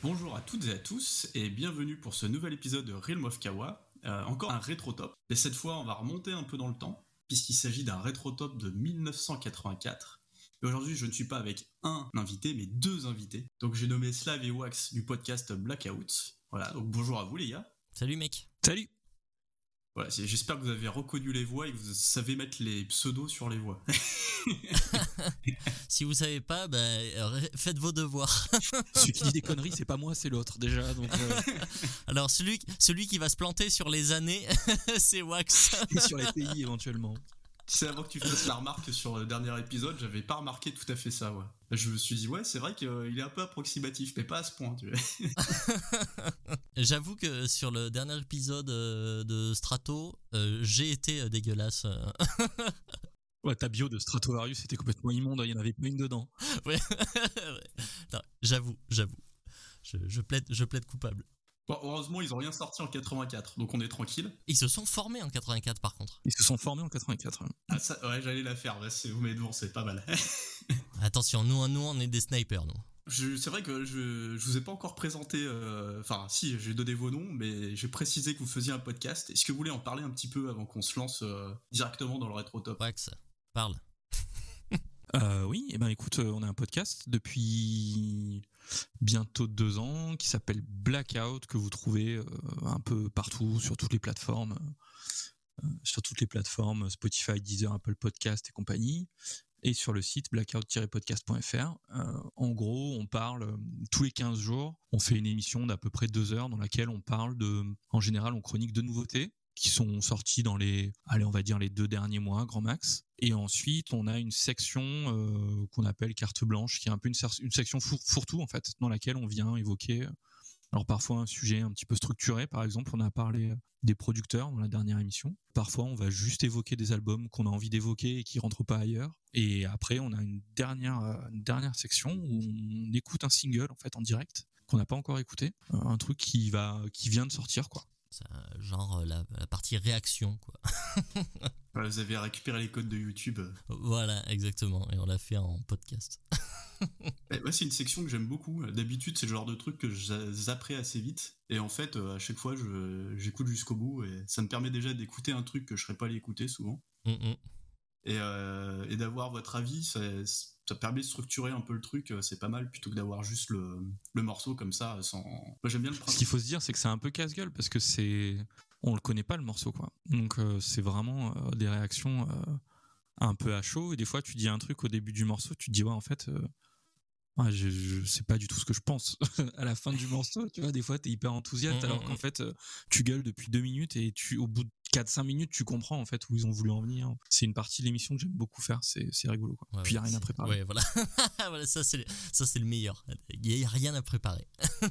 Bonjour à toutes et à tous et bienvenue pour ce nouvel épisode de Realm of Kawa. Euh, encore un rétro top. Et cette fois, on va remonter un peu dans le temps puisqu'il s'agit d'un rétro top de 1984. Et aujourd'hui, je ne suis pas avec un invité, mais deux invités. Donc j'ai nommé Slav et Wax du podcast Blackout. Voilà, donc bonjour à vous les gars. Salut mec. Salut. Voilà, j'espère que vous avez reconnu les voix et que vous savez mettre les pseudos sur les voix. si vous savez pas, bah, faites vos devoirs. celui qui dit des conneries, c'est pas moi, c'est l'autre déjà. Donc euh. Alors celui, celui qui va se planter sur les années, c'est Wax. Et sur les pays éventuellement. C'est avant que tu fasses la remarque sur le dernier épisode, j'avais pas remarqué tout à fait ça, ouais. Je me suis dit, ouais, c'est vrai qu'il est un peu approximatif, mais pas à ce point, tu vois. J'avoue que sur le dernier épisode euh, de Strato, euh, j'ai été euh, dégueulasse. Ouais, ta bio de Stratovarius était complètement immonde, il y en avait pas une dedans. ouais, j'avoue, j'avoue. Je, plaide, je plaide coupable. Bon, heureusement, ils ont rien sorti en 84, donc on est tranquille. Ils se sont formés en 84 par contre. Ils se sont formés en 84. Ah, ça, ouais, j'allais la faire, vous m'avez c'est pas mal. Attention, nous, nous, on est des snipers, nous. C'est vrai que je, je vous ai pas encore présenté, euh, enfin si, j'ai donné vos noms, mais j'ai précisé que vous faisiez un podcast. Est-ce que vous voulez en parler un petit peu avant qu'on se lance euh, directement dans le rétro top? Wax, parle. Euh, oui, et eh ben écoute, on a un podcast depuis bientôt deux ans qui s'appelle Blackout que vous trouvez un peu partout sur toutes les plateformes, sur toutes les plateformes Spotify, Deezer, Apple Podcast et compagnie et sur le site blackout-podcast.fr. Euh, en gros, on parle euh, tous les 15 jours, on fait une émission d'à peu près deux heures dans laquelle on parle de, en général, on chronique de nouveautés qui sont sorties dans les, allez, on va dire les deux derniers mois, grand max. Et ensuite, on a une section euh, qu'on appelle carte blanche, qui est un peu une, section fourre-tout en fait, dans laquelle on vient évoquer alors parfois un sujet un petit peu structuré, par exemple, on a parlé des producteurs dans la dernière émission. Parfois, on va juste évoquer des albums qu'on a envie d'évoquer et qui rentrent pas ailleurs. Et après, on a une dernière, une dernière section où on écoute un single en fait en direct qu'on n'a pas encore écouté, un truc qui va, qui vient de sortir quoi. Genre la, la, partie réaction quoi. vous avez récupéré les codes de YouTube. Voilà, exactement, et on l'a fait en podcast. Eh, c'est une section que j'aime beaucoup. D'habitude, c'est le genre de truc que j'apprends assez vite. Et en fait, euh, à chaque fois, j'écoute jusqu'au bout. Et ça me permet déjà d'écouter un truc que je serais pas allé écouter souvent. Mm, mm. Euh, et, d'avoir votre avis, ça, permet de structurer un peu le truc. Euh, c'est pas mal plutôt que d'avoir juste le, morceau comme ça. Sans... j'aime bien le Ce qu'il faut se dire, c'est que c'est un peu casse-gueule parce que c'est on le connaît pas le morceau quoi. Donc euh, c'est vraiment euh, des réactions euh, un peu à chaud et des fois tu dis un truc au début du morceau, tu te dis ouais en fait ouais, je, je sais pas du tout ce que je pense à la fin du morceau, tu vois, des fois tu es hyper enthousiaste mmh, alors mmh, qu'en mmh. fait tu gueules depuis deux minutes et tu au bout de 4-5 minutes tu comprends en fait où ils ont voulu en venir. C'est une partie de l'émission que j'aime beaucoup faire, c'est rigolo quoi. Puis il y a rien à préparer. Ouais, voilà. voilà ça c'est ça c'est le meilleur. Il y a rien à préparer.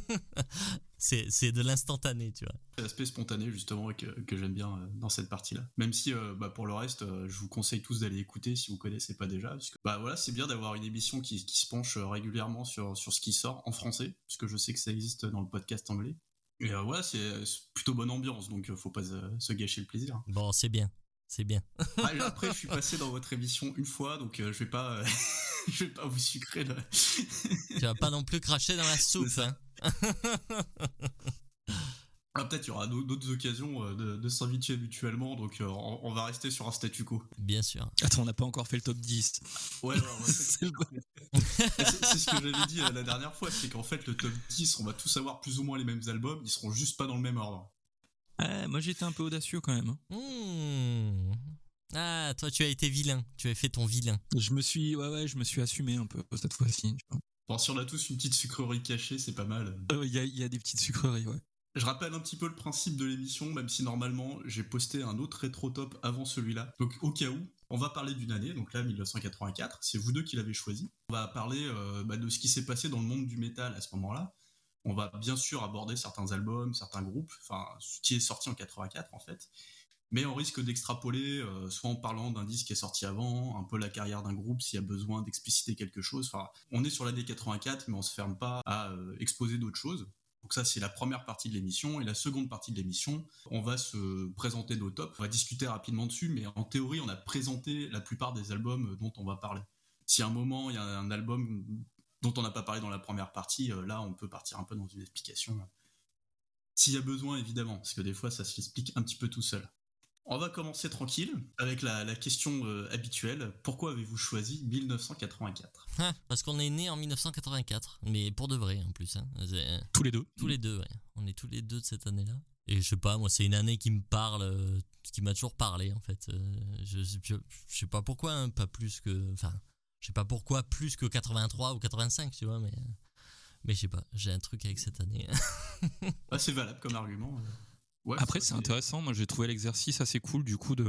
c'est de l'instantané, tu vois. C'est l'aspect spontané justement que, que j'aime bien euh, dans cette partie-là. Même si euh, bah, pour le reste, euh, je vous conseille tous d'aller écouter si vous connaissez pas déjà. Parce que, bah voilà, c'est bien d'avoir une émission qui, qui, se penche régulièrement sur, sur ce qui sort en français, parce que je sais que ça existe dans le podcast anglais. Et ouais, c'est plutôt bonne ambiance, donc faut pas se gâcher le plaisir. Bon, c'est bien. C'est bien. Ah, après, je suis passé dans votre émission une fois, donc je vais pas, je vais pas vous sucrer. Là. tu vas pas non plus cracher dans la soupe. Hein. Ah, peut-être il y aura d'autres occasions euh, de, s'inviter mutuellement, donc euh, on, va rester sur un statu quo. Bien sûr. Attends, on n'a pas encore fait le top 10. Ouais, c'est ce que j'avais dit euh, la dernière fois, c'est qu'en fait le top 10, on va tous avoir plus ou moins les mêmes albums, ils seront juste pas dans le même ordre. moi j'étais un peu audacieux quand même. Hein. Hmm. Ah, toi tu as été vilain, tu as fait ton vilain. Je me suis, ouais ouais, je me suis assumé un peu cette fois-ci. Bon, si on a tous une petite sucrerie cachée, c'est pas mal. Il y, a, des petites sucreries, ouais. Je rappelle un petit peu le principe de l'émission, même si normalement j'ai posté un autre rétro top avant celui-là. Donc au cas où, on va parler d'une année, donc là 1984, c'est vous deux qui l'avez choisi. On va parler euh, bah, de ce qui s'est passé dans le monde du métal à ce moment-là. On va bien sûr aborder certains albums, certains groupes, enfin ce qui est sorti en 84 en fait mais on risque d'extrapoler, euh, soit en parlant d'un disque qui est sorti avant, un peu la carrière d'un groupe s'il y a besoin d'expliciter quelque chose. Enfin, on est sur l'année 84, mais on se ferme pas à euh, exposer d'autres choses. Donc ça, c'est la première partie de l'émission. Et la seconde partie de l'émission, on va se présenter nos tops. On va discuter rapidement dessus, mais en théorie, on a présenté la plupart des albums dont on va parler. Si à un moment, il y a un album dont on n'a pas parlé dans la première partie, là on peut partir un peu dans une explication. S'il y a besoin, évidemment, parce que des fois ça s'explique un petit peu tout seul. On va commencer tranquille avec la, question euh, habituelle. Pourquoi avez-vous choisi 1984 ah, Parce qu'on est né en 1984, mais pour de vrai en plus. Hein. Tous les deux Tous les deux, ouais. On est tous les deux de cette année-là. Et je sais pas, moi c'est une année qui me parle, euh, qui m'a toujours parlé en fait. Euh, je, je, sais pas pourquoi, hein, pas plus que... Enfin, je sais pas pourquoi plus que 83 ou 85, tu vois, mais... Mais je sais pas, j'ai un truc avec cette année. ah, c'est valable comme argument. Après, c'est intéressant. Moi, j'ai trouvé l'exercice assez cool, du coup, de,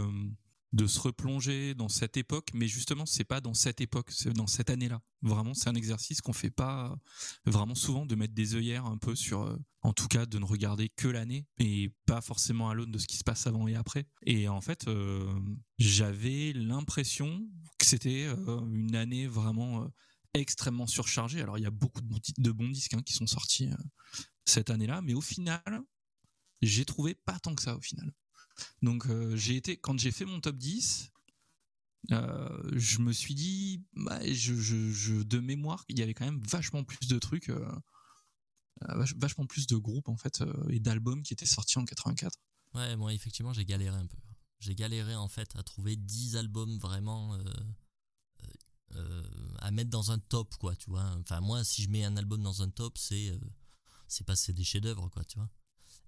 de se replonger dans cette époque. Mais justement, c'est pas dans cette époque, c'est dans cette année-là. Vraiment, c'est un exercice qu'on fait pas vraiment souvent, de mettre des œillères un peu sur, euh, en tout cas, de ne regarder que l'année et pas forcément à l'aune de ce qui se passe avant et après. Et en fait, euh, j'avais l'impression que c'était euh, une année vraiment extrêmement surchargée. Alors, il y a beaucoup de bons, disques hein, qui sont sortis cette année-là, mais au final, j'ai trouvé pas tant que ça au final. Donc euh, j'ai été quand j'ai fait mon top 10, euh, je me suis dit, bah, je, de mémoire, il y avait quand même vachement plus de trucs, euh, vachement plus de groupes en fait et d'albums qui étaient sortis en 84. Ouais, moi effectivement j'ai galéré un peu. J'ai galéré en fait à trouver 10 albums vraiment à mettre dans un top quoi, tu vois. Enfin moi si je mets un album dans un top, c'est c'est passer des chefs-d'œuvre quoi, tu vois.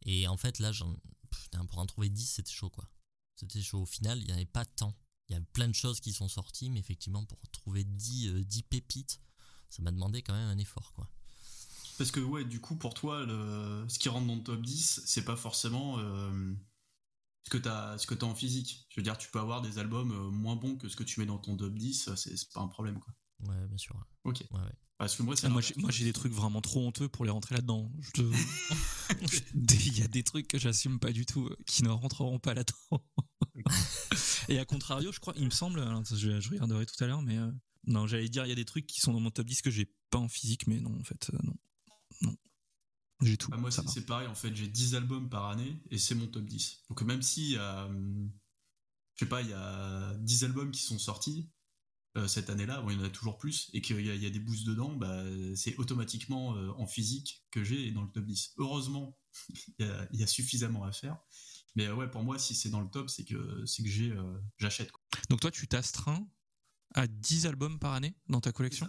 Et en fait, là, pour en trouver 10, c'était chaud, quoi. C'était chaud. Au final, il n'y en avait pas tant. Il y a plein de choses qui sont sorties, mais effectivement, pour trouver 10, 10 euh, pépites, ça m'a demandé quand même un effort, quoi. Parce que, ouais, du coup, pour toi, le... ce qui rentre dans le top 10, c'est pas forcément euh, ce que tu as, ce que as en physique. Je veux dire, tu peux avoir des albums euh, moins bons que ce que tu mets dans ton top 10, c'est pas un problème, quoi. Ouais, bien sûr. Ok. Ouais, ouais. Parce que moi, ah, moi, j'ai des trucs vraiment trop honteux pour les rentrer là-dedans. Il y a des trucs que j'assume pas du tout, euh, qui ne rentreront pas là-dedans. Et à contrario, je crois, il me semble, je, regarderai tout à l'heure, mais euh, non, j'allais dire, il y a des trucs qui sont dans mon top 10 que j'ai pas en physique, mais non, en fait, euh, non. Non. J'ai tout. Bah, moi, c'est pareil, en fait, j'ai 10 albums par année et c'est mon top 10. Donc, même si, je sais pas, il y a 10 albums qui sont sortis, euh, cette année-là, il y en a toujours plus, et qu'il y, a des boosts dedans, bah, c'est automatiquement euh, en physique que j'ai dans le top 10. Heureusement, il y, a suffisamment à faire. Mais euh, ouais, pour moi, si c'est dans le top, c'est que, c'est que j'ai, j'achète. Donc toi, tu t'astreins à 10 albums par année dans ta collection?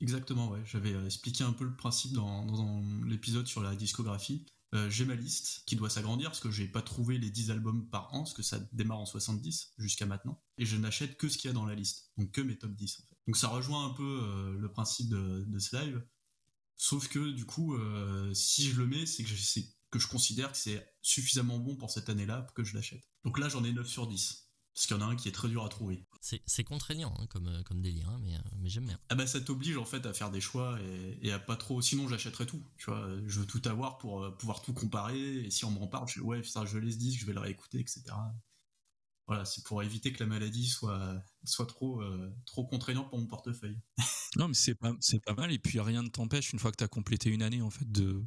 Exactement, ouais. J'avais expliqué un peu le principe dans, dans l'épisode sur la discographie. Euh, j'ai ma liste qui doit s'agrandir parce que j'ai pas trouvé les 10 albums par an, parce que ça démarre en 70 jusqu'à maintenant, et je n'achète que ce qu'il y a dans la liste, donc que mes top 10 en fait. Donc ça rejoint un peu euh, le principe de, ce live, sauf que du coup, euh, si je le mets, c'est que, que je considère que c'est suffisamment bon pour cette année-là pour que je l'achète. Donc là, j'en ai 9 sur 10. Parce qu'il y en a un qui est très dur à trouver. C'est contraignant hein, comme, euh, comme délire, hein, mais, euh, mais j'aime bien. Ah bah ça t'oblige en fait à faire des choix et, à pas trop. Sinon j'achèterais tout. Tu vois, je veux tout avoir pour euh, pouvoir tout comparer. Et si on m'en parle, je ouais ça je laisse dire, je vais le réécouter, etc. Voilà, c'est pour éviter que la maladie soit soit trop trop contraignante pour mon portefeuille. non mais c'est pas c'est pas mal et puis rien ne t'empêche une fois que tu as complété une année en fait de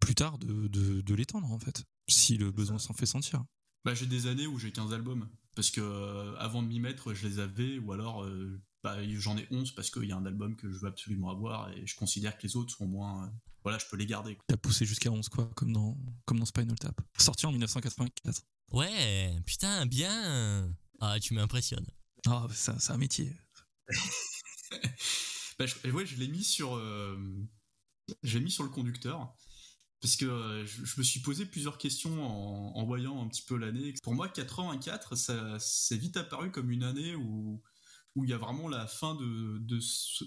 plus tard de, de, de l'étendre en fait si le besoin s'en fait sentir. Bah j'ai des années où j'ai 15 albums parce que euh, avant de m'y mettre, je les avais, ou alors euh, bah, j'en ai 11 parce qu'il y a un album que je veux absolument avoir et je considère que les autres sont moins. Euh, voilà, je peux les garder. T'as poussé jusqu'à 11, quoi, comme dans, comme dans Spinal Tap. Sorti en 1984. Ouais, putain, bien Ah, tu m'impressionnes. Ah, c'est un métier. bah, je, ouais, je l'ai mis sur. j'ai mis sur le conducteur parce que euh, je, me suis posé plusieurs questions en, voyant un petit peu l'année. Pour moi, 84, ça c'est vite apparu comme une année où où il y a vraiment la fin de,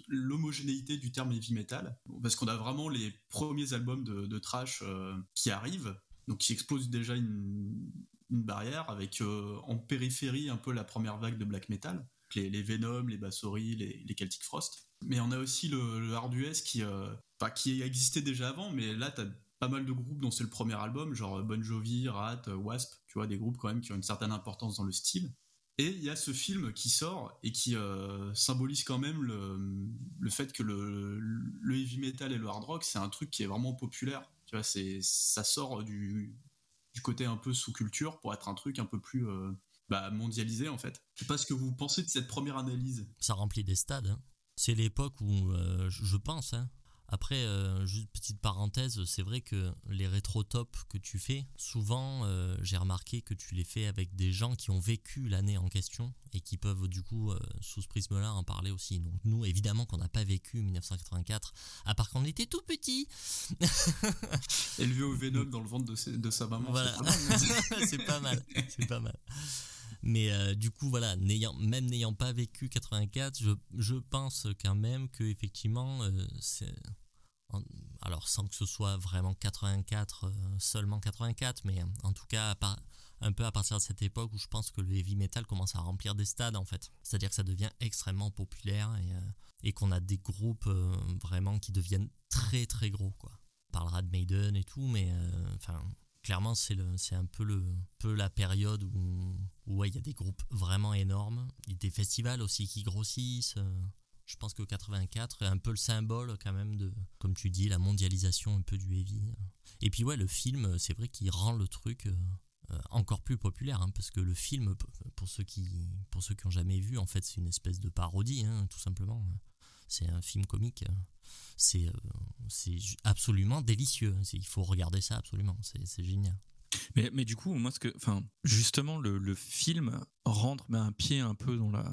l'homogénéité du terme heavy metal, parce qu'on a vraiment les premiers albums de, trash euh, qui arrivent, donc qui explosent déjà une, barrière avec euh, en périphérie un peu la première vague de black metal, les, les Venom, les Bassory, les, les, Celtic Frost. Mais on a aussi le, le hard US qui, qui existait déjà avant, mais là, tu as pas mal de groupes dont c'est le premier album, genre Bon Jovi, Rat, Wasp, tu vois, des groupes quand même qui ont une certaine importance dans le style. Et il y a ce film qui sort et qui euh, symbolise quand même le, le fait que le, heavy metal et le hard rock, c'est un truc qui est vraiment populaire. Tu vois, ça sort du, du côté un peu sous-culture pour être un truc un peu plus euh, bah, mondialisé en fait. Je sais pas ce que vous pensez de cette première analyse. Ça remplit des stades. Hein. C'est l'époque où, euh, je je pense, hein, après, euh, juste petite parenthèse, c'est vrai que les rétro-tops que tu fais, souvent, euh, j'ai remarqué que tu les fais avec des gens qui ont vécu l'année en question et qui peuvent, du coup, euh, sous ce prisme-là, en parler aussi. Donc, nous, évidemment, qu'on n'a pas vécu 1984, à part qu'on était tout petits. Élevé au Venom dans le ventre de, ses- de sa maman. Voilà. c'est pas mal. c'est pas mal. Mais euh, du coup, voilà, n'ayant, même n'ayant pas vécu 84, je, je pense quand même que effectivement, euh, c'est, alors sans que ce soit vraiment 84, euh, seulement 84, mais en tout cas par- un peu à partir de cette époque où je pense que le heavy metal commence à remplir des stades en fait. C'est-à-dire que ça devient extrêmement populaire et, et qu'on a des groupes vraiment qui deviennent très très gros quoi. On parlera de Maiden et tout, mais enfin clairement c'est un peu le peu la période où ouais il y a des groupes vraiment énormes. Des festivals aussi qui grossissent. Je pense que 84 est un peu le symbole quand même de comme tu dis la mondialisation un peu du heavy. Et puis ouais le film c'est vrai qu'il rend le truc euh, euh, encore plus populaire hein, parce que le film pour ceux qui pour jamais vu en fait c'est une espèce de parodie hein, tout simplement c'est un film comique c'est euh, absolument délicieux il faut regarder ça absolument c'est génial Mais, du coup, moi, ce que, enfin, justement, le, film rentre met un pied un peu dans la,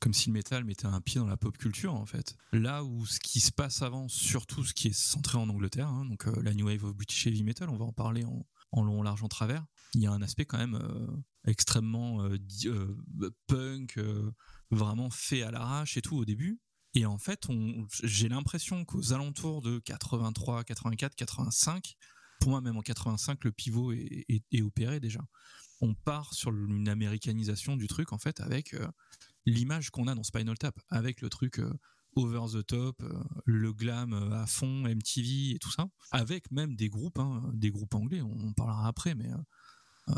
comme si le métal mettait un pied dans la pop culture en fait. Là où ce qui se passe avant, surtout ce qui est centré en Angleterre, hein, donc euh, la new wave of British heavy metal, on va en parler en, en long, large, en travers. Il y a un aspect quand même euh, extrêmement punk, vraiment fait à l'arrache et tout au début. Et en fait, j'ai l'impression qu'aux alentours de 83, 84, 85, pour moi même en 85, le pivot est, opéré déjà. On part sur une américanisation du truc en fait avec euh, l'image qu'on a dans Spinal Tap, avec le truc euh, over the top, euh, le glam à fond, MTV et tout ça, avec même des groupes, hein, des groupes anglais, on en parlera après, mais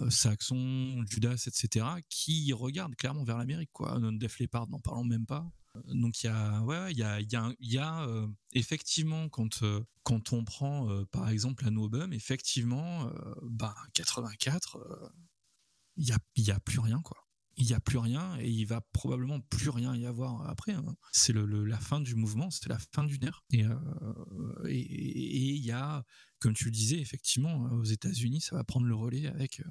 Saxon, Judas, etc., qui regardent clairement vers l'Amérique, quoi. Non Def Leppard, n'en parlons même pas. Donc il y a, ouais, il y a, il y a, il euh, effectivement quand euh, quand on prend euh, par exemple la No Bum, effectivement, bah 84, euh, il y a, il y a plus rien quoi. Il y a plus rien et il va probablement plus rien y avoir après. hein. C'est le, la fin du mouvement, c'est la fin du nerf. Et euh, et- il y a, comme tu le disais, effectivement, aux États-Unis, ça va prendre le relais avec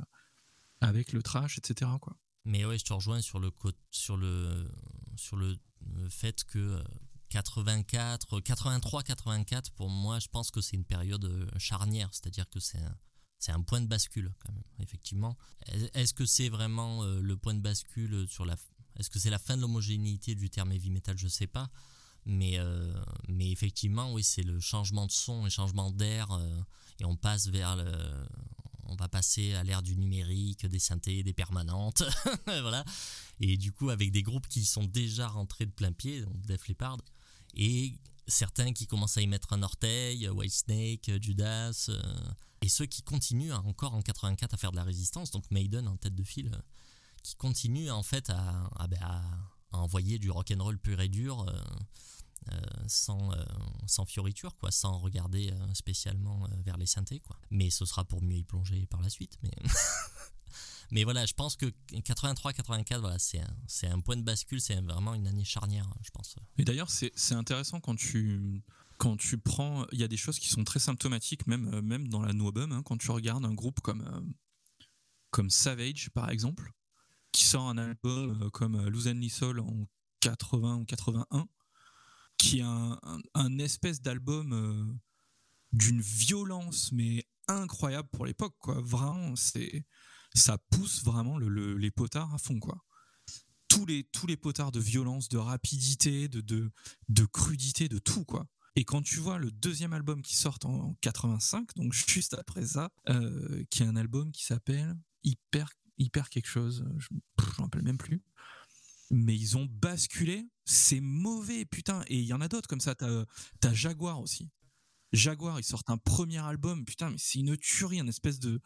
avec le trash, etc. Quoi. Mais ouais, je te rejoins sur le sur le sur le, le fait que euh, 84, 83, 84 pour moi, je pense que c'est une période euh, charnière, c'est-à-dire que c'est un, c'est un point de bascule quand même, effectivement. Est- Est-ce que c'est vraiment euh, le point de bascule sur la est-ce que c'est la fin de l'homogénéité du terme heavy metal, je sais pas. Mais, euh, mais effectivement, oui, c'est le changement de son et changement d'air. et on passe vers le. On va passer à l'ère du numérique, des synthés, des permanentes. voilà. Et du coup, avec des groupes qui sont déjà rentrés de plein pied, donc Def Leppard, et certains qui commencent à y mettre un orteil, Whitesnake, Judas, euh, et ceux qui continuent encore en 84 à faire de la résistance, donc Maiden en tête de file, euh, qui continuent en fait à, à, à- à envoyer du rock'n'roll pur et dur. euh, sans, euh, sans fioriture, quoi, sans regarder euh, spécialement euh, vers les synthés. Quoi. Mais ce sera pour mieux y plonger par la suite. Mais, mais voilà, je pense que 83-84, voilà, c'est un, un point de bascule, c'est vraiment une année charnière, je pense. Et d'ailleurs, c'est intéressant quand tu, quand tu prends. Il y a des choses qui sont très symptomatiques, même, euh, même dans la No Album, hein, quand tu regardes un groupe comme, euh, comme Savage, par exemple, qui sort un album euh, comme euh, Lose and Lethal en 80 ou 81, qui est un, espèce d'album euh, d'une violence, mais incroyable pour l'époque, quoi. Vraiment. Ça pousse vraiment le- le- les potards à fond, quoi tous les, potards de violence, de rapidité, de, crudité, de tout, quoi. Et quand tu vois le deuxième album qui sort en 85, donc juste après ça, euh, qui est un album qui s'appelle Hyper, Hyper quelque chose, je ne me rappelle même plus. Mais ils ont basculé, c'est mauvais, putain. Et il y en a d'autres comme ça, t'as as Jaguar aussi. Jaguar, ils sortent un premier album, putain, mais c'est une tuerie, un espèce de,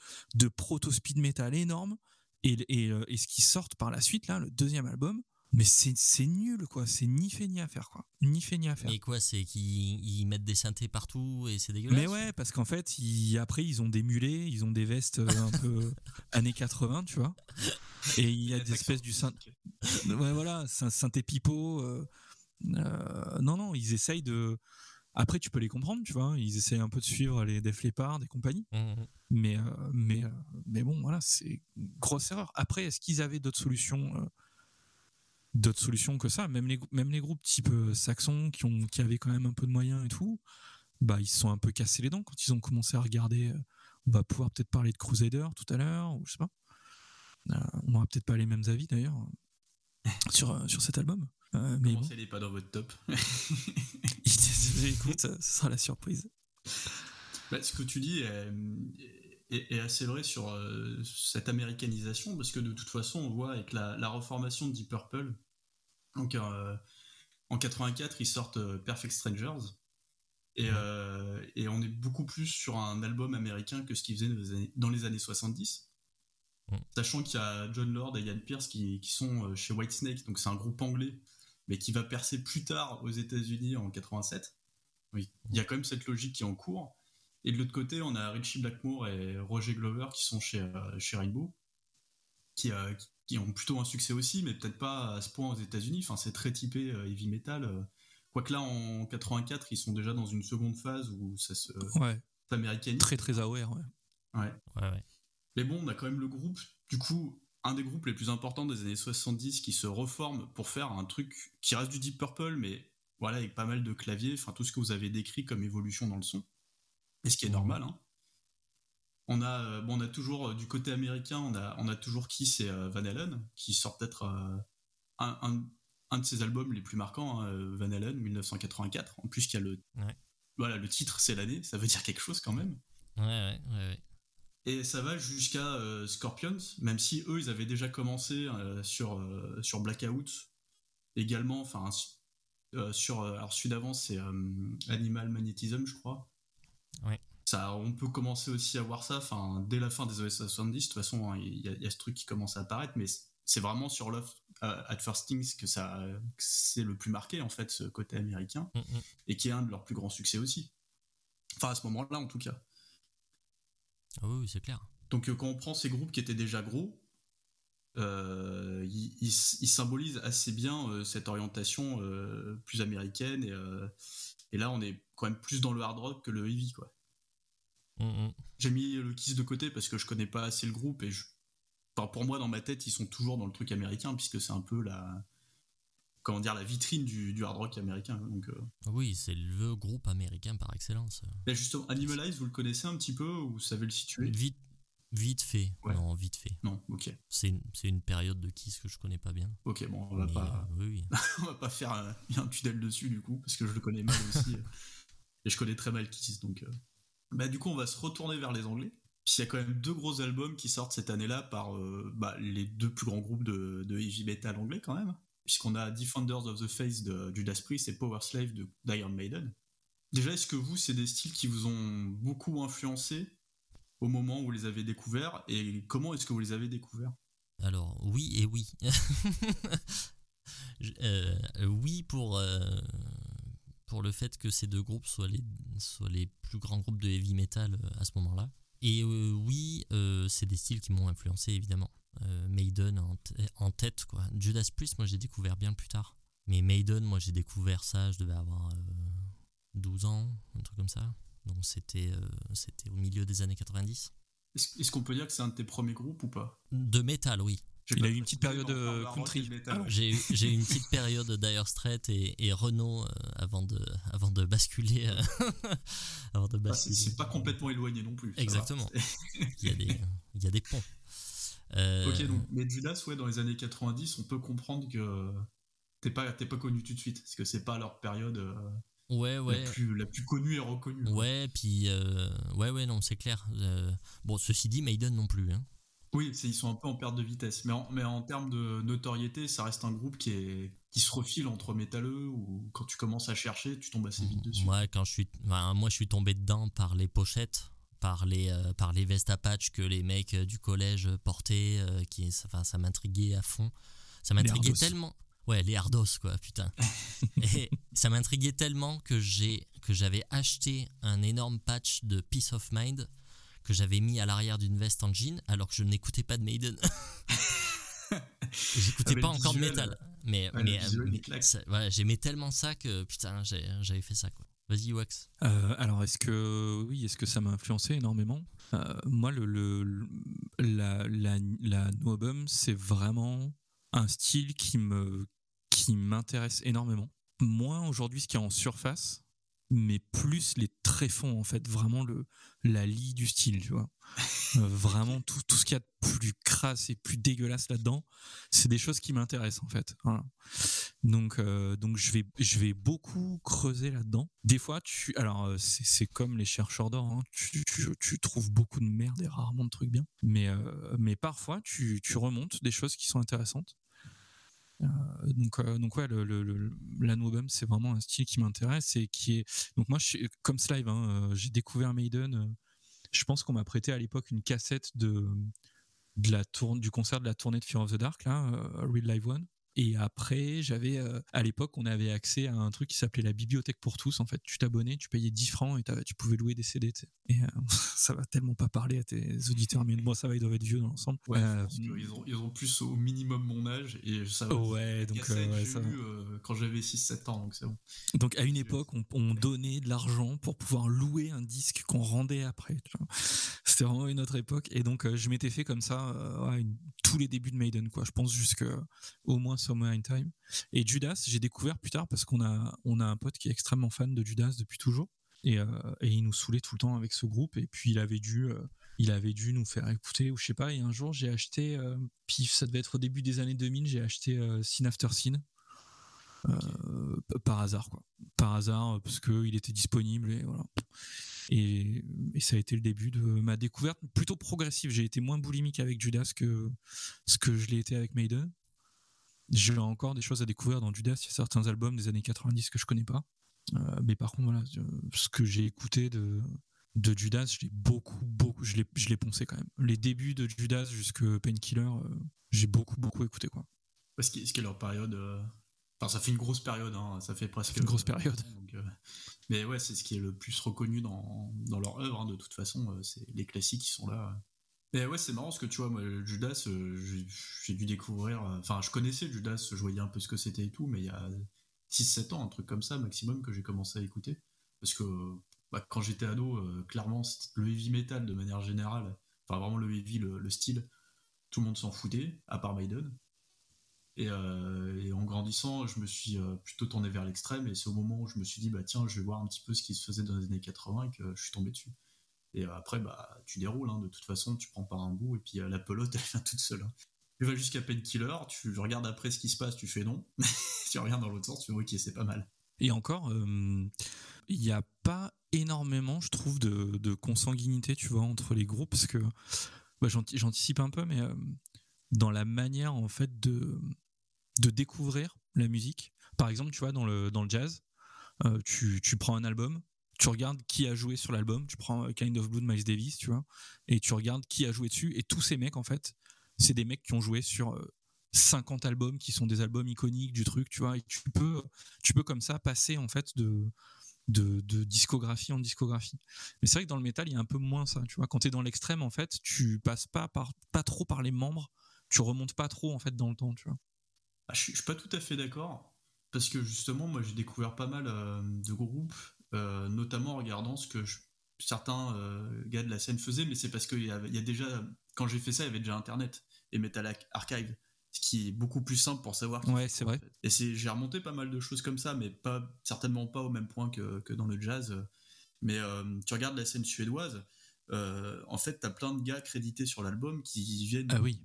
proto-speed metal énorme. Et, et, euh, et ce qui sort par la suite, là, le deuxième album, mais c'est c'est nul, quoi. C'est ni fait ni à faire, quoi. Ni fait ni à faire. Et quoi, c'est qu'ils ils mettent des synthés partout et c'est dégueulasse Mais ouais, parce qu'en fait, ils- après, ils ont des mulets, ils ont des vestes euh, un peu années 80, tu vois. Et il y a des espèces du synth... Ouais, voilà, synthé pipeau. euh, Euh, non, non, ils essayent de. Après, tu peux les comprendre, tu vois. Ils essayent un peu de suivre les Def Leppard et compagnie. Mais, euh, mais, euh, mais bon, voilà, c'est une grosse erreur. Après, est-ce qu'ils avaient d'autres solutions euh, D'autres solutions que ça même les, même les groupes type euh, Saxon qui, ont, qui avaient quand même un peu de moyens et tout, bah, ils se sont un peu cassés les dents quand ils ont commencé à regarder. euh, on va pouvoir peut-être parler de Crusader tout à l'heure, ou je sais pas. Euh, on n'aura peut-être pas les mêmes avis d'ailleurs sur, sur cet album. Euh, mais Comment bon, est pas dans votre top écoute, ce sera la surprise. Bah, ce que tu dis est, est- est assez vrai sur euh, cette américanisation, parce que de toute façon, on voit avec la, la reformation de Deep Purple, donc euh, en 84, ils sortent euh, Perfect Strangers, et, euh, et on est beaucoup plus sur un album américain que ce qu'ils faisaient dans les années, dans les années 70. Mm. Sachant qu'il y a John Lord et Ian Pierce qui, qui sont chez Whitesnake, donc c'est un groupe anglais, mais qui va percer plus tard aux États-Unis en 87. Oui, il y a quand même cette logique qui est en cours. Et de l'autre côté, on a Richie Blackmore et Roger Glover qui sont chez, euh, chez Rainbow, qui, euh, qui- qui ont plutôt un succès aussi, mais peut-être pas à ce point aux États-Unis. Enfin, c'est très typé euh, heavy metal. euh. Quoique là, en 84, ils sont déjà dans une seconde phase où ça se Ouais, très très aware, ouais. Ouais. Ouais, ouais. Mais bon, on a quand même le groupe, du coup, un des groupes les plus importants des années 70 qui se reforme pour faire un truc qui reste du Deep Purple, mais voilà, avec pas mal de claviers, enfin tout ce que vous avez décrit comme évolution dans le son. Et ce qui est Mhm. normal, hein. On a, euh, bon, on a toujours, euh, du côté américain, on a, on a toujours Kiss et euh, Van Halen, qui sort peut-être un, un- un de ses albums les plus marquants, hein, Van Halen, 1984. En plus, qu'il y a le, Ouais. voilà, le titre, c'est l'année, ça veut dire quelque chose quand même. Ouais, ouais, ouais, ouais. Et ça va jusqu'à euh, Scorpions, même si eux, ils avaient déjà commencé euh, sur, euh, sur Blackout, également, enfin, sur, alors celui d'avant, c'est Animal Magnetism, je crois. Ouais. Ça, on peut commencer aussi à voir ça, enfin, dès la fin des années 70, de toute façon, hein, il y, a- il y a ce truc qui commence à apparaître, mais c'est vraiment sur Love euh, at First Things que ça, c'est le plus marqué, en fait, ce côté américain, Mm, mm. et qui est un de leurs plus grands succès aussi. Enfin, à ce moment-là, en tout cas. Ah oui, oui, c'est clair. Donc euh, quand on prend ces groupes qui étaient déjà gros, euh, ils, ils- ils symbolisent assez bien euh, cette orientation euh, plus américaine et, et là on est quand même plus dans le hard rock que le heavy quoi. Mm, mm. J'ai mis le Kiss de côté parce que je connais pas assez le groupe et je, enfin, pour moi dans ma tête ils sont toujours dans le truc américain puisque c'est un peu la comment dire la vitrine du, du hard rock américain donc euh. Oui, c'est le groupe américain par excellence. Mais justement Animalize vous le connaissez un petit peu ou vous savez le situer? Vite, vite fait. Ouais. Non, vite fait. non ok C'est une, c'est une période de Kiss que je connais pas bien. ok bon on va Mais, pas euh, oui, oui. on va pas faire euh, un tunnel dessus du coup parce que je le connais mal aussi et je connais très mal Kiss donc euh. Bah du coup on va se retourner vers les Anglais. Puis il y a quand même deux gros albums qui sortent cette année-là par euh, bah, les deux plus grands groupes de, de heavy metal anglais quand même. Puisqu'on a Defenders of the Faith de Judas Priest et Power Slave de d'Iron Maiden. Déjà est-ce que vous c'est des styles qui vous ont beaucoup influencé au moment où vous les avez découverts et comment est-ce que vous les avez découverts? Alors, oui et oui. Euh, oui pour, euh, pour le fait que ces deux groupes soient les, soient les plus grands groupes de heavy metal euh, à ce moment-là. Et euh, oui, euh, c'est des styles qui m'ont influencé évidemment. Euh, Maiden en, en tête, quoi. Judas Priest, moi j'ai découvert bien plus tard. Mais Maiden, moi j'ai découvert ça, je devais avoir euh, 12 ans, un truc comme ça. Donc c'était c'était au milieu des années 90. est-ce, qu'on peut dire que c'est un de tes premiers groupes ou pas? De métal, oui. J'ai Il a eu une petite période, euh, country. ouais. J'ai eu, j'ai eu une petite période Dire Straits et, et Renault euh, avant, de, avant de basculer. euh, avant de Ah, c'est, basculer. c'est pas complètement éloigné non plus. Exactement. Il y a des, il y a des ponts. Euh, Ok, donc, mais Judas, ouais, dans les années 90, on peut comprendre que t'es pas, t'es pas connu tout de suite, parce que c'est pas leur période euh, Ouais, ouais. la, plus, la plus connue et reconnue. quoi. Ouais, puis. euh, ouais, ouais, non, c'est clair. Euh, bon, ceci dit, Maiden non plus. Hein. Oui, ils sont un peu en perte de vitesse, mais en, mais en termes de notoriété, ça reste un groupe qui, est, qui se refile entre métalleux, ou quand tu commences à chercher, tu tombes assez vite dessus. Moi, quand je suis, moi, je suis tombé dedans par les pochettes, par les, euh, par les vestes à patch que les mecs euh, du collège portaient, euh, qui, ça, enfin, ça m'intriguait à fond. Ça m'intriguait tellement. Ouais, les hardos, quoi, putain. Et ça m'intriguait tellement que j'ai, que j'avais acheté un énorme patch de Peace of Mind que j'avais mis à l'arrière d'une veste en jean alors que je n'écoutais pas de Maiden. J'écoutais Avec pas encore de métal. Mais, Ouais, mais, voilà, j'aimais tellement ça que putain, j'avais fait ça quoi. Vas-y, Wax. Euh, alors, est-ce que oui, est-ce que ça m'a influencé énormément? Euh, Moi, le, le- la, la, la No Album, c'est vraiment un style qui me qui m'intéresse énormément. Moins aujourd'hui ce qui est en surface, mais plus les tréfonds en fait, vraiment le la lie du style, tu vois. Euh, vraiment tout, tout ce qu'il y a de plus crasse et plus dégueulasse là-dedans, c'est des choses qui m'intéressent en fait. Voilà. Donc, euh, donc je vais, je vais beaucoup creuser là-dedans. Des fois, tu, alors euh, c'est c'est comme les chercheurs d'or, hein. tu, tu, tu trouves beaucoup de merde et rarement de trucs bien. Mais, euh, mais parfois, tu, tu remontes des choses qui sont intéressantes. Euh, donc, euh, donc ouais, le, le, le, c'est vraiment un style qui m'intéresse et qui est. Donc moi, comme Slive, hein, euh, j'ai découvert Maiden. je pense qu'on m'a prêté à l'époque une cassette de, la tourne, du concert de la tournée de Fear of the Dark, Real Live One. Et après, j'avais, euh, à l'époque, on avait accès à un truc qui s'appelait la bibliothèque pour tous. En fait, tu t'abonnais, tu payais 10 francs et tu pouvais louer des CD. Et euh, ça va tellement pas parler à tes auditeurs, mais moi, ça va, ils doivent être vieux dans l'ensemble. Ouais, Euh, qu'ils ont, ils ont plus au minimum mon âge et ça. ouais, donc, euh, ouais, j'ai ça- eu, quand j'avais 6-7 ans, donc c'est bon. Donc à une époque, on, on donnait de l'argent pour pouvoir louer un disque qu'on rendait après. C'était vraiment une autre époque. Et donc je m'étais fait comme ça ouais, une- tous les débuts de Maiden, quoi. Je pense jusque au moins Summer in Time. Et Judas, j'ai découvert plus tard parce qu'on a on a un pote qui est extrêmement fan de Judas depuis toujours. Et, euh, et il nous saoulait tout le temps avec ce groupe. Et puis il avait dû euh, il avait dû nous faire écouter ou je sais pas. Et un jour j'ai acheté, euh, puis ça devait être au début des années 2000, j'ai acheté euh, Sin After Sin. Par hasard quoi par hasard parce qu'il était disponible et voilà et, et ça a été le début de ma découverte plutôt progressive j'ai été moins boulimique avec Judas que ce que je l'ai été avec Maiden j'ai encore des choses à découvrir dans Judas il y a certains albums des années 90 que je connais pas Euh, mais par contre voilà ce que j'ai écouté de de Judas je l'ai beaucoup beaucoup je l'ai je l'ai poncé quand même les débuts de Judas jusque Painkiller euh, j'ai beaucoup beaucoup écouté quoi Parce que- ce qui est leur période. euh, Enfin, ça fait une grosse période, hein, ça fait presque. une grosse période. donc, Mais ouais, c'est ce qui est le plus reconnu dans, dans leur œuvre, hein, de toute façon, c'est les classiques qui sont là. Ouais, c'est marrant parce que tu vois, moi, Judas, euh, j'ai- dû découvrir. euh, Enfin, je connaissais Judas, je voyais un peu ce que c'était et tout, mais il y a 6-7 ans, un truc comme ça, maximum, que j'ai commencé à écouter. Parce que bah, quand j'étais ado, euh, clairement, le heavy metal de manière générale, enfin, vraiment le heavy, le, le style, tout le monde s'en foutait, à part Maiden. Et, en grandissant, je me suis plutôt tourné vers l'extrême. Et c'est au moment où je me suis dit, bah tiens, je vais voir un petit peu ce qui se faisait dans les années 80 et que je suis tombé dessus. Et euh, après, bah tu déroules. hein, de toute façon, tu prends par un bout et puis euh, la pelote, elle vient toute seule. hein. Tu vas jusqu'à Painkiller, tu regardes après ce qui se passe, tu fais non. tu regardes dans l'autre sens, tu fais ok, c'est pas mal. Et encore, euh, il n'y a pas énormément, je trouve, de, de consanguinité, tu vois, entre les groupes, parce que bah, j'anti- j'anticipe un peu, mais dans la manière, en fait, de, de découvrir la musique. Par exemple, tu vois, dans le, dans le jazz, tu, tu prends un album, tu regardes qui a joué sur l'album, tu prends euh, Kind of Blue de Miles Davis, tu vois, et tu regardes qui a joué dessus, et tous ces mecs, en fait, c'est des mecs qui ont joué sur euh, 50 albums qui sont des albums iconiques du truc, tu vois, et tu peux, tu peux comme ça passer, en fait, de, discographie en discographie. Mais c'est vrai que dans le métal, il y a un peu moins ça, tu vois, quand tu es dans l'extrême, en fait, tu passes pas, par, pas trop par les membres, tu remontes pas trop, en fait, dans le temps, tu vois. Ah, je, suis, suis pas tout à fait d'accord. Parce que justement, moi, j'ai découvert pas mal euh, de groupes, euh, notamment en regardant ce que je- certains euh, gars de la scène faisaient, mais c'est parce qu'il y, y a déjà, quand j'ai fait ça, il y avait déjà Internet et Metal Ar- Archive, ce qui est beaucoup plus simple pour savoir. qui Ouais, c'est vrai. fait. Et c'est, j'ai remonté pas mal de choses comme ça, mais pas certainement pas au même point que, que dans le jazz. Mais euh, tu regardes la scène suédoise, en fait, t'as plein de gars crédités sur l'album qui viennent Ah oui.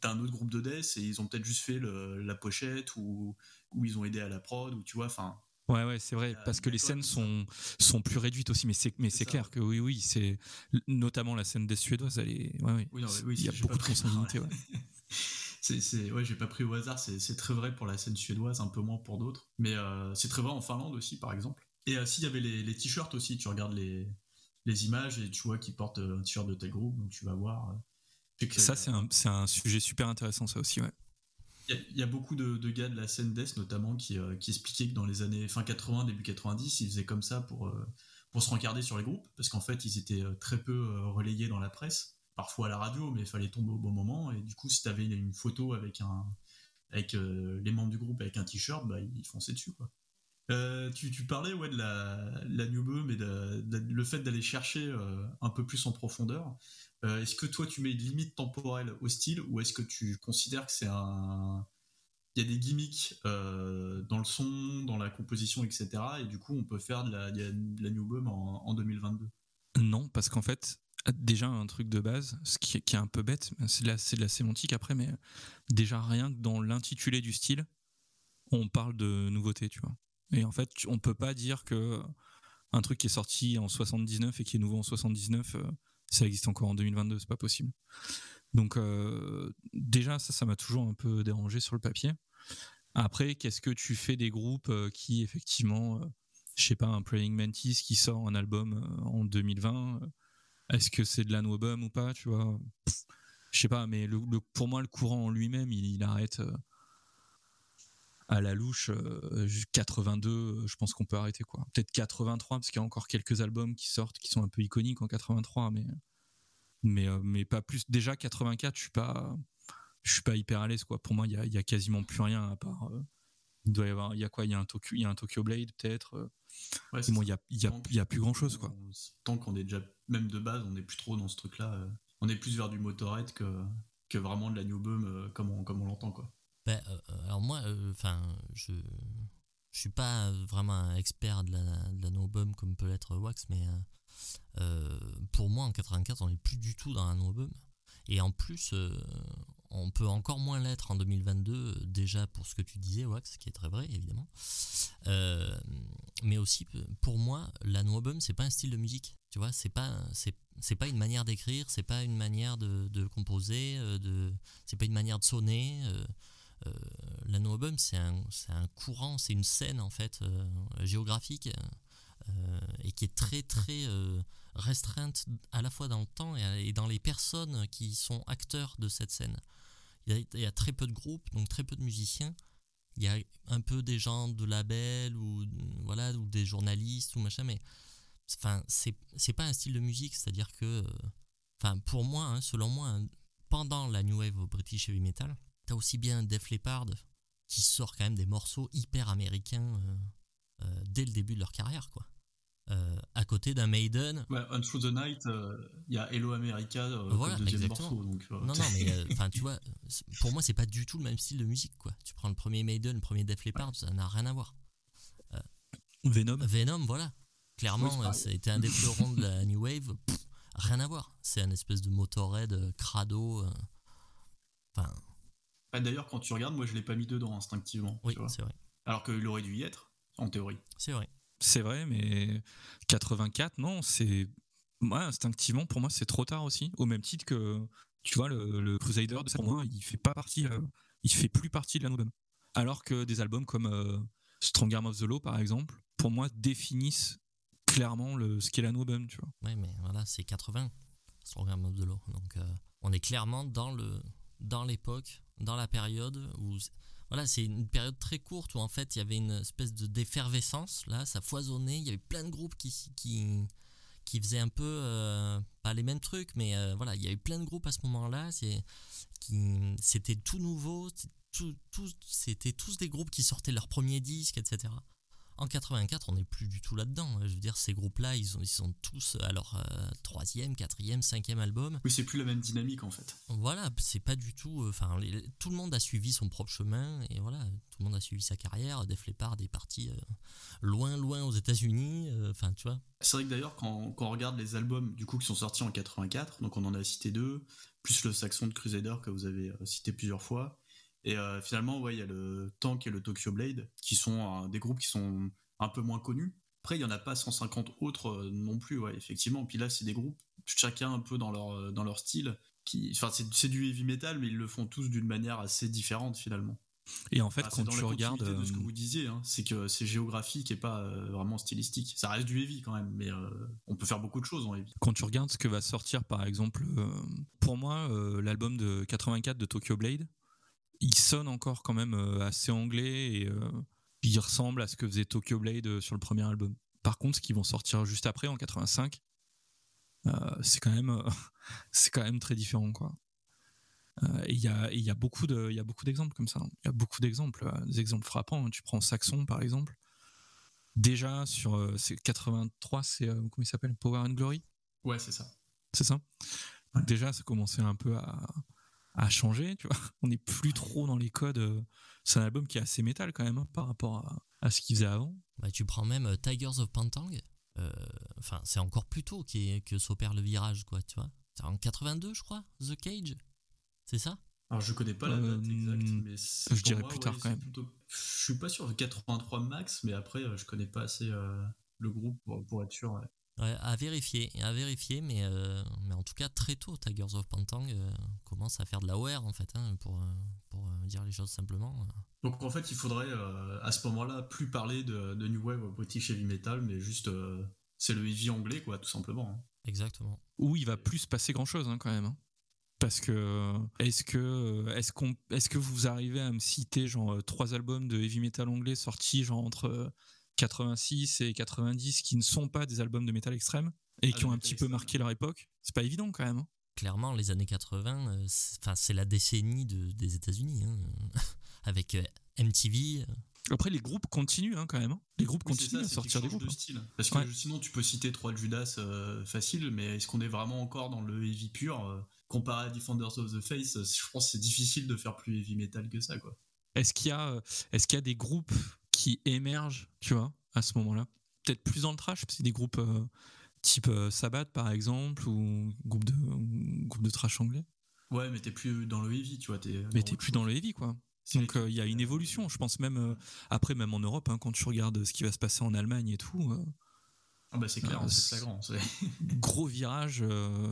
d'un autre groupe de death et ils ont peut-être juste fait le- la pochette ou, ou ils ont aidé à la prod ou tu vois enfin Ouais, ouais, c'est vrai, parce que les scènes sont, sont plus réduites aussi, mais c'est, mais C'est clair que oui, oui, c'est notamment la scène des Suédoises, elle est, ouais, Oui, non, oui, il y a beaucoup de consanguinité, ouais. c'est c'est ouais j'ai pas pris au hasard c'est c'est très vrai pour la scène suédoise un peu moins pour d'autres mais euh, c'est très vrai en Finlande aussi par exemple et euh, s'il y avait les, les t-shirts aussi tu regardes les les images et tu vois qu'ils portent euh, un t-shirt de tel groupe donc tu vas voir euh, Ça, c'est un, c'est un sujet super intéressant, ça aussi, ouais. Il y, a- beaucoup de, gars de la scène death notamment qui, euh, qui expliquaient que dans les années fin 80, début 90, ils faisaient comme ça pour, euh, pour se rencarder sur les groupes, parce qu'en fait ils étaient euh, très peu euh, relayés dans la presse, parfois à la radio, mais il fallait tomber au bon moment, et du coup si tu avais une photo avec un, avec les membres du groupe avec un t-shirt, bah, ils fonçaient dessus, quoi. tu, parlais ouais, de la, la New et le fait d'aller chercher un peu plus en profondeur. Est-ce que toi tu mets une limite temporelle au style ou est-ce que tu considères que c'est un, il y a des gimmicks euh, dans le son, dans la composition, etc. Et du coup, on peut faire de la, la New en, 2022. Non, parce qu'en fait, déjà un truc de base, ce qui, est un peu bête, c'est de, la sémantique après, mais déjà rien que dans l'intitulé du style, on parle de nouveauté, tu vois. Et en fait, on peut pas dire que un truc qui est sorti en 79 et qui est nouveau en 79, euh, ça existe encore en 2022, c'est pas possible. Donc euh, déjà ça, ça m'a toujours un peu dérangé sur le papier. Après, qu'est-ce que tu fais des groupes euh, qui effectivement, euh, je sais pas, un Praying Mantis qui sort un album en 2020, est-ce que c'est de la ou pas, tu vois? Je sais pas, mais pour moi le courant en lui-même, il, arrête à la louche 82 je pense qu'on peut arrêter quoi peut-être 83 parce qu'il y a encore quelques albums qui sortent qui sont un peu iconiques en 83 mais mais euh, mais pas plus. Déjà 84, je suis pas je suis pas hyper à l'aise quoi. Pour moi, il y a, y a, quasiment plus rien à part. Euh, il doit y avoir, il y a quoi? Il y a un Tokyo, il y a un Tokyo Blade peut-être. Euh. Ouais, bon, il y a, y, a, y a plus grand chose quoi. Tant qu'on est déjà même de base, on est plus trop dans ce truc-là. on est plus vers du Motorhead que que vraiment de la New Boom comme on comme on l'entend quoi. Ben, alors moi, enfin, je je suis pas vraiment un expert de la, de la No Boom comme peut l'être Wax, mais euh, pour moi, en 84, on n'est plus du tout dans un album. Et en plus, euh, on peut encore moins l'être en 2022, déjà pour ce que tu disais, Wax, qui est très vrai, évidemment. Euh, mais aussi, pour moi, la no album, c'est pas un style de musique. Tu vois, c'est pas, c'est, pas une manière d'écrire, c'est pas une manière de, de composer, de, c'est pas une manière de sonner. La no album, c'est un, un courant, c'est une scène, en fait, géographique euh, et qui est très très euh, restreinte à la fois dans le temps et, dans les personnes qui sont acteurs de cette scène. Il y, a, très peu de groupes, donc très peu de musiciens. Il y a un peu des gens de label ou voilà ou des journalistes ou machin, mais enfin c'est pas un style de musique, c'est-à-dire que enfin pour moi, hein, selon moi, hein, pendant la new wave au British heavy metal, t'as aussi bien Def Leppard qui sort quand même des morceaux hyper américains euh, dès le début de leur carrière, quoi. Euh, à côté d'un Maiden. Ouais, On Through the Night, il euh, y a Hello America voilà, le deuxième morceau. Donc, Non, non, mais enfin, tu vois, pour moi, c'est pas du tout le même style de musique, quoi. Tu prends le premier Maiden, le premier Def Leppard, ça n'a rien à voir. Venom. Venom, voilà. Clairement, ça a été un des fleurons de la New Wave. rien à voir. C'est un espèce de Motorhead, crado. Enfin. D'ailleurs, quand tu regardes, moi, je l'ai pas mis dedans instinctivement. Oui, c'est vrai. Alors qu'il aurait dû y être, en théorie. C'est vrai. C'est vrai, mais 84, non, c'est. Moi, instinctivement, pour moi, c'est trop tard aussi. Au même titre que, tu vois, le, Crusader, pour moi, il fait pas partie. Euh, il fait plus partie de la nouvelle. Alors que des albums comme euh, Strong Arm of the Law, par exemple, pour moi, définissent clairement le, ce qu'est la album, tu vois. Ouais, mais voilà, c'est 80, Strong Arm of the Law. Donc, euh, on est clairement dans le dans l'époque, dans la période où voilà, c'est une période très courte où en fait il y avait une espèce de d'effervescence là, ça foisonnait, il y avait plein de groupes qui qui qui faisaient un peu euh, pas les mêmes trucs, mais euh, voilà, il y avait plein de groupes à ce moment-là, c'est qui c'était tout nouveau, tout, tout, c'était tous des groupes qui sortaient leur premier disque, etc. En 84, on n'est plus du tout là-dedans. Je veux dire, ces groupes-là, ils, ils sont tous à leur euh, troisième, quatrième, cinquième album. Oui, c'est plus la même dynamique en fait. Voilà, c'est pas du tout. Euh, enfin, tout le monde a suivi son propre chemin et voilà, tout le monde a suivi sa carrière. Def Leppard est parti euh, loin, loin aux États-Unis. Enfin, tu vois. C'est vrai que d'ailleurs, quand, quand, on regarde les albums du coup qui sont sortis en 84, donc on en a cité deux, plus le Saxon de Crusader que vous avez cité plusieurs fois. Et euh, finalement, ouais, il y a le Tank et le Tokyo Blade, qui sont des groupes qui sont un peu moins connus. Après, il y en a pas 150 autres euh, non plus, ouais, effectivement. Puis là, c'est des groupes, chacun un peu dans leur, euh, dans leur style. Qui, enfin, c'est du heavy metal, mais ils le font tous d'une manière assez différente finalement. Et en fait, quand tu regardes, de ce que vous disiez, hein, c'est que c'est géographique et pas vraiment stylistique. Ça reste du heavy quand même, mais on peut faire beaucoup de choses en heavy. Quand tu regardes ce que va sortir, par exemple, pour moi, l'album de 84 de Tokyo Blade, il sonne encore quand même euh, assez anglais et euh, il ressemble à ce que faisait Tokyo Blade euh, sur le premier album. Par contre, ce qu'ils vont sortir juste après en 85, c'est quand même c'est quand même très différent quoi. Et il y a, y a beaucoup de, il y a beaucoup d'exemples comme ça. Il y a beaucoup d'exemples, des exemples frappants. Tu prends Saxon par exemple. Déjà sur euh, 83, c'est comment il s'appelle? Power and Glory? Ouais, c'est ça. C'est ça? Déjà, ça commençait un peu à, à changer. Tu vois, on n'est plus trop dans les codes. C'est un album qui est assez métal quand même hein, par rapport à, à ce qu'il faisait avant. Bah, tu prends même Tigers of Pantang. Enfin, c'est encore plus tôt que s'opère le virage, quoi. Tu vois. C'est en 82, je crois, The Cage. C'est ça? Alors je connais pas la date exacte, euh, mais je dirais plus tard quand même. Je suis pas sûr, 83 max, mais après euh, je connais pas assez euh, le groupe pour, être sûr. Ouais. À vérifier, à vérifier, mais, mais en tout cas très tôt, Tigers of Pantang commence à faire de la OR en fait, hein, pour, pour dire les choses simplement. Donc en fait, il faudrait à ce moment-là plus parler de, de, New Wave British Heavy Metal, mais juste c'est le heavy anglais, quoi, tout simplement. Hein. Exactement. Où il va plus se passer grand chose, hein, quand même. Hein. Parce que est-ce que est-ce qu'on est-ce que vous arrivez à me citer genre euh, trois albums de heavy metal anglais sortis genre entre 86 et 90 qui ne sont pas des albums de métal extrême et ah, qui ont un petit peu marqué leur époque C'est pas évident quand même. Hein. Clairement, les années 80, euh, enfin c'est la décennie des États-Unis avec euh, MTV. Après, les groupes continuent hein, quand même. Hein. Les groupes continuent à sortir des groupes. De Parce que sinon, tu peux citer trois Judas euh, facile, mais est-ce qu'on est vraiment encore dans le heavy pur euh, Comparé à Defenders of the Face, euh, je pense que c'est difficile de faire plus heavy metal que ça. quoi. Est-ce qu'il y, a, est qu'il y a des groupes qui émergent, tu vois, à ce moment-là Peut-être plus dans le trash, c'est des groupes type Sabbath, par exemple, ou groupe de, groupe de trash anglais Ouais, mais t'es plus dans le heavy, tu vois. Es mais t'es plus dans le heavy, quoi. Donc euh, il y a une évolution, je pense même euh, après même en Europe, hein, quand tu regardes ce qui va se passer en Allemagne et tout. Euh, ah bah c'est clair, c'est flagrant. gros virage,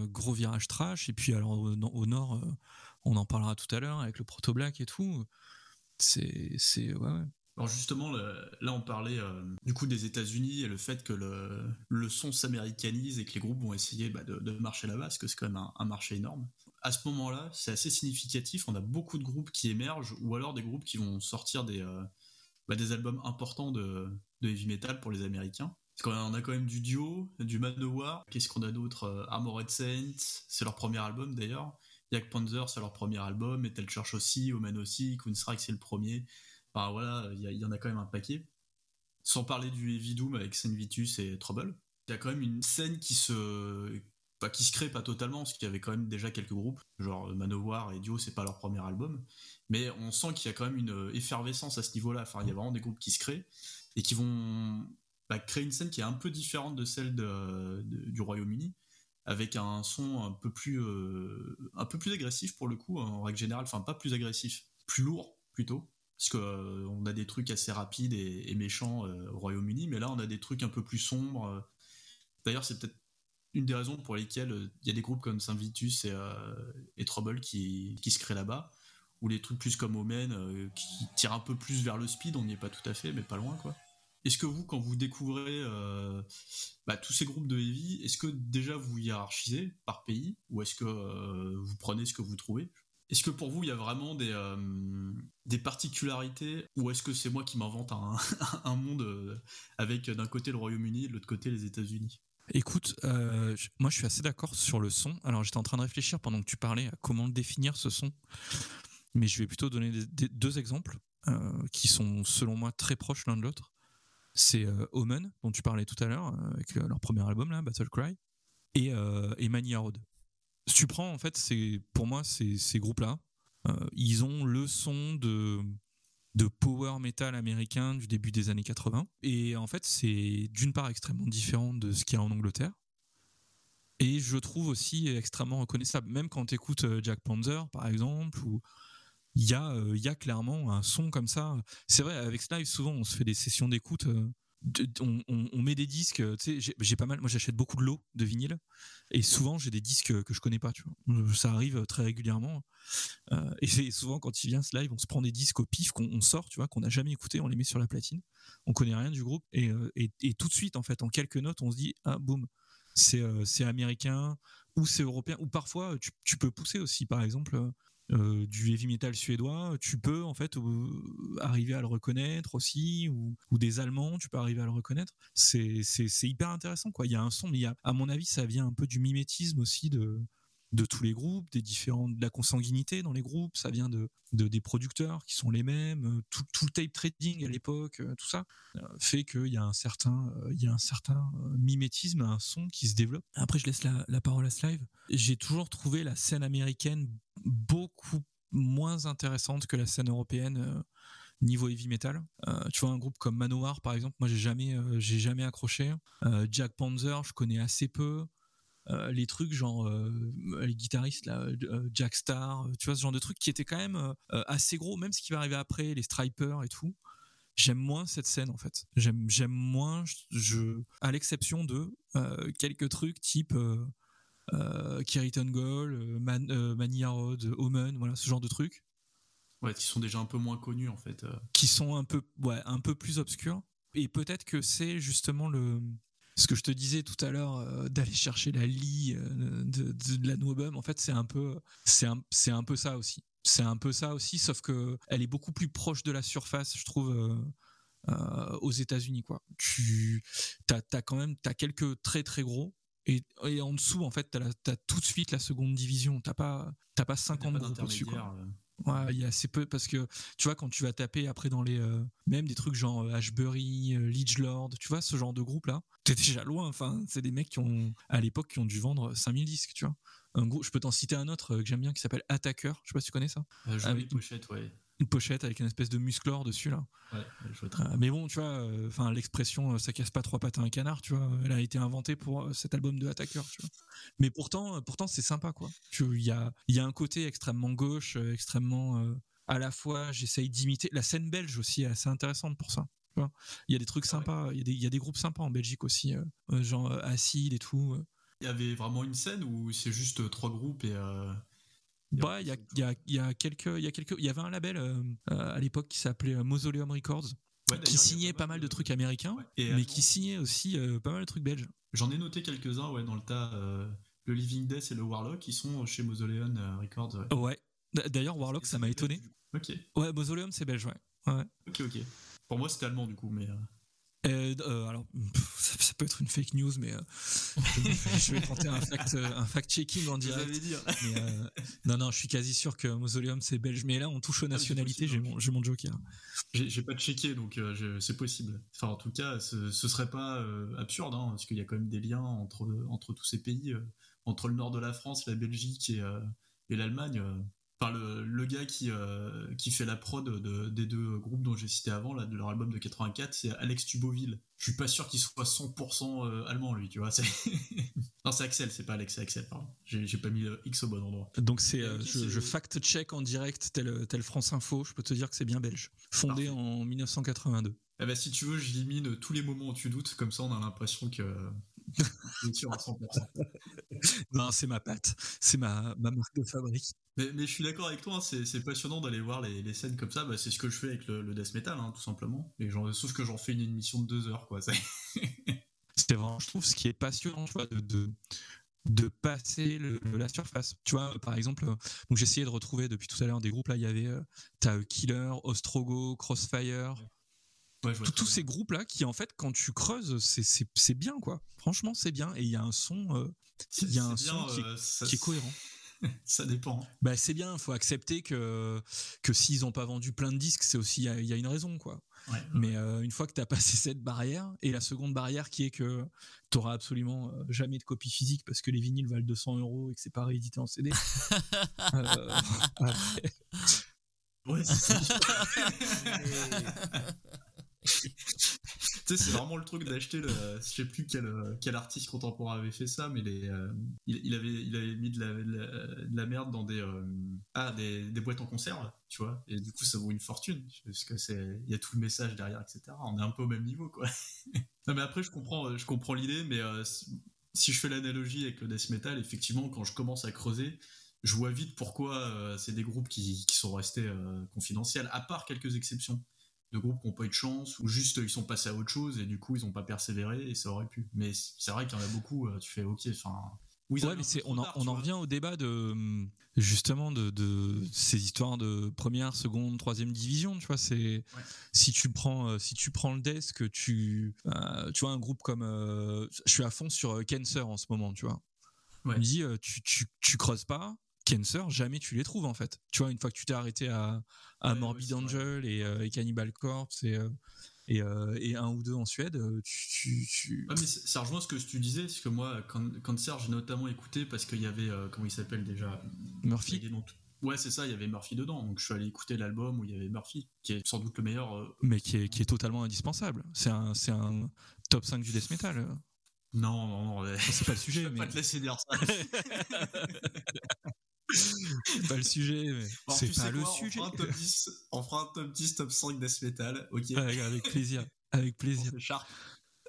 gros virage trash. Et puis alors au, nord, on en parlera tout à l'heure avec le proto black et tout. C'est c'est ouais, ouais. Alors justement, là on parlait du coup des États-Unis et le fait que le, le son s'américanise et que les groupes vont essayer bah, de, de, marcher là-bas, parce que c'est quand même un, marché énorme à ce moment-là, c'est assez significatif. On a beaucoup de groupes qui émergent, ou alors des groupes qui vont sortir des, euh, bah, des albums importants de, heavy metal pour les Américains. Parce qu'on a quand même du Dio, du Manowar. Qu'est-ce qu'on a d'autre euh, Armored Saints, c'est leur premier album d'ailleurs. Yak Panzer, c'est leur premier album. Metal Church aussi, Omen aussi, Strike, c'est le premier. Enfin voilà, il y, en a quand même un paquet. Sans parler du Heavy Doom avec Saint Vitus et Trouble. Il y a quand même une scène qui se, qui se crée pas totalement, parce qu'il y avait quand même déjà quelques groupes, genre Manowar et Dio, c'est pas leur premier album, mais on sent qu'il y a quand même une effervescence à ce niveau-là. Enfin, il y a vraiment des groupes qui se créent et qui vont bah, créer une scène qui est un peu différente de celle du Royaume-Uni, avec un son un peu plus, euh, un peu plus agressif pour le coup, en règle générale, enfin pas plus agressif, plus lourd plutôt. Parce qu'on euh, a des trucs assez rapides et, méchants au Royaume-Uni, mais là on a des trucs un peu plus sombres. D'ailleurs, c'est peut-être une des raisons pour lesquelles euh, il y a des groupes comme Saint Vitus et, euh, Trouble qui, se créent là-bas, ou les trucs plus comme Omen euh, qui tirent un peu plus vers le speed, on n'y est pas tout à fait, mais pas loin quoi. Est-ce que vous, quand vous découvrez bah, tous ces groupes de heavy, est-ce que déjà vous hiérarchisez par pays, ou est-ce que vous prenez ce que vous trouvez? Est-ce que pour vous, il y a vraiment des, des particularités ou est-ce que c'est moi qui m'invente un, monde avec d'un côté le Royaume-Uni et de l'autre côté les États-Unis? Écoute, euh, moi je suis assez d'accord sur le son. Alors j'étais en train de réfléchir pendant que tu parlais à comment définir ce son, mais je vais plutôt donner deux exemples euh, qui sont selon moi très proches l'un de l'autre. C'est euh, Omen, dont tu parlais tout à l'heure, avec leur premier album Battle Cry, et, et. Tu prends en fait, pour moi ces, ces groupes-là, ils ont le son de power metal américain du début des années 80. Et en fait, c'est d'une part extrêmement différent de ce qu'il y a en Angleterre. Et je trouve aussi extrêmement reconnaissable. Même quand tu écoutes euh, Jack Panzer, par exemple, où il y, a, euh, il y a clairement un son comme ça. C'est vrai, avec Slive, souvent, on se fait des sessions d'écoute euh, on, met des disques, tu sais, j'ai pas mal, moi j'achète beaucoup de lots de vinyle et souvent j'ai des disques que je connais pas, tu vois. Ça arrive très régulièrement. Euh, et souvent quand il vient ce live, on se prend des disques au pif qu'on sort, tu vois, qu'on n'a jamais écouté, on les met sur la platine. On connaît rien du groupe et, euh, tout de suite, en fait, en quelques notes, on se dit, ah boum, c'est euh, américain ou c'est européen ou parfois tu, peux pousser aussi, par exemple. Euh, du heavy metal suédois, tu peux en fait euh, arriver à le reconnaître aussi, ou, des Allemands, tu peux arriver à le reconnaître. C'est hyper intéressant quoi. Il y a un son, mais il y a, à mon avis, ça vient un peu du mimétisme aussi de de tous les groupes, des différents, de la consanguinité dans les groupes, ça vient de, des producteurs qui sont les mêmes, euh, tout, le tape trading à l'époque, euh, tout ça fait qu'il y a un certain, il y a un certain mimétisme, un son qui se développe. Après, je laisse la, la parole à Slive. J'ai toujours trouvé la scène américaine beaucoup moins intéressante que la scène européenne niveau heavy metal. Euh, tu vois un groupe comme Manowar par exemple, moi j'ai jamais euh, j'ai jamais accroché. Euh, Jack Panzer, je connais assez peu. Les trucs genre les guitaristes là, Jack Star, tu vois ce genre de trucs qui étaient quand même assez gros, même ce qui va arriver après, les Stripers et tout. J'aime moins cette scène en fait. J'aime j'aime moins je, à l'exception de quelques trucs type euh, Kiriton Gold, Man, Mania Road, Omen, voilà ce genre de trucs Ouais, qui sont déjà un peu moins connus en fait. Euh. Qui sont un peu, ouais, un peu plus obscurs. Et peut-être que c'est justement le, ce que je te disais tout à l'heure euh, d'aller chercher la lie euh, de, de, la Noobum. En fait, c'est un peu, c'est un, c'est un peu ça aussi. C'est un peu ça aussi, sauf que elle est beaucoup plus proche de la surface, je trouve. aux États-Unis quoi. Tu t'as as quand même t'as quelques très très gros et, et, en dessous en fait t'as as tout de suite la seconde division. T'as pas t'as pas 50 groupes au-dessus quoi. Ouais, il y a assez peu parce que tu vois quand tu vas taper après dans les euh, même des trucs genre euh, Ashbury, euh, Lord, tu vois ce genre de groupe là, t'es déjà loin. Enfin, c'est des mecs qui ont à l'époque qui ont dû vendre 5000 disques, tu vois. Un groupe, je peux t'en citer un autre que j'aime bien qui s'appelle Attacker. Je sais pas si tu connais ça. Avec pochette, ouais une pochette avec une espèce de musclore dessus là. Ouais, euh, mais bon, tu vois, euh, enfin l'expression euh, ça casse pas trois pattes à un canard, tu vois, elle a été inventée pour cet album de Attacker, tu vois. Mais pourtant, pourtant c'est sympa quoi. Il y a, y a un côté extrêmement gauche, extrêmement à la fois j'essaye d'imiter. La scène belge aussi est assez intéressante pour ça. Il y a des trucs ah sympas, il y, a des groupes sympas en Belgique aussi, genre Acide et tout. Il y avait vraiment une scène où c'est juste trois groupes et bah, il y a, y, a, y a, quelques, il y a quelques, il y avait un label euh, euh, à l'époque qui s'appait euh, Mausoleum Records, qui signait pas mal de, trucs américains, mais qui signait aussi pas mal de trucs belges. J'en ai noté quelques-uns, ouais, dans le tas. le Living Death et le Warlock, qui sont chez Mausoleum Records. Ouais. D'ailleurs, Warlock, ça m'a étonné. Ok. Ouais, Mausoleum, c'est belge, ouais. ouais. Ok, ok. Pour moi, c'était allemand, du coup, mais. Euh, euh, alors, ça, peut être une fake news, mais euh, je vais tenter un fact, un fact checking en direct. Dire. non, non, je suis quasi sûr que Mausoleum c'est belge. Mais là, on touche aux ah, nationalités. J'ai mon, mon, joker. J'ai pas checké, donc c'est possible. Enfin, en tout cas, ce, ce serait pas absurde, hein, parce qu'il y a quand même des liens entre entre tous ces pays, entre le nord de la France, la Belgique et, et l'Allemagne le, gars qui, euh, qui fait la prod des deux groupes dont j'ai cité avant, là, de leur album de 84, c'est Alex Tuboville. Je suis pas sûr qu'il soit 100% euh, allemand, lui, tu vois. non, c'est Axel, c'est pas Alex, c'est Axel, pardon. J'ai pas mis le X au bon endroit. Donc, c'est, euh, je, fact-check en direct, tel, tel France Info, je peux te dire que c'est bien belge. Fondé en 1982. Eh ben, si tu veux, j'élimine tous les moments où tu doutes, comme ça on a l'impression que sûr à 100%. non, c'est ma patte, c'est ma, ma marque de fabrique. Mais, je suis d'accord avec toi, hein, c'est passionnant d'aller voir les, scènes comme ça. Bah, c'est ce que je fais avec le, death metal, hein, tout simplement. Et sauf que j'en fais une émission de deux heures, quoi. C'était vraiment, je trouve, ce qui est passionnant, de, de, passer la surface. Tu vois, par exemple, donc j'essayais de retrouver depuis tout à l'heure des groupes. Là, il y avait euh, Killer, Ostrogo, Crossfire. tous ces groupes là qui en fait quand tu creuses c'est bien quoi franchement c'est bien et il y a un son euh, y a un son euh, qui est cohérent ça dépend. Bah, c'est bien, il faut accepter que, que s'ils n'ont pas vendu plein de disques, c'est aussi, il y, a une raison, quoi. Mais euh, une fois que tu as passé cette barrière, et la seconde barrière qui est que tu n'auras absolument euh, jamais de copie physique parce que les vinyles valent 200 euros et que c'est pas réédité en CD. euh, ouais, c'est tu c'est vraiment le truc d'acheter le. Je sais plus quel, quel artiste contemporain avait fait ça, mais euh, il, avait, il avait mis de la, de la, merde dans des, euh, ah, des, boîtes en conserve, tu vois, et du coup, ça vaut une fortune, parce que c'est, il y a tout le message derrière, etc. On est un peu au même niveau, quoi. non, mais après, je comprends, je comprends l'idée, mais euh, si je fais l'analogie avec le death metal, effectivement, quand je commence à creuser, je vois vite pourquoi c'est des groupes qui sont restés confidentiels, à part quelques exceptions de groupes qui n'ont pas eu de chance ou juste ils sont passés à autre chose et du coup ils n'ont pas persévéré et ça aurait pu. Mais c'est vrai qu'il y en a beaucoup, euh, tu fais ok, enfin. Oui, mais c'est, on, en, revient au débat de justement de, ces histoires de première, seconde, troisième division. Tu vois, c'est si tu prends euh, si tu prends le desk, tu euh, tu vois un groupe comme je suis à fond sur Cancer en ce moment, tu vois. Il me dit, euh, tu, tu, tu creuses pas, Cancer, jamais tu les trouves en fait. Tu vois, une fois que tu t'es arrêté à, à Morbid Angel et, euh, et, Cannibal Corpse et, euh, et, euh, et, un ou deux en Suède, tu. tu, tu... mais ça rejoint ce que tu disais, parce que moi, quand, Cancer, j'ai notamment écouté parce qu'il y avait, comment il s'appelle déjà Murphy. Ouais, c'est ça, il y avait Murphy dedans. Donc je suis allé écouter l'album où il y avait Murphy, qui est sans doute le meilleur. Mais qui est, qui est totalement indispensable. C'est un, un top 5 du death metal. Non, non, non. C'est pas le sujet. je mais... pas te laisser dire ça. c'est pas le sujet, mais bon, c'est pas le quoi, sujet. On fera, un top 10, on fera un top 10, top 5 death metal, ok Avec plaisir, avec plaisir.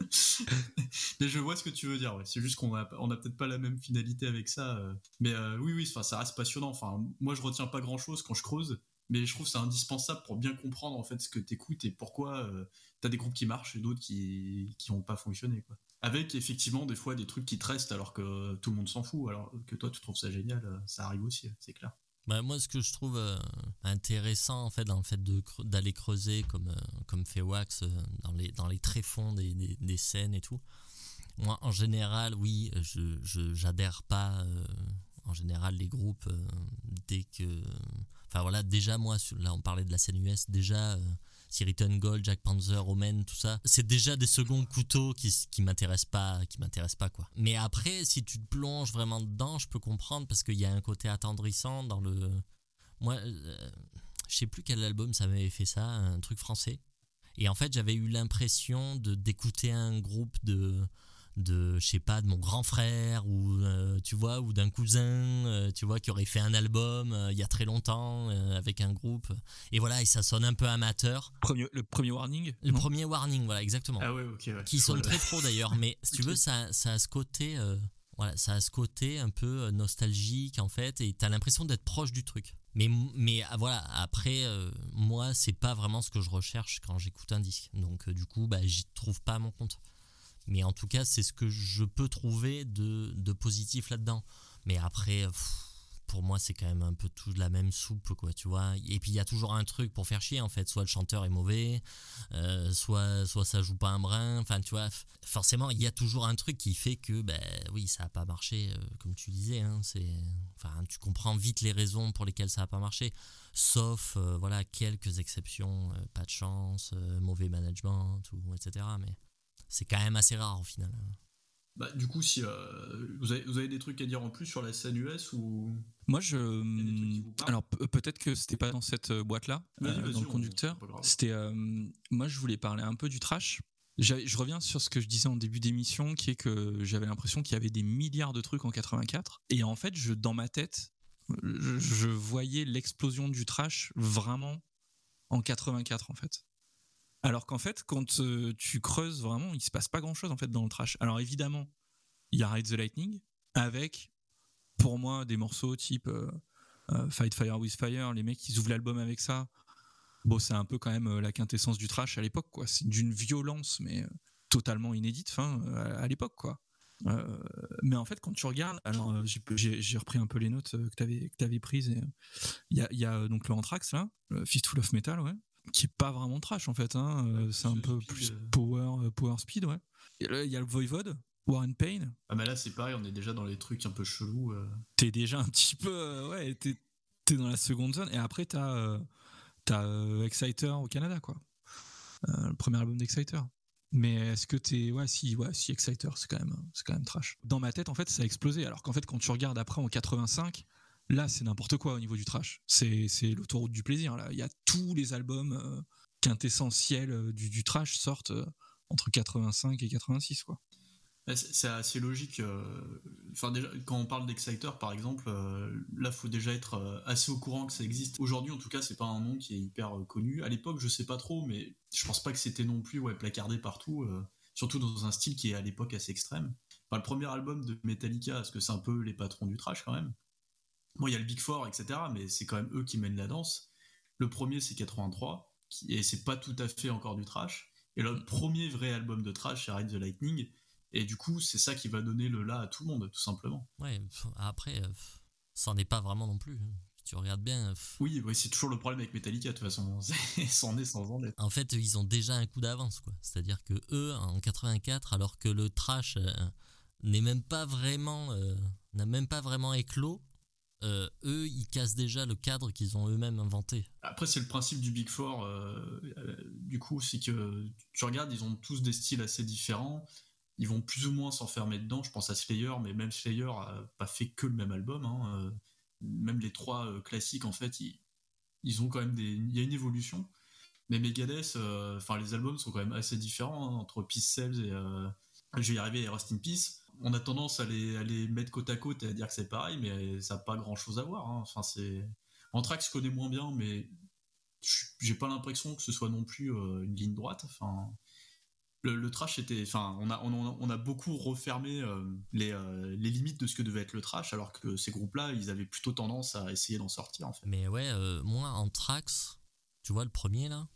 mais je vois ce que tu veux dire. Ouais. C'est juste qu'on a, on a peut-être pas la même finalité avec ça. Euh. Mais euh, oui, oui, ça reste passionnant. Enfin, moi, je retiens pas grand-chose quand je creuse, mais je trouve c'est indispensable pour bien comprendre en fait ce que t'écoutes et pourquoi euh, t'as des groupes qui marchent et d'autres qui qui ont pas fonctionné. Quoi. Avec effectivement des fois des trucs qui te restent alors que tout le monde s'en fout, alors que toi tu trouves ça génial, euh, ça arrive aussi, c'est clair. Bah, moi, ce que je trouve euh, intéressant en fait dans le fait d'aller creuser comme euh, comme fait Wax euh, dans les dans les tréfonds des, des, des, scènes et tout. Moi, en général, oui, je j'adhère pas. Euh, en général, les groupes dès que, enfin voilà, déjà moi, là on parlait de la scène US, déjà si Gold, Jack Panzer, Omen, tout ça, c'est déjà des seconds couteaux qui, qui m'intéressent pas, qui m'intéressent pas quoi. Mais après, si tu te plonges vraiment dedans, je peux comprendre parce qu'il y a un côté attendrissant dans le. Moi, euh, je sais plus quel album ça m'avait fait ça, un truc français. Et en fait, j'avais eu l'impression d'écouter un groupe de de je sais pas de mon grand frère ou euh, tu vois ou d'un cousin euh, tu vois qui aurait fait un album euh, il y a très longtemps avec un groupe. Et voilà et ça sonne un peu amateur. Premier, le premier warning le premier warning voilà exactement. Ah ouais, qui sonne très pro d'ailleurs. Mais si tu veux ça, ça a ce côté voilà ça a ce côté un peu nostalgique en fait et t'as l'impression d'être proche du truc. Mais mais ah, voilà après moi c'est pas vraiment ce que je recherche quand j'écoute un disque. Donc du coup bah j'y trouve pas mon compte mais en tout cas, c'est ce que je peux trouver de, de positif là-dedans. Mais après, pour moi, c'est quand même un peu tout de la même soupe, quoi, tu vois. Et puis, il y a toujours un truc pour faire chier, en fait. Soit le chanteur est mauvais, euh, soit, soit ça joue pas un brin. Enfin, tu vois, forcément, il y a toujours un truc qui fait que, ben oui, ça a pas marché, euh, comme tu disais. Hein, c'est, enfin, tu comprends vite les raisons pour lesquelles ça a pas marché. Sauf, euh, voilà, quelques exceptions. pas de chance, mauvais management, ou, etc. Mais c'est quand même assez rare au final. Bah, du coup, si euh, vous, avez, vous, avez, des trucs à dire en plus sur la scène US ou? Moi, je alors peut-être que c'était pas dans cette euh, boîte là, euh, dans le conducteur. C'était moi, je voulais parler un peu du trash. Je reviens sur ce que je disais en début d'émission, qui est que j'avais l'impression qu'il y avait des milliards de trucs en 84, et en fait, je dans ma tête, je, je voyais l'explosion du trash vraiment en 84 en fait. Alors qu'en fait, quand euh, tu creuses vraiment, il se passe pas grand chose en fait dans le trash. Alors évidemment, il y a Ride the Lightning avec, pour moi, des morceaux type euh, euh, Fight Fire with Fire. Les mecs, ils ouvrent l'album avec ça. Bon, c'est un peu quand même la quintessence du trash à l'époque, quoi. C'est d'une violence, mais totalement inédite, fin, à, l'époque, quoi. mais en fait, quand tu regardes, alors j'ai repris un peu les notes que tu avais, avais, prises. Il y a, y a, donc le Anthrax là, Fistful of Metal, ouais qui est pas vraiment trash en fait. Hein. Euh, c'est un peu plus euh. power, euh, power speed, ouais. Il y a le Voivode, Warren Payne. Ah, mais là, c'est pareil, on est déjà dans les trucs un peu chelous. T'es déjà un petit peu. ouais, t'es es dans la seconde zone. Et après, t'as as Exciter au Canada, quoi. le premier album d'Exciter. Mais est-ce que t'es. Ouais, si, ouais, si Exciter, c'est quand, même, quand même trash. Dans ma tête, en fait, ça a explosé. Alors qu'en fait, quand tu regardes après en 85, Là, c'est n'importe quoi au niveau du trash. C'est, l'autoroute du plaisir. Là, il y a tous les albums euh, quintessentiels euh, du, trash sortent euh, entre 85 et 86, quoi. C'est assez logique. Enfin, déjà, quand on parle d'Exciter, par exemple, là, faut déjà être assez au courant que ça existe. Aujourd'hui, en tout cas, c'est pas un nom qui est hyper connu. À l'époque, je sais pas trop, mais je pense pas que c'était non plus ouais, placardé partout. surtout dans un style qui est à l'époque assez extrême. le premier album de Metallica, parce que c'est un peu les patrons du trash quand même. Bon, il y a le Big Four, etc., mais c'est quand même eux qui mènent la danse. Le premier, c'est 83, et c'est pas tout à fait encore du trash. Et le premier vrai album de trash, c'est Ride the Lightning. Et du coup, c'est ça qui va donner le là à tout le monde, tout simplement. Ouais, après, euh, ça n'est pas vraiment non plus. Hein. tu regardes bien. Oui, oui c'est toujours le problème avec Metallica, de toute façon. C'en est sans en être. En fait, ils ont déjà un coup d'avance, quoi. C'est-à-dire que eux, en 84, alors que le trash euh, n'est même pas vraiment. Euh, n'a même pas vraiment éclos, euh, eux, ils cassent déjà le cadre qu'ils ont eux-mêmes inventé. Après, c'est le principe du Big Four. euh, euh, du coup, c'est que tu regardes, ils ont tous des styles assez différents. Ils vont plus ou moins s'enfermer dedans. Je pense à Slayer, mais même Slayer a pas fait que le même album. hein. Même les trois classiques, en fait, ils, ont quand même des. Il y a une évolution. Mais Megadeth, enfin, les albums sont quand même assez différents hein, entre Peace Cells et. je vais y arriver, et Rust in Peace. On a tendance à les, mettre côte à côte et à dire que c'est pareil, mais ça n'a pas grand chose à voir. hein. Enfin, c'est. Anthrax, je connais moins bien, mais j'ai pas l'impression que ce soit non plus euh, une ligne droite. Enfin, le, trash était. Enfin, on a, beaucoup refermé euh, les, euh, les limites de ce que devait être le trash, alors que ces groupes-là, ils avaient plutôt tendance à essayer d'en sortir. Mais ouais, moi, Anthrax, tu vois le premier là,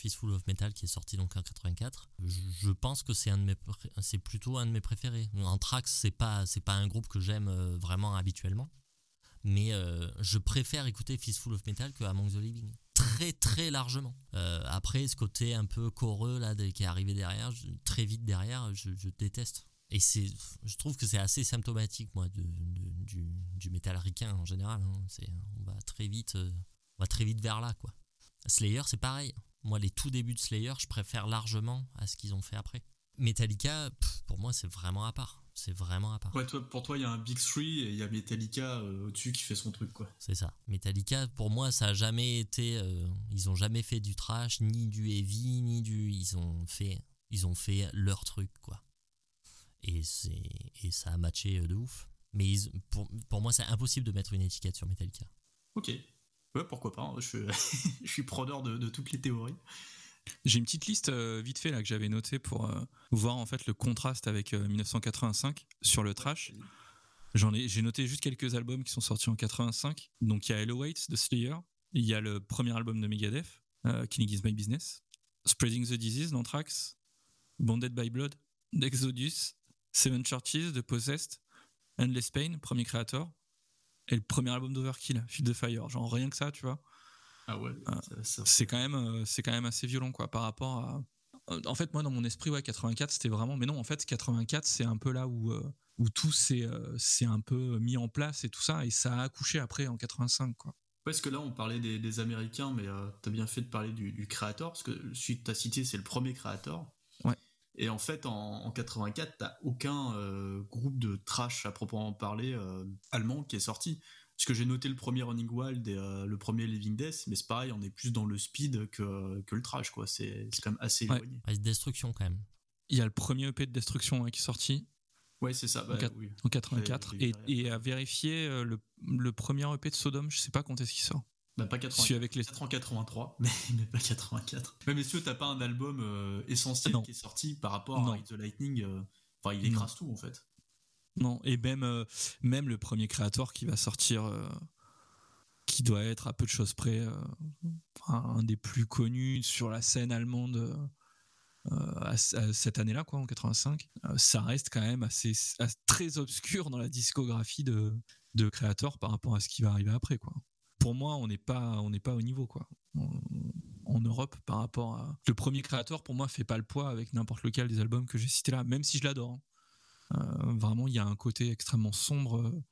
Fistful of Metal qui est sorti donc en 84, je, je pense que c'est un de mes c'est plutôt un de mes préférés. Anthrax, c'est pas c'est pas un groupe que j'aime euh, vraiment habituellement, mais euh, je préfère écouter Fistful of Metal que Among the Living. Très très largement. Euh, après, ce côté un peu choreux là qui est arrivé derrière, très vite derrière, je, déteste. Et je trouve que c'est assez symptomatique moi du, du métal ricain en général. hein. On va très vite, on va très vite vers là quoi. Slayer, c'est pareil. Moi, les tout débuts de Slayer, je préfère largement à ce qu'ils ont fait après. Metallica, pff, pour moi, c'est vraiment à part. C'est vraiment à part. Ouais, toi, pour toi, il y a un Big Three et il y a Metallica euh, au-dessus qui fait son truc, quoi. C'est ça. Metallica, pour moi, ça a jamais été. euh, ils ont jamais fait du trash, ni du heavy, ni du. Ils ont fait, ils ont fait leur truc, quoi. Et et ça a matché euh, de ouf. Mais ils- pour, pour moi, c'est impossible de mettre une étiquette sur Metallica. Ok. Ouais, pourquoi pas. hein. Je, suis- je suis preneur de, de toutes les théories. J'ai une petite liste euh, vite fait là que j'avais notée pour euh, voir en fait le contraste avec euh, 1985 sur le trash. J'en ai, j'ai noté juste quelques albums qui sont sortis en 85. Donc il y a Hello Waits de Slayer, il y a le premier album de Megadeth, euh, Killing Is My Business, Spreading the Disease d'Anthrax, Bonded by Blood d'Exodus, Seven Churches de Possessed, Endless Pain, premier créateur, et le premier album d'Overkill, Field the Fire. Genre rien que ça, tu vois Ah ouais, ça- c'est quand même euh, c'est quand même assez violent quoi par rapport à Euh, en fait moi dans mon esprit ouais 84 c'était vraiment mais non en fait 84 c'est un peu là où euh, où tout s'est euh, un peu mis en place et tout ça et ça a accouché après en 85 quoi Parce que là, on parlait des, des Américains, mais euh, t'as bien fait de parler du, du créateur, parce que celui que t'as cité, c'est le premier créateur. Ouais. Et en fait, en, en 84, t'as aucun euh, groupe de trash à proprement parler euh, allemand qui est sorti. Parce que j'ai noté le premier Running Wild et euh, le premier Living Death, mais c'est pareil, on est plus dans le speed que, que le trash, quoi. C'est quand même assez Ouais. éloigné. Ouais, Destruction quand même. il y a le premier EP de Destruction hein, qui est sorti Ouais, c'est ça. bah, quatre- oui. en 84 J'ai- j'ai et, à vérifier euh, le, le premier EP de Sodom je sais pas quand est-ce qu'il sort Bah, pas celui 84. avec les Peut-être en 83, mais, mais pas 84. Mais messieurs, t'as pas un album euh, essentiel Non. qui est sorti par rapport Non. à the Lightning euh, Enfin, il écrase tout en fait. Non, et même, euh, même le premier créateur qui va sortir, qui doit être à peu de choses près euh, un des plus connus sur la scène allemande euh, à, à cette année-là, quoi, en 85, euh, ça reste quand même assez, assez- très obscur dans la discographie de, de créateurs par rapport à ce qui va arriver après, quoi. Pour moi, on n'est pas, on n'est pas au niveau, quoi. En- Europe, par rapport à le premier créateur, pour moi, fait pas le poids avec n'importe lequel des albums que j'ai cités là, même si je l'adore. hein. Euh, vraiment, il y a un côté extrêmement sombre euh,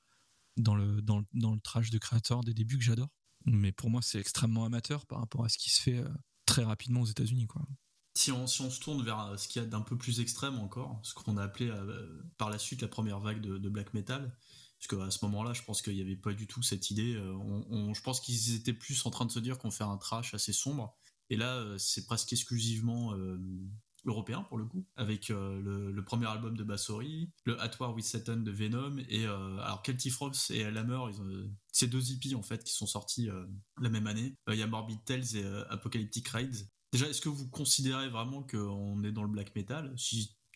dans le, dans, le, dans le trash de créateur des débuts que j'adore. Mais pour moi, c'est extrêmement amateur par rapport à ce qui se fait euh, très rapidement aux États-Unis. Quoi. Si on, se tourne vers ce qu'il y a d'un peu plus extrême encore, ce qu'on a appelé par la suite la première vague de black metal, parce qu'à ce moment-là, je pense qu'il n'y avait pas du tout cette idée. euh, on- je pense qu'ils étaient plus en train de se dire qu'on fait un trash assez sombre. Et là, euh, c'est presque exclusivement euh, européen pour le coup, avec le, premier album de Bassory, le At War with Satan de Venom, et alors Celtic Frogs et Hammer, ils ont, ces deux hippies en fait qui sont sortis la même année. Il y a Morbid Tales et Apocalyptic Raids. Déjà, est-ce que vous considérez vraiment qu'on est dans le black metal?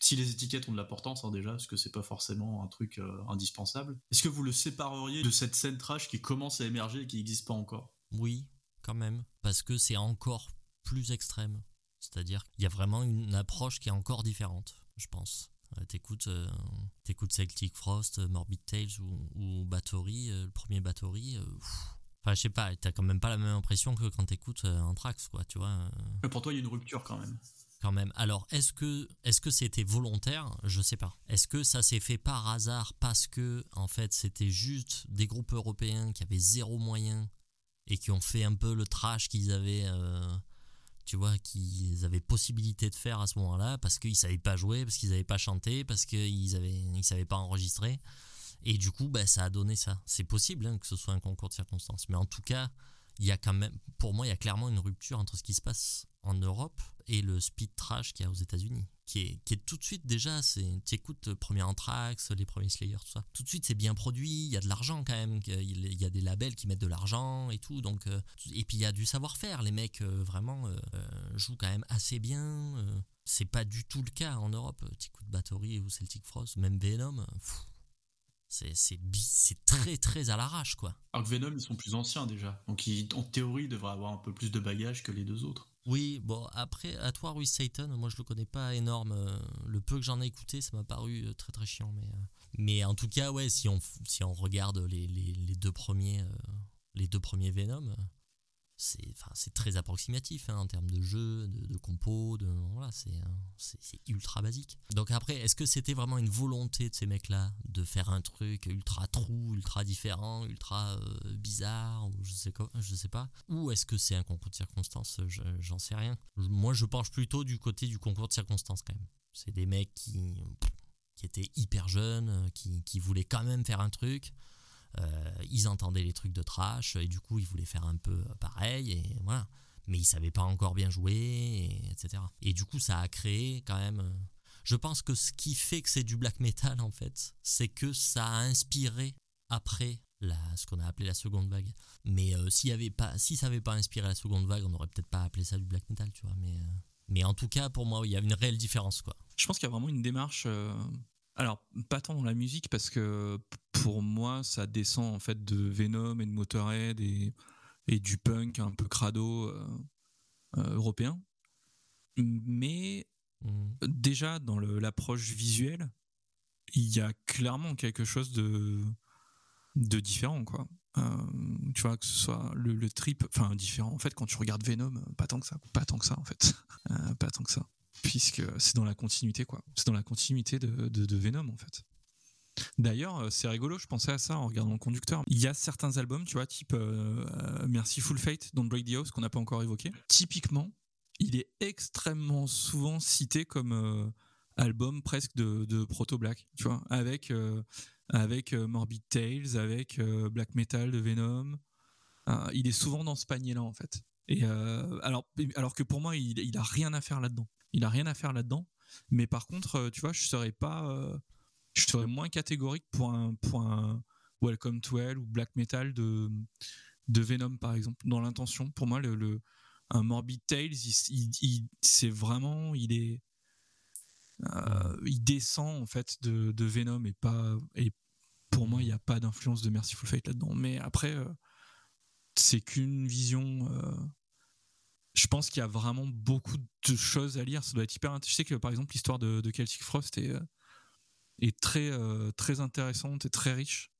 Si les étiquettes ont de l'importance hein, déjà, parce que c'est pas forcément un truc euh, indispensable. Est-ce que vous le sépareriez de cette scène trash qui commence à émerger et qui n'existe pas encore? Oui, quand même, parce que c'est encore plus extrême. C'est-à-dire qu'il y a vraiment une approche qui est encore différente, je pense. Euh, T'écoutes euh, t'écoutes Celtic Frost, euh, Morbid Tales ou, ou Bathory, euh, le premier Bathory. euh. Enfin, je sais pas, t'as quand même pas la même impression que quand t'écoutes euh, Anthrax, quoi, tu vois. Mais Pour toi, il y a une rupture quand même. Même. Alors, est-ce que est-ce que c'était volontaire? Je sais pas. Est-ce que ça s'est fait par hasard parce que en fait c'était juste des groupes européens qui avaient zéro moyen et qui ont fait un peu le trash qu'ils avaient, euh, tu vois, qu'ils avaient possibilité de faire à ce moment-là parce qu'ils savaient pas jouer, parce qu'ils n'avaient pas chanté, parce qu'ils avaient ils savaient pas enregistrer? Et du coup, bah, ça a donné ça. C'est possible hein, que ce soit un concours de circonstances, mais en tout cas, il y a quand même, pour moi, il y a clairement une rupture entre ce qui se passe en Europe et le speed trash qu'il y a aux États-Unis, qui est, tout de suite déjà, tu écoutes le premier Anthrax, les premiers Slayer, tout ça. Tout de suite, c'est bien produit, il y a de l'argent quand même, il y a des labels qui mettent de l'argent et tout, donc, euh, et puis il y a du savoir-faire, les mecs euh, vraiment euh, jouent quand même assez bien. c'est pas du tout le cas en Europe. Tu écoutes Bathory ou Celtic Frost, même Venom. c'est très très à l'arrache quoi. Alors que Venom ils sont plus anciens déjà, donc en théorie ils devraient avoir un peu plus de bagages que les deux autres. Oui, bon, après, à toi, Ruiz Satan, moi je le connais pas énorme. Euh, le peu que j'en ai écouté, ça m'a paru euh, très très chiant. Mais, euh, mais en tout cas, ouais, si on, si on regarde les, les, les deux premiers, les deux premiers Venom, c'est enfin, très approximatif hein, en termes de jeu, de, de de, voilà, hein, c'est ultra basique. Donc après, est-ce que c'était vraiment une volonté de ces mecs-là de faire un truc ultra trou, ultra différent, ultra euh, bizarre, ou je sais, quoi, je sais pas? Ou est-ce que c'est un concours de circonstances? J'en sais rien. Moi, je penche plutôt du côté du concours de circonstances quand même. C'est des mecs qui, qui étaient hyper jeunes, qui, qui voulaient quand même faire un truc euh, ils entendaient les trucs de trash et du coup ils voulaient faire un peu pareil et voilà. Mais ils savaient pas encore bien jouer, etc. Et du coup ça a créé quand même. Euh, je pense que ce qui fait que c'est du black metal en fait, c'est que ça a inspiré après la, ce qu'on a appelé la seconde vague. Mais euh, s'il y avait pas, si ça n'avait pas inspiré la seconde vague, on n'aurait peut-être pas appelé ça du black metal, tu vois. Mais, mais en tout cas, pour moi, il y a une réelle différence, quoi. Je pense qu'il y a vraiment une démarche alors, pas tant dans la musique, parce que pour moi, ça descend en fait de Venom et de Motorhead et, et du punk un peu crado euh, euh, européen. Mais mmh. déjà, dans l'approche visuelle, il y a clairement quelque chose de, de différent, quoi. Euh, tu vois, que ce soit le, le trip, enfin différent. En fait, quand tu regardes Venom, pas tant que ça, pas tant que ça, en fait, pas tant que ça puisque c'est dans la continuité, quoi. C'est dans la continuité de, de, Venom, en fait. D'ailleurs, euh, c'est rigolo, je pensais à ça en regardant le conducteur. Il y a certains albums, tu vois, type euh, euh Merciful Fate, Don't Break the House, qu'on n'a pas encore évoqué. Typiquement, il est extrêmement souvent cité comme album presque de, proto-black, tu vois, avec, avec Morbid Tales, avec Black Metal de Venom. il est souvent dans ce panier-là, en fait. Et alors, alors que pour moi, il, il a rien à faire là-dedans. Il a rien à faire là-dedans. Mais par contre, tu vois, je serais pas, je serais moins catégorique pour un, pour Welcome to Hell ou Black Metal de, de Venom, par exemple, dans l'intention. Pour moi, le, un Morbid Tales, il, c'est vraiment, il est, euh, il descend en fait de, de, Venom et pas, et pour moi, il n'y a pas d'influence de Merciful Fate là-dedans. Mais après, c'est qu'une vision je pense qu'il y a vraiment beaucoup de choses à lire. Ça doit être hyper. Je sais que par exemple l'histoire de, Celtic Frost est, euh, est très euh, très intéressante et très riche.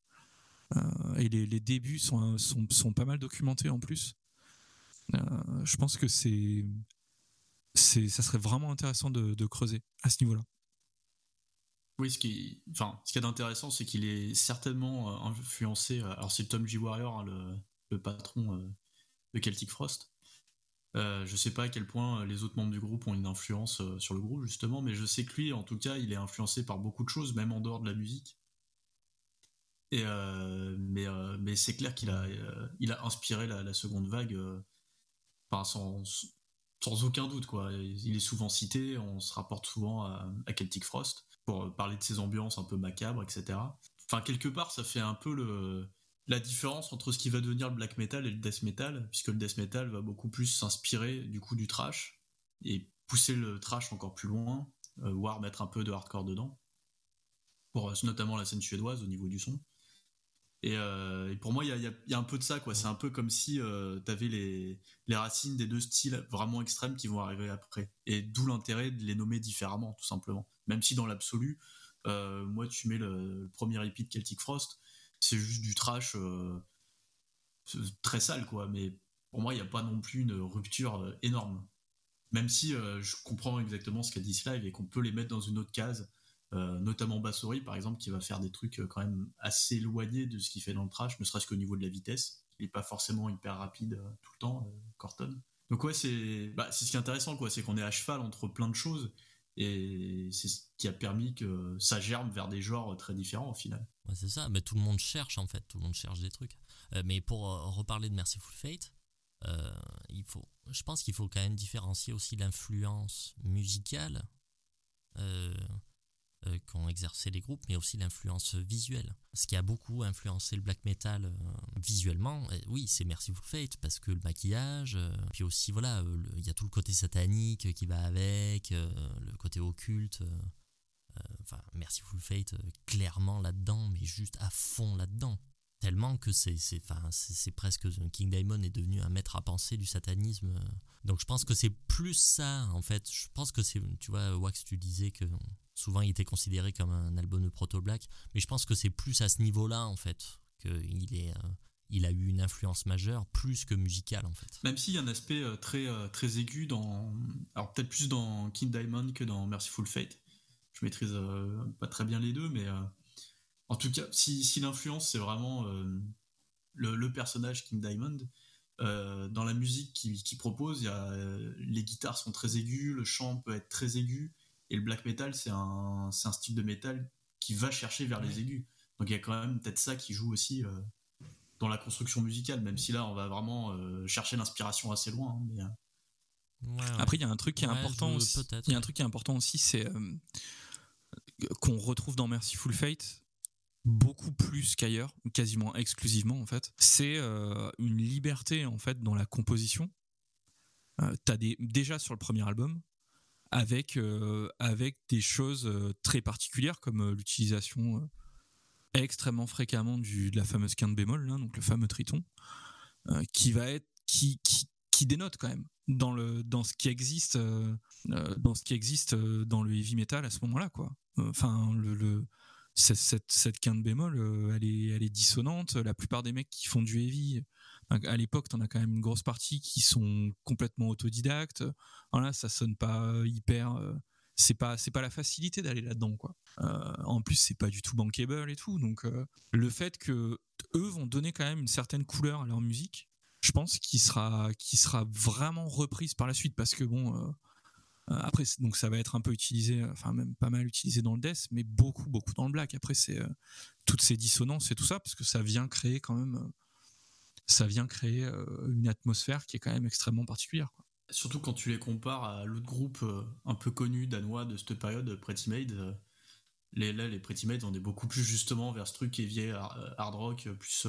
Euh, et les, débuts sont, sont, sont pas mal documentés en plus. je pense que c'est c'est ça serait vraiment intéressant de, creuser à ce niveau-là. Oui, ce qui, enfin, ce qui est d'intéressant, c'est qu'il est certainement influencé. Alors c'est Tom G. Warrior, hein, le, le, patron de Celtic Frost, euh, je sais pas à quel point euh, les autres membres du groupe ont une influence euh, sur le groupe justement, mais je sais que lui, en tout cas, il est influencé par beaucoup de choses, même en dehors de la musique. Mais c'est clair qu'il a inspiré la, seconde vague, sans, aucun doute. Il est souvent cité, on se rapporte souvent à Celtic Frost pour parler de ses ambiances un peu macabres, etc. Enfin quelque part, ça fait un peu le la différence entre ce qui va devenir le black metal et le death metal, puisque le death metal va beaucoup plus s'inspirer du coup du trash et pousser le trash encore plus loin, euh, voire mettre un peu de hardcore dedans, pour euh, notamment la scène suédoise au niveau du son. Et, euh, pour moi, il y a, un peu de ça. C'est un peu comme si tu avais les, racines des deux styles vraiment extrêmes qui vont arriver après. Et d'où l'intérêt de les nommer différemment, tout simplement. Même si dans l'absolu, moi, tu mets le, premier EP de Celtic Frost, c'est juste du trash euh, très sale, quoi. Mais pour moi, il n'y a pas non plus une rupture euh, énorme. Même si je comprends exactement ce qu'a dit Slive et qu'on peut les mettre dans une autre case, notamment Bassori par exemple, qui va faire des trucs quand même assez éloignés de ce qu'il fait dans le trash, ne serait-ce qu'au niveau de la vitesse. Il n'est pas forcément hyper rapide tout le temps, Corton. Donc ouais, c'est bah, ce qui est intéressant, quoi, c'est qu'on est à cheval entre plein de choses. Et c'est ce qui a permis que ça germe vers des genres très différents au final. c'est ça, mais tout le monde cherche en fait, tout le monde cherche des trucs. Euh, mais pour euh, reparler de Merciful Fate, euh, il faut, je pense qu'il faut quand même différencier aussi l'influence musicale euh, qu'ont exercé les groupes, mais aussi l'influence visuelle. Ce qui a beaucoup influencé le black metal euh, visuellement, oui, c'est Merciful Fate, parce que le maquillage, euh, puis aussi, voilà, il y a tout le côté satanique qui va avec, le côté occulte. enfin, Merciful Fate, clairement là-dedans, mais juste à fond là-dedans tellement que c'est presque King Diamond est devenu un maître à penser du satanisme donc je pense que c'est plus ça en fait je pense que c'est tu vois Wax tu disais que Souvent, il était considéré comme un album de proto-black, mais je pense que c'est plus à ce niveau-là, en fait, qu'il est, euh, il a eu une influence majeure, plus que musicale, en fait. Même s'il y a un aspect euh, très, euh, très aigu dans. Alors, peut-être plus dans King Diamond que dans Merciful Fate. Je maîtrise pas très bien les deux, mais. en tout cas, si, si l'influence, c'est vraiment le, personnage King Diamond, dans la musique qu'il propose, y a, les guitares sont très aiguës, le chant peut être très aigu et le black metal, c'est un, un style de métal qui va chercher vers les aigus. Donc il y a quand même peut-être ça qui joue aussi euh, dans la construction musicale, même si là on va vraiment euh, chercher l'inspiration assez loin. Hein, euh. Après, il y a un truc qui est important. Aussi. Il y a un truc qui est important aussi, c'est qu'on retrouve dans Merciful Fate beaucoup plus qu'ailleurs, quasiment exclusivement en fait. C'est une liberté en fait dans la composition. Des déjà sur le premier album, avec, euh, avec des choses euh, très particulières comme euh, l'utilisation extrêmement fréquemment de la fameuse quinte bémol, donc le fameux triton, qui va être qui, qui, qui, dénote quand même dans le dans ce qui existe dans ce qui existe dans le heavy metal à ce moment-là quoi. Enfin le, cette, cette, quinte bémol, elle est elle est dissonante. La plupart des mecs qui font du heavy à l'époque, tu en as quand même une grosse partie qui sont complètement autodidactes. Voilà, ça sonne pas hyper. Euh, c'est pas c'est pas la facilité d'aller là-dedans quoi. Euh, en plus, c'est pas du tout bankable et tout. Donc euh, le fait que eux vont donner quand même une certaine couleur à leur musique, je pense qu'il sera qui sera vraiment reprise par la suite parce que bon. après, donc ça va être un peu utilisé, enfin même pas mal utilisé dans le death, mais beaucoup, beaucoup dans le black. Après, c'est toutes ces dissonances et tout ça, parce que ça vient créer quand même ça vient créer euh, une atmosphère qui est quand même extrêmement particulière. Surtout quand tu les compares à l'autre groupe euh, un peu connu danois de cette période, Pretty Made. Euh, les, là, les Pretty Made, on est beaucoup plus justement vers ce truc vieille hard rock, plus,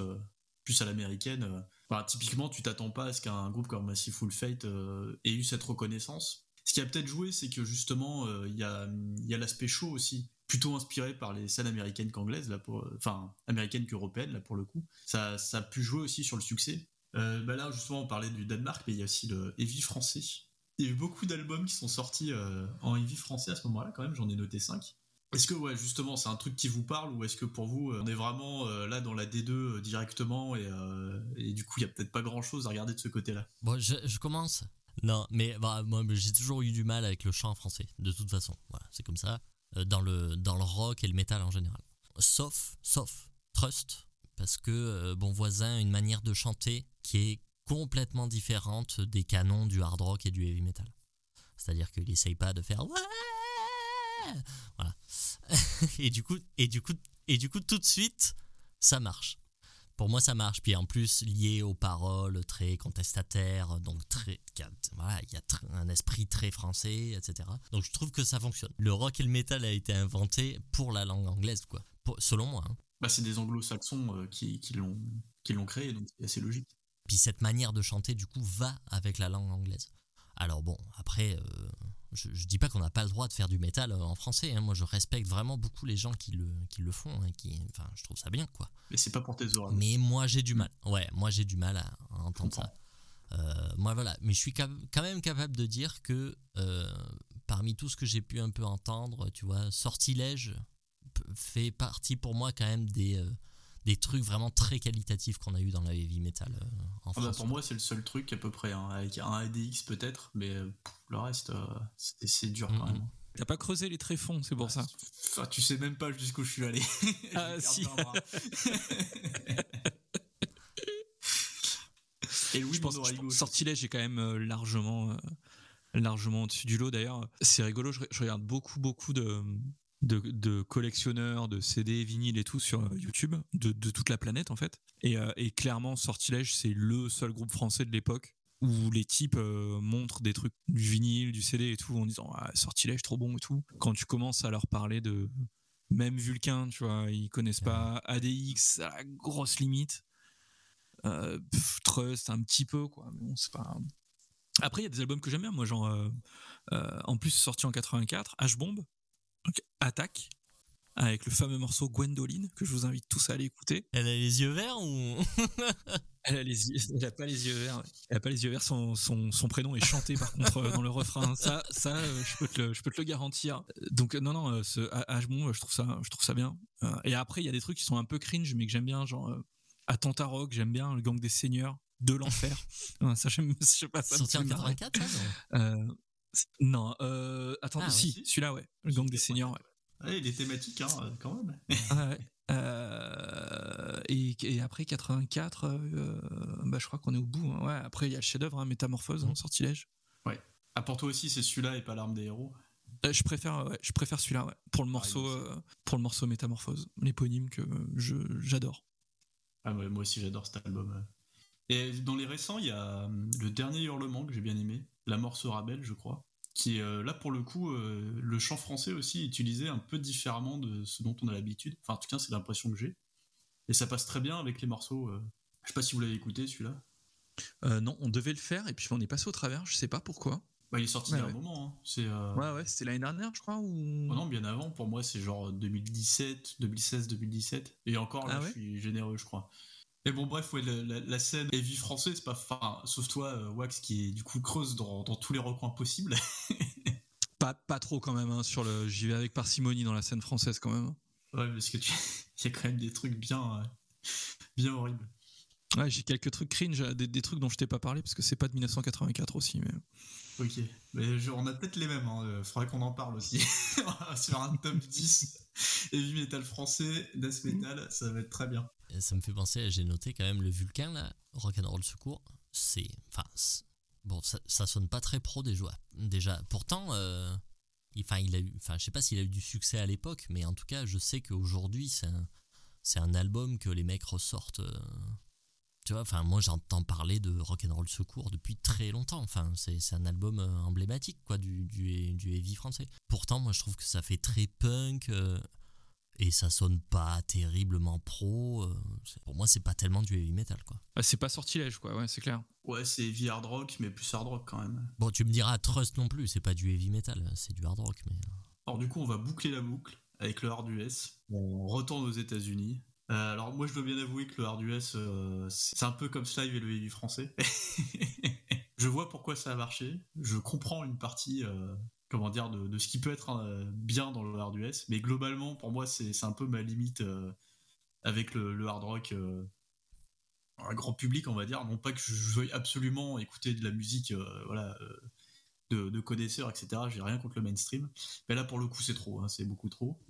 plus à l'américaine. typiquement, tu t'attends pas à ce qu'un groupe comme Massive Fate ait eu cette reconnaissance. Ce qui a peut-être joué, c'est que justement, il y a, l'aspect show aussi plutôt inspiré par les scènes américaines qu'anglaises, pour, enfin américaines qu'européennes là pour le coup. Ça, ça a pu jouer aussi sur le succès. Euh, bah là justement on parlait du Danemark, mais il y a aussi le heavy français. Il y a eu beaucoup d'albums qui sont sortis euh, en heavy français à ce moment-là quand même, j'en ai noté 5. Est-ce que ouais justement c'est un truc qui vous parle ou est-ce que pour vous euh, on est vraiment là dans la D2 directement et, du coup il y a peut-être pas grand-chose à regarder de ce côté-là? Bon je, commence. Non mais bah, moi j'ai toujours eu du mal avec le chant français de toute façon. C'est comme ça. Euh, dans le, dans le rock et le métal en général. Sauf, sauf Trust, parce que euh, Bon Voisin a une manière de chanter qui est complètement différente des canons du hard rock et du heavy metal. C'est-à-dire qu'il essaye pas de faire voilà. et du coup et du coup et du coup tout de suite ça marche pour moi ça marche. Puis en plus lié aux paroles très contestataires donc très voilà il y a un esprit très français etc donc je trouve que ça fonctionne. Le rock et le metal a été inventé pour la langue anglaise quoi. Selon moi hein. bah c'est des anglo-saxons euh, qui, qui l'ont qui l'ont créé donc c'est assez logique. Puis cette manière de chanter du coup va avec la langue anglaise alors bon après euh, je, je, dis pas qu'on n'a pas le droit de faire du métal euh, en français. Hein. Moi, je respecte vraiment beaucoup les gens qui le, qui le font. Hein, qui, enfin, je trouve ça bien, quoi. Mais c'est pas pour tes oreilles. Mais moi, j'ai du mal. Ouais, moi, j'ai du mal à, entendre ça. Euh, moi, voilà. Mais je suis quand même capable de dire que euh, parmi tout ce que j'ai pu un peu entendre, tu vois, Sortilège fait partie pour moi quand même des, des trucs vraiment très qualitatifs qu'on a eu dans la heavy metal euh, en Ah bah, pour moi, c'est le seul truc à peu près, hein, avec un ADX peut-être, mais euh, pff, le reste, euh, c'est dur quand Mhm. même. T'as pas creusé les tréfonds, c'est pour ça. Enfin, tu sais même pas jusqu'où je suis allé. Ah, J'ai si. Et Louis je pense, je pense Sortilège est quand même largement, largement au-dessus du lot. D'ailleurs, c'est rigolo. Je, je regarde beaucoup, beaucoup de, de, collectionneurs de CD, vinyles et tout sur euh, YouTube, de, toute la planète en fait. Et, euh, et clairement, Sortilège, c'est le seul groupe français de l'époque où les types euh, montrent des trucs du vinyle, du CD et tout en disant ah, Sortilège, trop bon et tout. Quand tu commences à leur parler de même Vulcain, tu vois, ils connaissent pas ADX à la grosse limite. Trust un petit peu quoi mais pas après il y a des albums que j'aime bien moi genre en plus sorti en 84 H-Bomb donc Attack avec le fameux morceau Gwendoline que je vous invite tous à aller écouter. Elle a les yeux verts ou elle a, les yeux, elle a pas les yeux verts elle a pas les yeux verts son, son, son prénom est chanté par contre euh, dans le refrain. Ça ça euh, je peux te le, je peux te le garantir. Donc euh, non non euh, ce H-Bomb je trouve ça je trouve ça bien. Et après il y a des trucs qui sont un peu cringe mais que j'aime bien genre Attentat Rock j'aime bien le gang des seigneurs de l'enfer. Ça j'aime je sais pas ça sorti en fait marrer. 84 ça, non Euh, non, euh, attends, Ah, ouais. si, celui-là, ouais. Le gang des seigneurs, ouais. Ouais, il est thématique, hein, euh, quand même. Ah, ouais. Euh, et, et après 84, euh, bah, je crois qu'on est au bout. hein. Ouais, après, il y a le chef-d'œuvre, hein, Métamorphose, hein, Sortilège. Ah, pour toi aussi, c'est celui-là et pas l'arme des héros. Euh, je préfère, ouais, je préfère celui-là, ouais, pour le morceau, moi euh, pour le morceau Métamorphose, l'éponyme que je j'adore. Ah ouais, moi aussi j'adore cet album. Et dans les récents, il y a hum, le dernier hurlement que j'ai bien aimé, La mort sera belle, je crois, qui est euh, là pour le coup, euh, le chant français aussi utilisé un peu différemment de ce dont on a l'habitude. Enfin, en tout cas, c'est l'impression que j'ai. Et ça passe très bien avec les morceaux. euh. Je sais pas si vous l'avez écouté celui-là. Euh, non, on devait le faire et puis on est passé au travers. Je sais pas pourquoi. Bah, il est sorti Ouais, il y a ouais. un moment. hein. C'est. euh, Ouais, ouais, c'était l'année dernière, je crois. Ou... oh non, bien avant. Pour moi, c'est genre 2017, 2016, 2017. Et encore là, Ah ouais? je suis généreux, je crois. Et bon, bref, ouais, la, la- la scène heavy française, c'est pas. Enfin, sauf toi, euh, Wax, qui est du coup creuse dans, dans tous les recoins possibles. Pas, pas trop quand même. hein, sur le, j'y vais avec parcimonie dans la scène française quand même. Ouais, parce que tu... il y a quand même des trucs bien, euh, bien horribles. Ouais, j'ai quelques trucs cringe, des, des trucs dont je t'ai pas parlé parce que c'est pas de 1984 aussi. Mais... Ok, mais je- on a peut-être les mêmes. Hein. euh, Faudrait qu'on en parle aussi. Sur un top 10 heavy metal français, death metal, ça va être très bien. Et Ça me fait penser, j'ai noté quand même le Vulcain là, Rock'n'Roll Secours, c'est. Enfin, bon, ça, ça sonne pas très pro déjà. déjà. Pourtant, euh, il, enfin, il a eu. Enfin, je sais pas s'il a eu du succès à l'époque, mais en tout cas, je sais qu'aujourd'hui, c'est un, c'est un album que les mecs ressortent. euh, tu vois, enfin, moi j'entends parler de Rock'n'Roll Secours depuis très longtemps. Enfin, c'est c'est un album euh, emblématique quoi, du, du, du heavy français. Pourtant, moi je trouve que ça fait très punk. euh, et ça sonne pas terriblement pro. euh, pour moi, c'est pas tellement du heavy metal, quoi. Ah, c'est pas sortilège, quoi, ouais, c'est clair. Ouais, c'est heavy hard rock, mais plus hard rock quand même. Bon, tu me diras, Trust non plus, c'est pas du heavy metal, c'est du hard rock, mais. Alors du coup, on va boucler la boucle avec le hard US. On retourne aux États-Unis. Euh, alors moi, je dois bien avouer que le hard US, euh, c'est un peu comme Slime et le heavy français. je vois pourquoi ça a marché. Je comprends une partie, euh, comment dire, de, ce qui peut être bien dans le hard US. Mais globalement, pour moi, c'est un peu ma limite avec le, hard rock. un grand public, on va dire. Non pas que je veuille absolument écouter de la musique, voilà. de, de connaisseurs, etc. J'ai rien contre le mainstream. Mais là, pour le coup, c'est trop, hein, c'est beaucoup trop.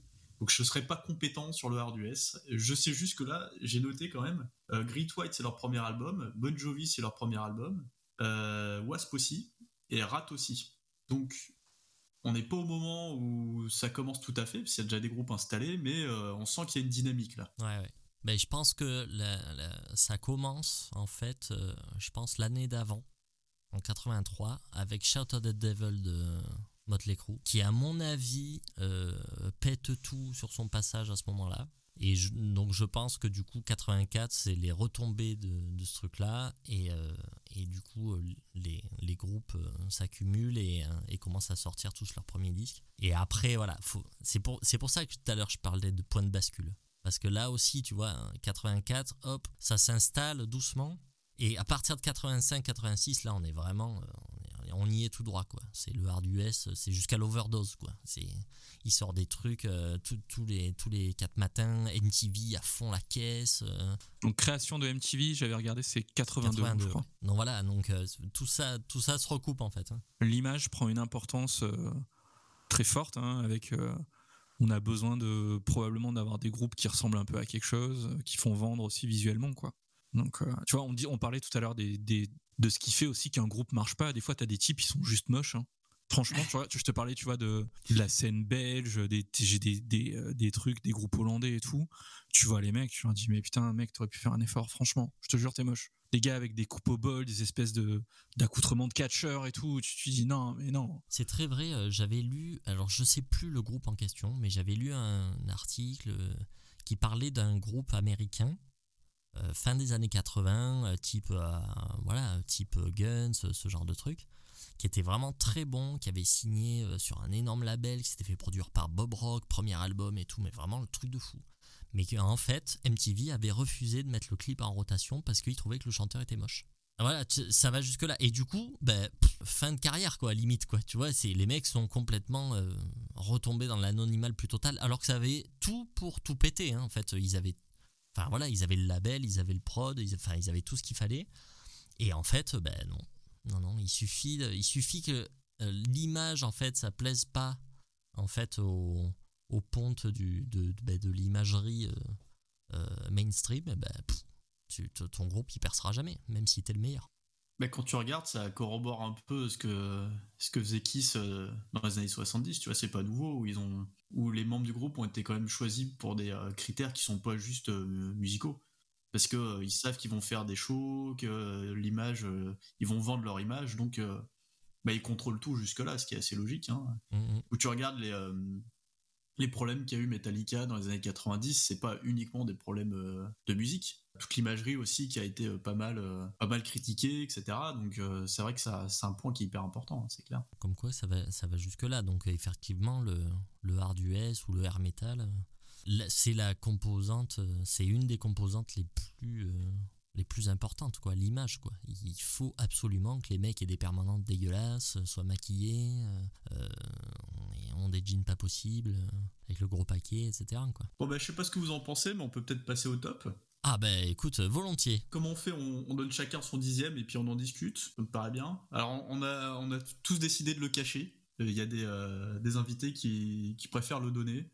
Donc je ne serais pas compétent sur le hard US. Je sais juste que là, j'ai noté quand même, euh, Great White, c'est leur premier album, Bon Jovi, c'est leur premier album, euh, Wasp aussi, et Rat aussi. Donc on n'est pas au moment où ça commence tout à fait, parce qu'il y a déjà des groupes installés, mais euh, on sent qu'il y a une dynamique là. Ouais, ouais. Ben, je pense que ça commence, en fait, je pense l'année d'avant, en 83, avec Shout the Devil de Motley Crue, qui, à mon avis, euh, pète tout sur son passage à ce moment-là. Et donc, je pense que du coup, 84, c'est les retombées de, ce truc-là. Et, euh, du coup, euh, les, groupes s'accumulent et, commencent à sortir tous leurs premiers disques. Et après, voilà, c'est pour, pour ça que tout à l'heure, je parlais de point de bascule. Parce que là aussi, tu vois, hein, 84, hop, ça s'installe doucement. Et à partir de 85-86, là, on est vraiment, on y est tout droit quoi. C'est le hard US, c'est jusqu'à l'overdose quoi. C'est il sort des trucs euh, tous les tous les quatre matins, MTV à fond la caisse. euh, Donc création de MTV, j'avais regardé, c'est 82, 82, je crois. ouais. Donc voilà, donc euh, tout ça tout ça se recoupe en fait. hein. L'image prend une importance très forte, hein, avec on a besoin de probablement d'avoir des groupes qui ressemblent un peu à quelque chose, qui font vendre aussi visuellement quoi. Donc euh, tu vois, on dit, on parlait tout à l'heure des, des- de ce qui fait aussi qu'un groupe marche pas. Des fois, t'as des types qui sont juste moches. hein. Franchement, je te parlais, tu vois, de, la scène belge, des, j'ai des, euh, des trucs, des groupes hollandais et tout. Tu vois les mecs, tu leur dis, mais putain, mec, t'aurais pu faire un effort, franchement. Je te jure, t'es moche. Des gars avec des coupes au bol, des espèces d'accoutrements de catcheurs et tout. Tu te dis, non, mais non. C'est très vrai, euh, j'avais lu, alors je sais plus le groupe en question, mais j'avais lu un article euh, qui parlait d'un groupe américain fin des années 80, euh, type euh, voilà, type euh, Guns, euh, ce genre de truc, qui était vraiment très bon, qui avait signé euh, sur un énorme label, qui s'était fait produire par Bob Rock, premier album et tout, mais vraiment le truc de fou. Mais qu'en fait, MTV avait refusé de mettre le clip en rotation parce qu'il trouvait que le chanteur était moche. Voilà, tu- ça va jusque là. Et du coup, ben, fin de carrière, quoi, limite, quoi. Tu vois, les mecs sont complètement euh, retombés dans l'anonymat plus total, alors que ça avait tout pour tout péter. hein. En fait, ils avaient, enfin voilà, ils avaient le label, ils avaient le prod, ils, enfin, ils avaient tout ce qu'il fallait. Et en fait, ben non, non, non, il suffit, il suffit que euh, l'image, en fait, ça plaise pas, en fait, au, au ponte du, de, de, ben, l'imagerie euh, euh, mainstream. eh ben, pff, tu- ton groupe, il percera jamais, même si t'es le meilleur. Bah, quand tu regardes, ça corrobore un peu ce que, ce que faisait Kiss euh, dans les années 70, tu vois, c'est pas nouveau, où, ils ont, où les membres du groupe ont été quand même choisis pour des euh, critères qui sont pas juste euh, musicaux. Parce que ils savent qu'ils vont faire des shows, que l'image, ils vont vendre leur image, donc bah, ils contrôlent tout jusque-là, ce qui est assez logique. Hein. Mm, mm. Où tu regardes les, les problèmes qu'a eu Metallica dans les années 90, c'est pas uniquement des problèmes euh, de musique. Toute l'imagerie aussi qui a été euh, pas mal, euh, pas mal critiquée, etc. Donc c'est vrai que ça, c'est un point qui est hyper important, hein, c'est clair. Comme quoi, ça va, ça va jusque-là. Donc, effectivement, le, le hard US ou le air metal, c'est la composante, c'est une des composantes les plus, les plus importantes, quoi. L'image, quoi. Il faut absolument que les mecs aient des permanentes dégueulasses, soient maquillés, euh, euh, ont des jeans pas possibles, euh, avec le gros paquet, etc., quoi. Bon bah je sais pas ce que vous en pensez, mais on peut peut-être passer au top. Ah, ben, écoute, euh, volontiers. Comment on fait? On, on donne chacun son dixième et puis on en discute, ça me paraît bien. Alors on a, on a tous décidé de le cacher. Il y a des, euh, des invités qui, qui préfèrent le donner.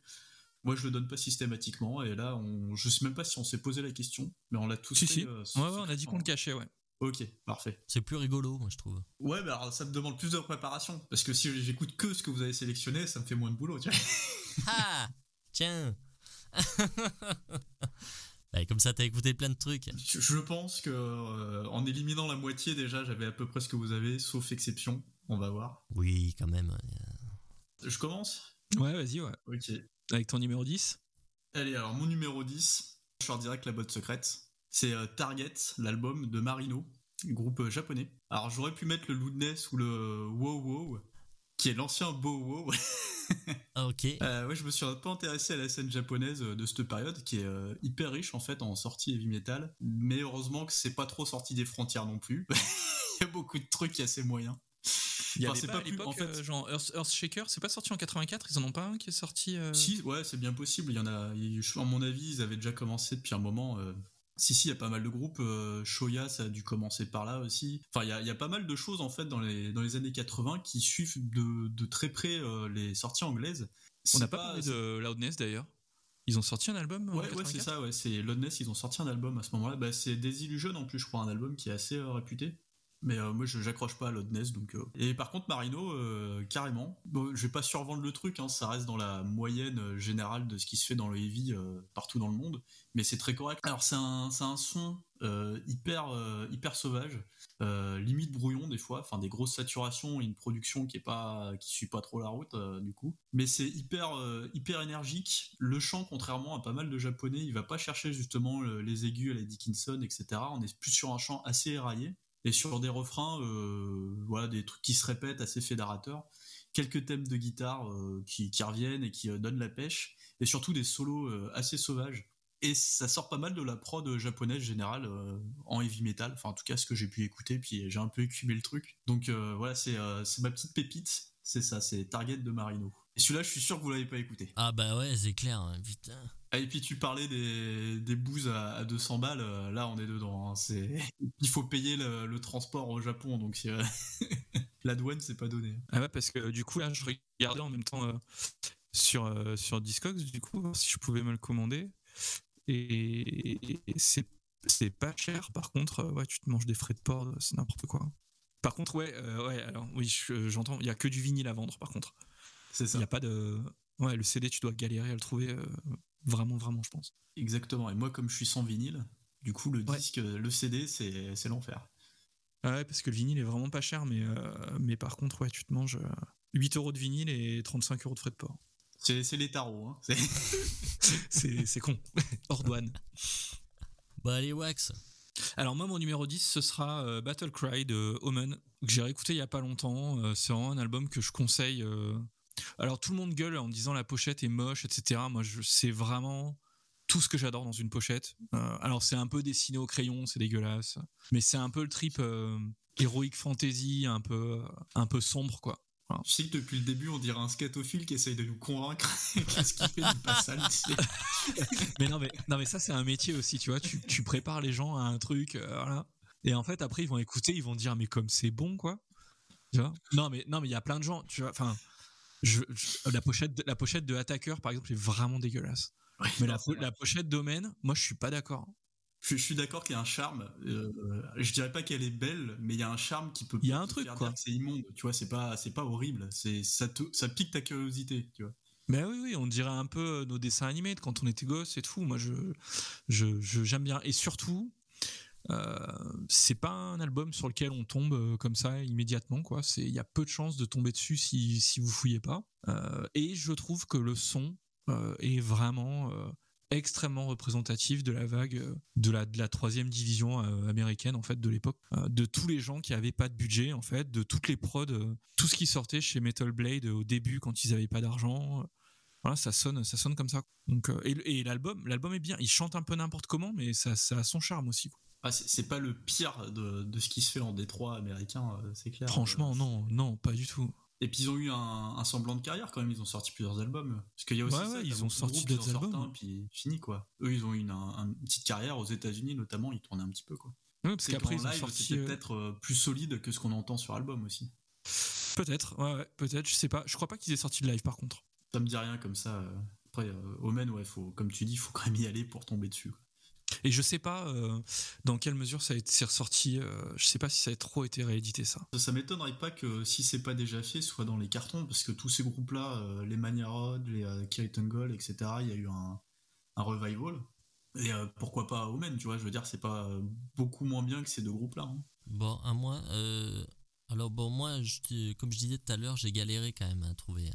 Moi je le donne pas systématiquement et là on, je sais même pas si on s'est posé la question, mais on l'a tous Si, fait. si. euh, Ouais, ouais, on a dit qu'on le cachait, ouais. Ok, parfait. C'est plus rigolo, moi, je trouve. Ouais, mais alors ça me demande plus de préparation. Parce que si j'écoute que ce que vous avez sélectionné, ça me fait moins de boulot, tu vois. Ah Tiens Bah, Comme ça, t'as écouté plein de trucs. Je je pense que euh, en éliminant la moitié déjà, j'avais à peu près ce que vous avez, sauf exception. On va voir. Oui, quand même. Je commence? Ouais, vas-y, ouais. Ok. Avec ton numéro 10 Allez, alors mon numéro 10, je sors direct la botte secrète. C'est euh, Target, l'album de Marino, groupe euh, japonais. Alors j'aurais pu mettre le Loudness ou le Wow Wow, qui est l'ancien Bow Wow. Ah, ok. Euh, ouais, je me suis un peu intéressé à la scène japonaise de cette période, qui est euh, hyper riche en fait en sorties heavy metal. Mais heureusement que c'est pas trop sorti des frontières non plus. Il y a beaucoup de trucs assez moyens. Il y Enfin, avait c'est pas, pas à plus- l'époque, en fait- euh, genre Earth, Earthshaker, c'est pas sorti en 84 Ils en ont pas un qui est sorti euh, Si, ouais, c'est bien possible. Il y en a, à mon avis, ils avaient déjà commencé depuis un moment. euh. Si, si, il y a pas mal de groupes. euh, Shoya, ça a dû commencer par là aussi. Enfin, il y a, il y a pas mal de choses en fait dans les, dans les années 80 qui suivent de, de très près les sorties anglaises. On n'a C'est pas, parlé de Loudness d'ailleurs. Ils ont sorti un album Ouais, ouais, c'est 84? ça, ouais. C'est Loudness, ils ont sorti un album à ce moment-là. Bah, c'est Desillusion en plus, je crois, un album qui est assez réputé. Mais euh, moi, j'accroche pas à Loudness, donc. euh. Et par contre, Marino, euh, carrément. Bon, je vais pas survendre le truc, hein, ça reste dans la moyenne euh, générale de ce qui se fait dans le heavy partout dans le monde, mais c'est très correct. Alors, c'est un, un son hyper, hyper sauvage, limite brouillon des fois, enfin des grosses saturations et une production qui est pas, qui suit pas trop la route du coup. Mais c'est hyper, hyper énergique. Le chant, contrairement à pas mal de japonais, il va pas chercher justement le- les aigus à la Dickinson, etc. On est plus sur un chant assez éraillé et sur des refrains, euh, voilà, des trucs qui se répètent assez fédérateurs. Quelques thèmes de guitare euh, qui, reviennent et qui euh, donnent la pêche, et surtout des solos assez sauvages. Et ça sort pas mal de la prod japonaise générale en heavy metal, enfin en tout cas ce que j'ai pu écouter, puis j'ai un peu écumé le truc. Donc voilà, c'est ma petite pépite, c'est ça, c'est Target de Marino. Et celui-là, je suis sûr que vous l'avez pas écouté. Ah bah ouais, c'est clair, hein, putain. Ah, et puis tu parlais des, des bouses à, 200 balles, euh, là on est dedans. Hein, c'est... Il faut payer le, transport au Japon, donc la douane c'est pas donné. Ah ouais, parce que du coup là je regardais en même temps euh, sur, euh, sur Discogs, du coup, si je pouvais me le commander. Et, c'est, c'est pas cher, par contre, ouais, tu te manges des frais de port, c'est n'importe quoi. Par contre, ouais, ouais, alors oui, j'entends, il y a que du vinyle à vendre, par contre. C'est ça. Il y a pas de. Ouais, le CD, tu dois galérer à le trouver euh, vraiment, vraiment, je pense. Exactement. Et moi, comme je suis sans vinyle, du coup, le disque, le CD, c'est l'enfer. Ah ouais, parce que le vinyle est vraiment pas cher, mais, euh, mais par contre, ouais, tu te manges 8 euh, euros de vinyle et 35 euros de frais de port. C'est les tarots, hein. C'est con. Hors douane. Bah, allez, Wax. Alors, moi, mon numéro 10, ce sera Battle Cry de Omen, que j'ai réécouté il y a pas longtemps. c'est vraiment un album que je conseille alors tout le monde gueule en disant la pochette est moche, etc. Moi, je c'est vraiment tout ce que j'adore dans une pochette. Euh, alors c'est un peu dessiné au crayon, c'est dégueulasse, mais c'est un peu le trip euh, héroïque fantasy, un peu un peu sombre quoi. Je sais que depuis le début, on dirait un scatophile qui essaye de nous convaincre qu'est-ce qu'il fait du pas sale. mais non, mais non, mais ça c'est un métier aussi, tu vois. Tu, prépares les gens à un truc, euh, voilà. Et en fait, après, ils vont écouter, ils vont dire, mais comme c'est bon, quoi. Tu vois? Non, mais non, mais il y a plein de gens, tu vois. Enfin, la, pochette, de, la pochette de Attacker, par exemple, est vraiment dégueulasse. mais la, la, pochette Domaine, moi, je suis pas d'accord. Je, suis d'accord qu'il y a un charme. Euh, je dirais pas qu'elle est belle, mais il y a un charme qui peut. Il y a un truc quoi. C'est immonde, tu vois. C'est pas, c'est pas horrible. C'est ça, ça pique ta curiosité, tu vois. Mais oui, oui, on dirait un peu nos dessins animés de quand on était gosse et tout. Moi, je, je, j'aime bien. Et surtout, euh, c'est pas un album sur lequel on tombe euh, comme ça immédiatement quoi. Il y a peu de chances de tomber dessus si, si vous fouillez pas. Euh, et je trouve que le son est vraiment extrêmement représentatif de la vague de la troisième division américaine en fait de l'époque. De tous les gens qui avaient pas de budget en fait de toutes les prods tout ce qui sortait chez Metal Blade au début quand ils avaient pas d'argent voilà ça sonne ça sonne comme ça. Donc et, l'album l'album est bien. Il chante un peu n'importe comment mais ça, a son charme aussi. Ah, c'est pas le pire de, ce qui se fait en Détroit américain, euh, c'est clair. Franchement, non, non, pas du tout. Et puis ils ont eu un, semblant de carrière quand même, ils ont sorti plusieurs albums. Parce qu'il y a aussi ouais, ils ont sorti d'autres albums. Un, puis fini quoi. Eux, ils ont eu une, petite carrière aux États-Unis notamment, ils tournaient un petit peu quoi. Ouais, parce qu'après ils ont sorti euh, peut-être euh, plus solide que ce qu'on entend sur album aussi. Peut-être, ouais, peut-être, je sais pas. Je crois pas qu'ils aient sorti de live par contre. Ça me dit rien comme ça. Après, Omen, ouais, faut, comme tu dis, faut quand même y aller pour tomber dessus. Et je sais pas euh, dans quelle mesure ça a été ressorti. Euh, je sais pas si ça a trop été réédité ça. Ça, m'étonnerait pas que si c'est pas déjà fait, soit dans les cartons parce que tous ces groupes-là, euh, les Mania Rod, les Kiriton Gold, etc. Il y a eu un, revival. Et pourquoi pas Omen, tu vois Je veux dire, c'est pas beaucoup moins bien que ces deux groupes-là. Hein. Bon, à moi. Alors bon, moi, je, comme je disais tout à l'heure, j'ai galéré quand même à trouver,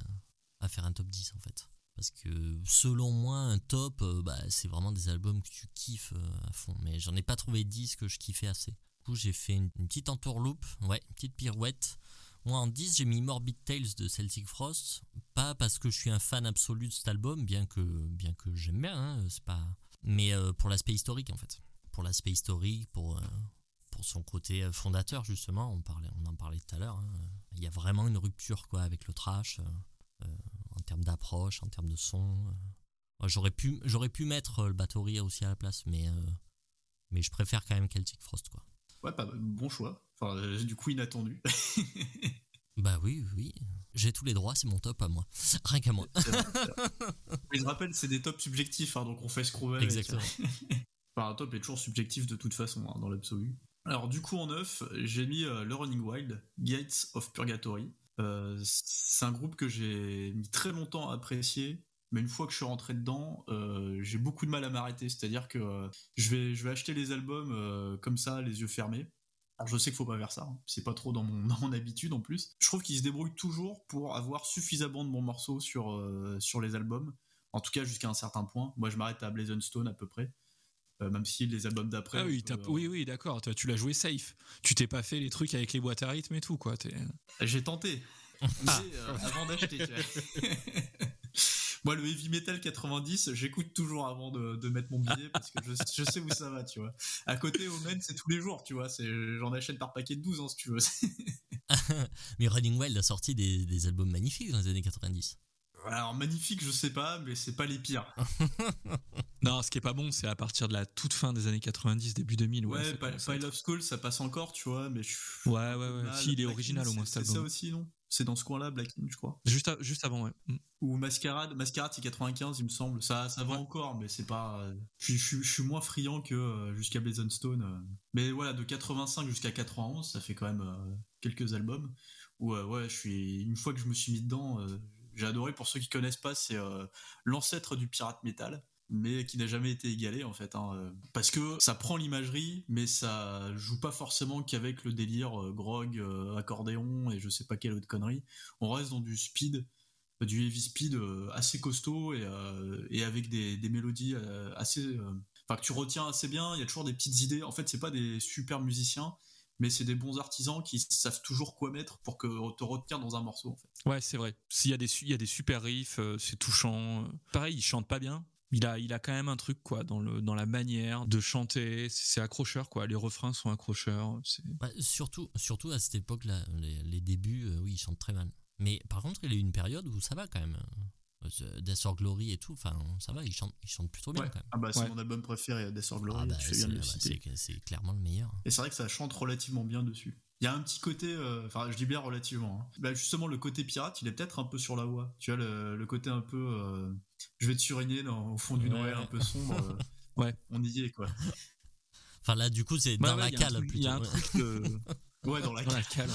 à faire un top 10 en fait. Parce que selon moi, un top, euh, bah, c'est vraiment des albums que tu kiffes euh, à fond. Mais j'en ai pas trouvé 10 que je kiffais assez. Du coup, j'ai fait une, petite entourloupe, ouais, une petite pirouette. Moi, en 10, j'ai mis Morbid Tales de Celtic Frost. Pas parce que je suis un fan absolu de cet album, bien que, bien que j'aime bien, hein, c'est pas. Mais euh, pour l'aspect historique, en fait. Pour l'aspect historique, pour, pour son côté fondateur, justement. On, parlait, on en parlait tout à l'heure. Hein. Il y a vraiment une rupture, quoi, avec le trash en termes d'approche, en termes de son. Euh. J'aurais pu, j'aurais pu mettre euh, le Bathory aussi à la place, mais, euh, mais je préfère quand même Celtic Frost. Quoi. Ouais, pas, bon choix. Enfin, du coup, inattendu. bah oui, oui. J'ai tous les droits, c'est mon top à moi. Rien qu'à moi. je rappelle, c'est des tops subjectifs, hein, donc on fait ce qu'on veut. Exactement. enfin, un top est toujours subjectif de toute façon, hein, dans l'absolu. Alors, du coup, en neuf, j'ai mis Le Running Wild, Gates of Purgatory. Euh, c'est un groupe que j'ai mis très longtemps à apprécier, mais une fois que je suis rentré dedans, euh, j'ai beaucoup de mal à m'arrêter. C'est-à-dire que euh, je, vais, acheter les albums comme ça, les yeux fermés. Alors je sais qu'il faut pas faire ça, hein. c'est pas trop dans mon, habitude en plus. Je trouve qu'ils se débrouillent toujours pour avoir suffisamment de bons morceaux sur, sur les albums, en tout cas jusqu'à un certain point. Moi je m'arrête à Blazon Stone à peu près. Euh, même si les albums d'après. Ah oui, oui, oui, d'accord. Tu l'as joué safe. Tu t'es pas fait les trucs avec les boîtes à rythme et tout, quoi. J'ai tenté. Ah. Euh, avant d'acheter. Moi, le heavy metal 90, j'écoute toujours avant de, mettre mon billet parce que je, sais où ça va, tu vois. À côté, Omen, c'est tous les jours, tu vois. J'en achète par paquet de 12, hein, si tu veux. mais Running Wild a sorti des, des albums magnifiques dans les années 90. Alors magnifique, je sais pas, mais c'est pas les pires. non, ce qui est pas bon, c'est à partir de la toute fin des années 90, début 2000. Ouais, ouais Pile of Skull, ça passe encore, tu vois, mais je... Ouais, ouais, ouais. Si, il est original au moins, C'est ça aussi, non? C'est dans ce coin-là, Black je crois. Juste, juste avant, ouais. Mm. Ou Mascarade, Mascarade c'est 95, il me semble. Ça, ça va encore, mais c'est pas. Euh, je, suis moins friand que euh, jusqu'à Blazon Stone. Euh. Mais voilà, de 85 jusqu'à 91, ça fait quand même quelques albums. Où, ouais, je suis. Une fois que je me suis mis dedans j'ai adoré. Pour ceux qui connaissent pas, c'est euh, l'ancêtre du pirate metal mais qui n'a jamais été égalé en fait hein, euh, parce que ça prend l'imagerie mais ça joue pas forcément qu'avec le délire euh, grog accordéon et je sais pas quelle autre connerie. On reste dans du speed du heavy speed assez costaud et, avec des, des mélodies assez enfin que tu retiens assez bien. Il y a toujours des petites idées. En fait c'est pas des super musiciens mais c'est des bons artisans qui savent toujours quoi mettre pour que te retenir dans un morceau. En fait. Ouais, c'est vrai. S'il y a des il y a des super riffs, euh, c'est touchant. Pareil, il chante pas bien. Il a, il a quand même un truc quoi dans le dans la manière de chanter. C'est accrocheur quoi. Les refrains sont accrocheurs. Bah, surtout, surtout à cette époque-là, les, débuts, euh, oui, il chante très mal. Mais par contre, il y a eu une période où ça va quand même. Euh, Death or Glory et tout, enfin ça va, il chante, il chante plutôt bien quand même. Ah bah c'est mon album préféré, Death or Glory, ah bah, c'est clairement le meilleur. Et c'est vrai que ça chante relativement bien dessus. Il y a un petit côté, euh, enfin je dis bien relativement, hein. bah, justement le côté pirate, il est peut-être un peu sur la voix. Tu vois le, côté un peu, euh, je vais te suriner dans, au fond du Noël un peu sombre. ouais. On y est quoi. Enfin là du coup c'est dans, la cale Il y a un truc de... ouais dans la cale.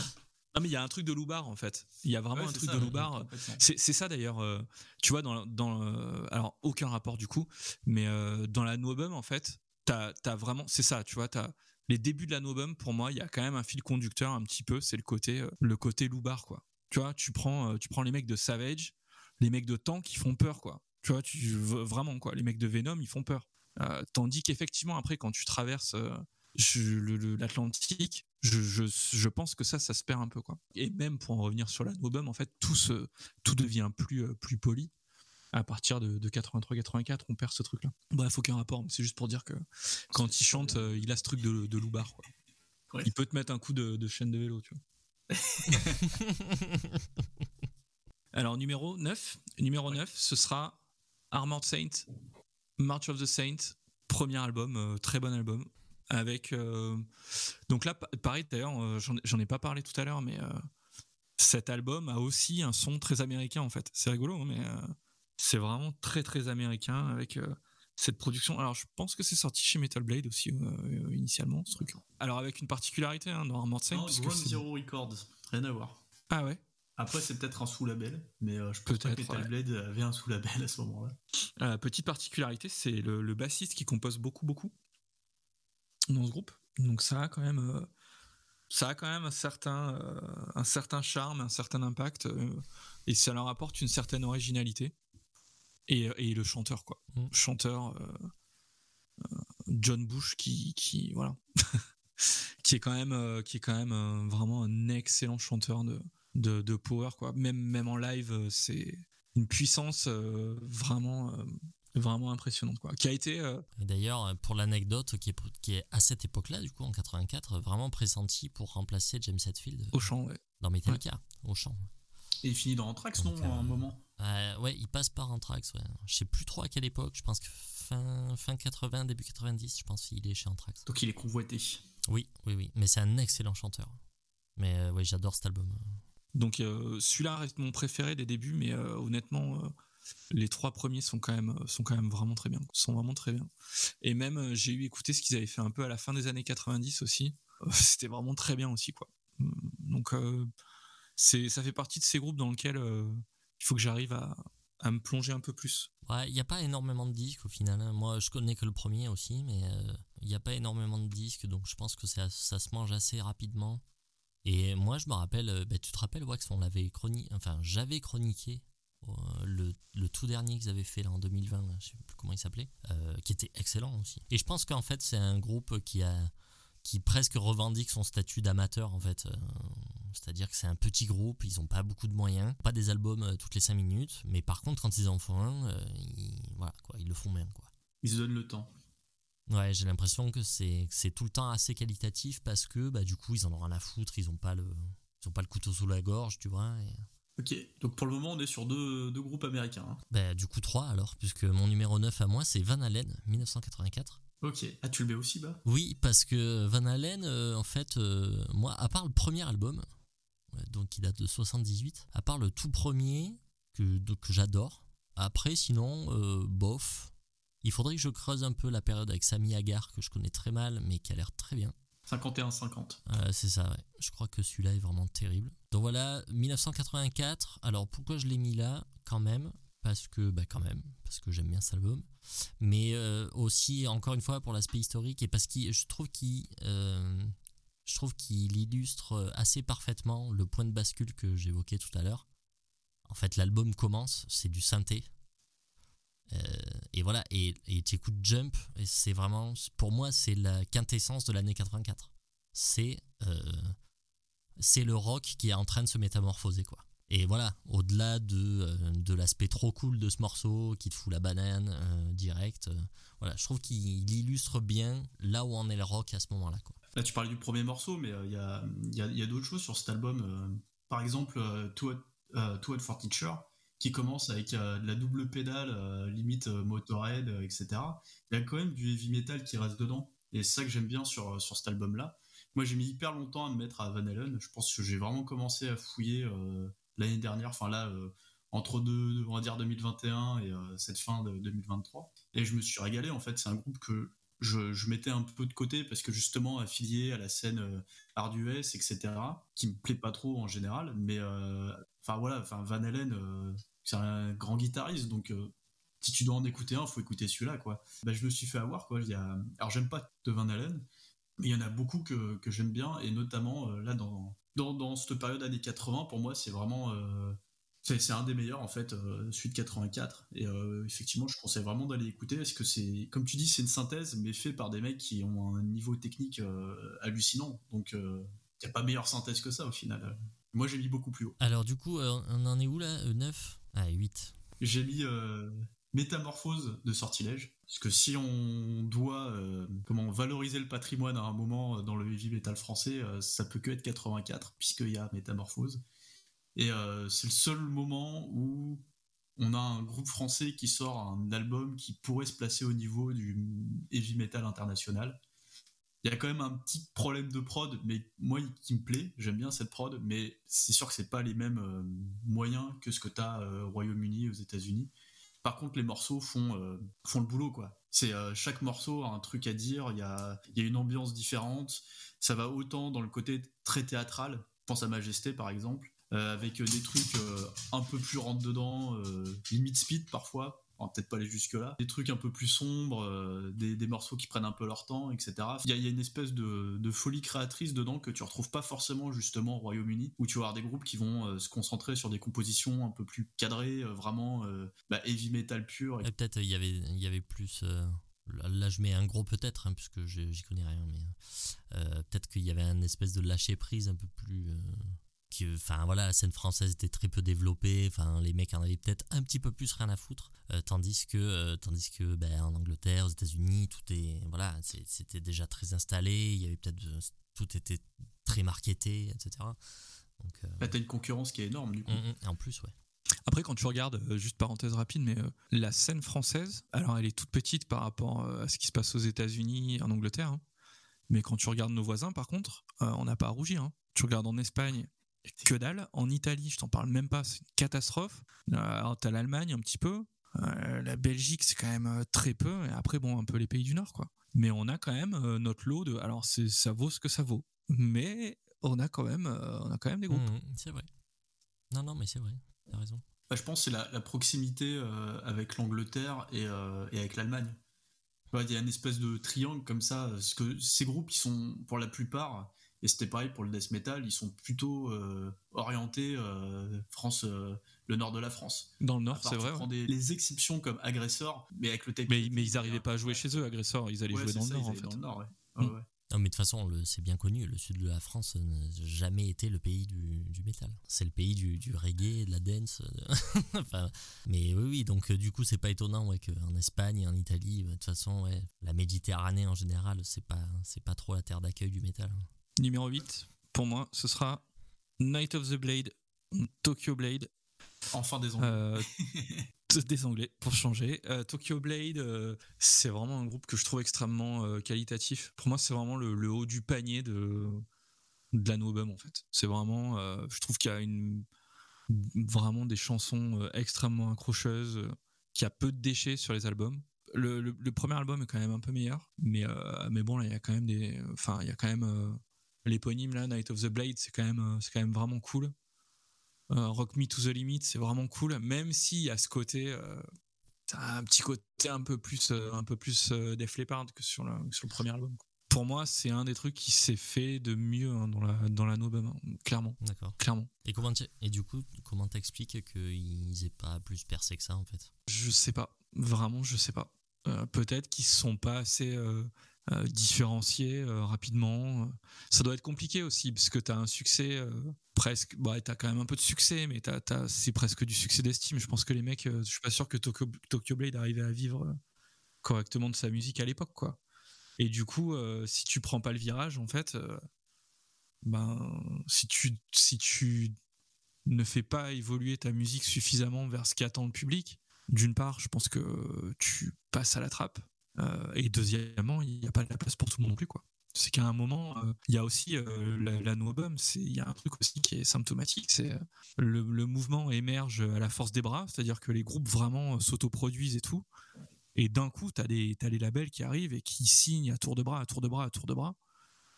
Non mais il y a un truc de Loubar en fait. Il y a vraiment un truc de Loubar. C'est ça d'ailleurs. Euh, tu vois dans dans euh, alors aucun rapport du coup, mais euh, dans la Nobum en fait, t'as as vraiment c'est ça. Tu vois t'as les débuts de la Nobum pour moi il y a quand même un fil conducteur un petit peu. C'est le côté le côté Loubar quoi. Tu vois tu prends tu prends les mecs de Savage, les mecs de Tank qui font peur quoi. Tu vois tu vraiment quoi. Les mecs de Venom ils font peur. tandis qu'effectivement après quand tu traverses l'Atlantique, je, je, je, pense que ça, ça se perd un peu, quoi. Et même pour en revenir sur l'album, en fait, tout se, tout devient plus, euh, plus poli. À partir de, de 83-84, on perd ce truc-là. Bref, aucun rapport, mais c'est juste pour dire que quand il chante, euh, il a ce truc de, de loubar, quoi. Il peut te mettre un coup de, de chaîne de vélo, tu vois. Alors, numéro 9. Numéro 9, ce sera Armored Saint, March of the Saint, premier album, euh, très bon album avec euh, donc là pareil d'ailleurs euh, j'en ai pas parlé tout à l'heure mais euh, cet album a aussi un son très américain en fait. C'est rigolo hein, mais c'est vraiment très très américain avec cette production. Alors je pense que c'est sorti chez Metal Blade aussi initialement ce truc. Alors avec une particularité hein, dans Armored Saint non, Ground Zero Records. Rien à voir. Ah ouais. Après, c'est peut-être un sous-label, mais je pense que Metal Blade avait un sous-label à ce moment-là. petite particularité, c'est le, le, bassiste qui compose beaucoup, beaucoup dans ce groupe. Donc ça a quand même, euh, ça a quand même un certain, euh, un certain charme, un certain impact, euh, et ça leur apporte une certaine originalité. Et, et le chanteur, quoi. Mm. Chanteur John Bush qui, qui voilà, qui est quand même, qui est quand même vraiment un excellent chanteur de, de, de power, quoi. Même, même en live, c'est une puissance vraiment vraiment impressionnante quoi. Qui a été euh, d'ailleurs pour l'anecdote qui est qui est à cette époque-là du coup en 84 vraiment pressenti pour remplacer James Hetfield. Au chant ouais. dans Metallica au chant et il finit dans Anthrax non à un euh, moment euh, ouais il passe par Anthrax ouais. Je sais plus trop à quelle époque je pense que fin fin 80 début 90 je pense qu'il est chez Anthrax. Donc il est convoité. Oui oui oui. Mais c'est un excellent chanteur. Mais ouais j'adore cet album. Donc celui-là reste mon préféré des débuts mais honnêtement les trois premiers sont quand même sont quand même vraiment très bien. Sont vraiment très bien. Et même euh, j'ai eu écouté ce qu'ils avaient fait un peu à la fin des années 90 aussi. Euh, c'était vraiment très bien aussi quoi. Mm, donc euh, c'est ça fait partie de ces groupes dans lesquels il faut que j'arrive à, à, me plonger un peu plus. Ouais il n'y a pas énormément de disques au final hein. moi je connais que le premier aussi mais il n'y a pas énormément de disques donc je pense que ça, ça se mange assez rapidement. Et moi je me rappelle bah, tu te rappelles Wax on l'avait chroniqué enfin j'avais chroniqué le, le, tout dernier qu'ils avaient fait là en 2020, je sais plus comment il s'appelait, euh, qui était excellent aussi. Et je pense qu'en fait c'est un groupe qui a qui presque revendique son statut d'amateur en fait. Euh, C'est-à-dire que c'est un petit groupe, ils ont pas beaucoup de moyens, pas des albums euh, toutes les 5 minutes, mais par contre, quand ils en font un, euh, ils, voilà, quoi, ils le font bien. Quoi. Ils se donnent le temps. Ouais, j'ai l'impression que c'est tout le temps assez qualitatif parce que bah, du coup, ils en ont rien à foutre, ils ont pas le, ils ont pas le couteau sous la gorge, tu vois. et- Ok, donc pour le moment, on est sur deux, deux groupes américains. hein. Bah, du coup, 3 alors, puisque mon numéro 9 à moi, c'est Van Halen, 1984. Ok, ah, tu le mets aussi bas? Oui, parce que Van Halen, euh, en fait, euh, moi, à part le premier album, donc qui date de 78, à part le tout premier, que, donc, que j'adore, après, sinon, euh, bof. Il faudrait que je creuse un peu la période avec Sami Hagar, que je connais très mal, mais qui a l'air très bien. 51-50. Euh, c'est ça. Je crois que celui-là est vraiment terrible. Donc voilà, 1984. Alors pourquoi je l'ai mis là quand même? Parce que, bah quand même, parce que j'aime bien cet album. Mais euh, aussi, encore une fois, pour l'aspect historique et parce que je trouve qu'il, euh, je trouve qu'il illustre assez parfaitement le point de bascule que j'évoquais tout à l'heure. En fait, l'album commence, c'est du synthé. Euh, et voilà, et tu écoutes Jump, et c'est vraiment, pour moi, c'est la quintessence de l'année 84 c'est euh, c'est le rock qui est en train de se métamorphoser quoi. Et voilà, au-delà de, euh, de l'aspect trop cool de ce morceau qui te fout la banane direct, voilà, je trouve qu'il illustre bien là où en est le rock à ce moment-là quoi. Là, tu parlais du premier morceau, mais il y a, y y a d'autres choses sur cet album. par exemple, Too Hot for Teacher, qui commence avec euh, de la double pédale, euh, limite euh, Motorhead, etc. Il y a quand même du heavy metal qui reste dedans. Et c'est ça que j'aime bien sur, sur cet album-là. Moi, j'ai mis hyper longtemps à me mettre à Van Halen. Je pense que j'ai vraiment commencé à fouiller l'année dernière, enfin là, entre deux, on va dire 2021 et cette fin de 2023. Et je me suis régalé, en fait. C'est un groupe que je, je mettais un peu de côté parce que justement affilié à la scène euh, hard US, etc., qui me plaît pas trop en général. Mais enfin voilà, Van Halen, c'est un grand guitariste, donc euh, si tu dois en écouter un, faut écouter celui-là, quoi. Bah, je me suis fait avoir, quoi. Il y a... Alors j'aime pas de Van Halen, mais il y en a beaucoup que, que j'aime bien, et notamment euh, là dans, dans, dans cette période années 80, pour moi, c'est vraiment. euh, c'est un des meilleurs en fait, de 84. Et effectivement, je conseille vraiment d'aller écouter parce que c'est, comme tu dis, c'est une synthèse, mais fait par des mecs qui ont un niveau technique hallucinant. Donc, il n'y a pas meilleure synthèse que ça au final. Moi, j'ai mis beaucoup plus haut. Alors du coup, on en est où là 9 Ah 8. J'ai mis euh, Métamorphose de Sortilège. Parce que si on doit euh, comment valoriser le patrimoine à un moment euh, dans le heavy metal français, euh, ça peut que être 84, puisqu'il y a Métamorphose. Et c'est le seul moment où on a un groupe français qui sort un album qui pourrait se placer au niveau du heavy metal international. Il y a quand même un petit problème de prod, mais moi qui me plaît, j'aime bien cette prod, mais c'est sûr que c'est pas les mêmes euh, moyens que ce que tu as au Royaume-Uni, aux États-Unis. Par contre, les morceaux font, euh, font le boulot, quoi. C'est euh, chaque morceau a un truc à dire, il y a, y a une ambiance différente. Ça va autant dans le côté très théâtral, pense à Majesté par exemple, euh, avec euh, des trucs euh, un peu plus rentre dedans, euh, limite speed parfois. On va peut-être pas aller jusque là. Des trucs un peu plus sombres, euh, des, des morceaux qui prennent un peu leur temps, etc. Il y a, y a une espèce de, de folie créatrice dedans que tu retrouves pas forcément justement au Royaume-Uni, où tu vas avoir des groupes qui vont euh, se concentrer sur des compositions un peu plus cadrées, euh, vraiment bah, heavy metal pur. Et peut-être il y avait y avait plus là, je mets un gros peut-être hein, puisque j'y connais rien mais peut-être qu'il y avait un espèce de lâcher prise un peu plus qui enfin voilà la scène française était très peu développée enfin les mecs en avaient peut-être un petit peu plus rien à foutre euh, tandis que euh, tandis que ben, en Angleterre aux États-Unis tout est voilà c'était déjà très installé il y avait peut-être euh, tout était très marketé etc donc euh, Là, t'as une concurrence qui est énorme du coup. mm, mm, et en plus ouais Après, quand tu regardes, juste parenthèse rapide, mais euh, la scène française, alors elle est toute petite par rapport à ce qui se passe aux États-Unis en Angleterre. hein. Mais quand tu regardes nos voisins, par contre, euh, on n'a pas à rougir. hein. Tu regardes en Espagne, que dalle. En Italie, je t'en parle même pas, c'est une catastrophe. Euh, alors, t'as l'Allemagne un petit peu. Euh, la Belgique, c'est quand même euh, très peu. Et après, bon, un peu les pays du Nord, quoi. Mais on a quand même euh, notre lot de. Alors, c'est, ça vaut ce que ça vaut. Mais on a quand même, euh, on a quand même des groupes. Mm, mm, c'est vrai non non mais c'est vrai t'as raison Bah, je pense que c'est la, la proximité euh, avec l'Angleterre et, euh, et avec l'Allemagne. Il y a une espèce de triangle comme ça, parce que ces groupes, ils sont pour la plupart, et c'était pareil pour le death metal, ils sont plutôt euh, orientés euh, France, euh, le nord de la France. Dans le Nord, c'est vrai. ouais. des- les exceptions comme agresseurs, mais avec le tape. Mais, mais ils arrivaient pas à jouer chez eux, agresseurs. Ils allaient Ouais, jouer dans ça, le ils Nord, en fait. dans le nord, ouais. Ouais, Mm. ouais. Non, mais de toute façon, c'est bien connu, le sud de la France n'a jamais été le pays du, du métal. C'est le pays du, du reggae, de la dance. de- enfin, mais oui, oui, donc du coup, c'est pas étonnant ouais, qu'en Espagne et en Italie, euh, de toute façon, ouais, la Méditerranée en général, c'est pas, c'est pas trop la terre d'accueil du métal. Numéro 8, pour moi, ce sera Night of the Blade, Tokyo Blade. Enfin des Anglais. Euh, des Anglais, pour changer. Euh, Tokyo Blade, euh, c'est vraiment un groupe que je trouve extrêmement qualitatif. Pour moi, c'est vraiment le, le haut du panier de, de la album en fait. C'est vraiment, je trouve qu'il y a une, vraiment des chansons extrêmement accrocheuses, qu'il y a peu de déchets sur les albums. Le, le- le premier album est quand même un peu meilleur, mais, mais bon, là, il y a quand même des. Enfin, il y a quand même. L'éponyme là, Night of the Blade, c'est quand, même, euh, c'est quand même vraiment cool. Euh, Rock Me to the Limit, c'est vraiment cool, même s'il y a ce côté, euh, t'as un petit côté un peu plus, euh, un peu plus euh, Def Leppard que sur le, sur le premier album. quoi. Pour moi, c'est un des trucs qui s'est fait de mieux hein, dans la dans la hein, clairement, D'accord. clairement. Et, comment et du coup, comment t'expliques qu'ils aient pas plus percé que ça en fait? Je sais pas, vraiment, je sais pas. Peut-être qu'ils sont pas assez euh, différenciés euh, rapidement. Ça doit être compliqué aussi, parce que t'as un succès euh, presque. Bah, t'as quand même un peu de succès, mais t'as, t'as- c'est presque du succès d'estime. Je pense que les mecs, je suis pas sûr que Tokyo, Tokyo Blade arrivait à vivre correctement de sa musique à l'époque, quoi. Et du coup, si tu prends pas le virage, en fait, ben, si tu, si tu ne fais pas évoluer ta musique suffisamment vers ce qu'attend le public, d'une part, je pense que tu passes à la trappe. Euh, et deuxièmement, il n'y a pas de la place pour tout le monde non plus. quoi. C'est qu'à un moment, euh, il y a aussi euh, la, la no c'est- il y a un truc aussi qui est symptomatique, c'est le, le mouvement émerge à la force des bras, c'est-à-dire que les groupes vraiment s'autoproduisent et tout. Et d'un coup, tu as, les labels qui arrivent et qui signent à tour de bras, à tour de bras, à tour de bras.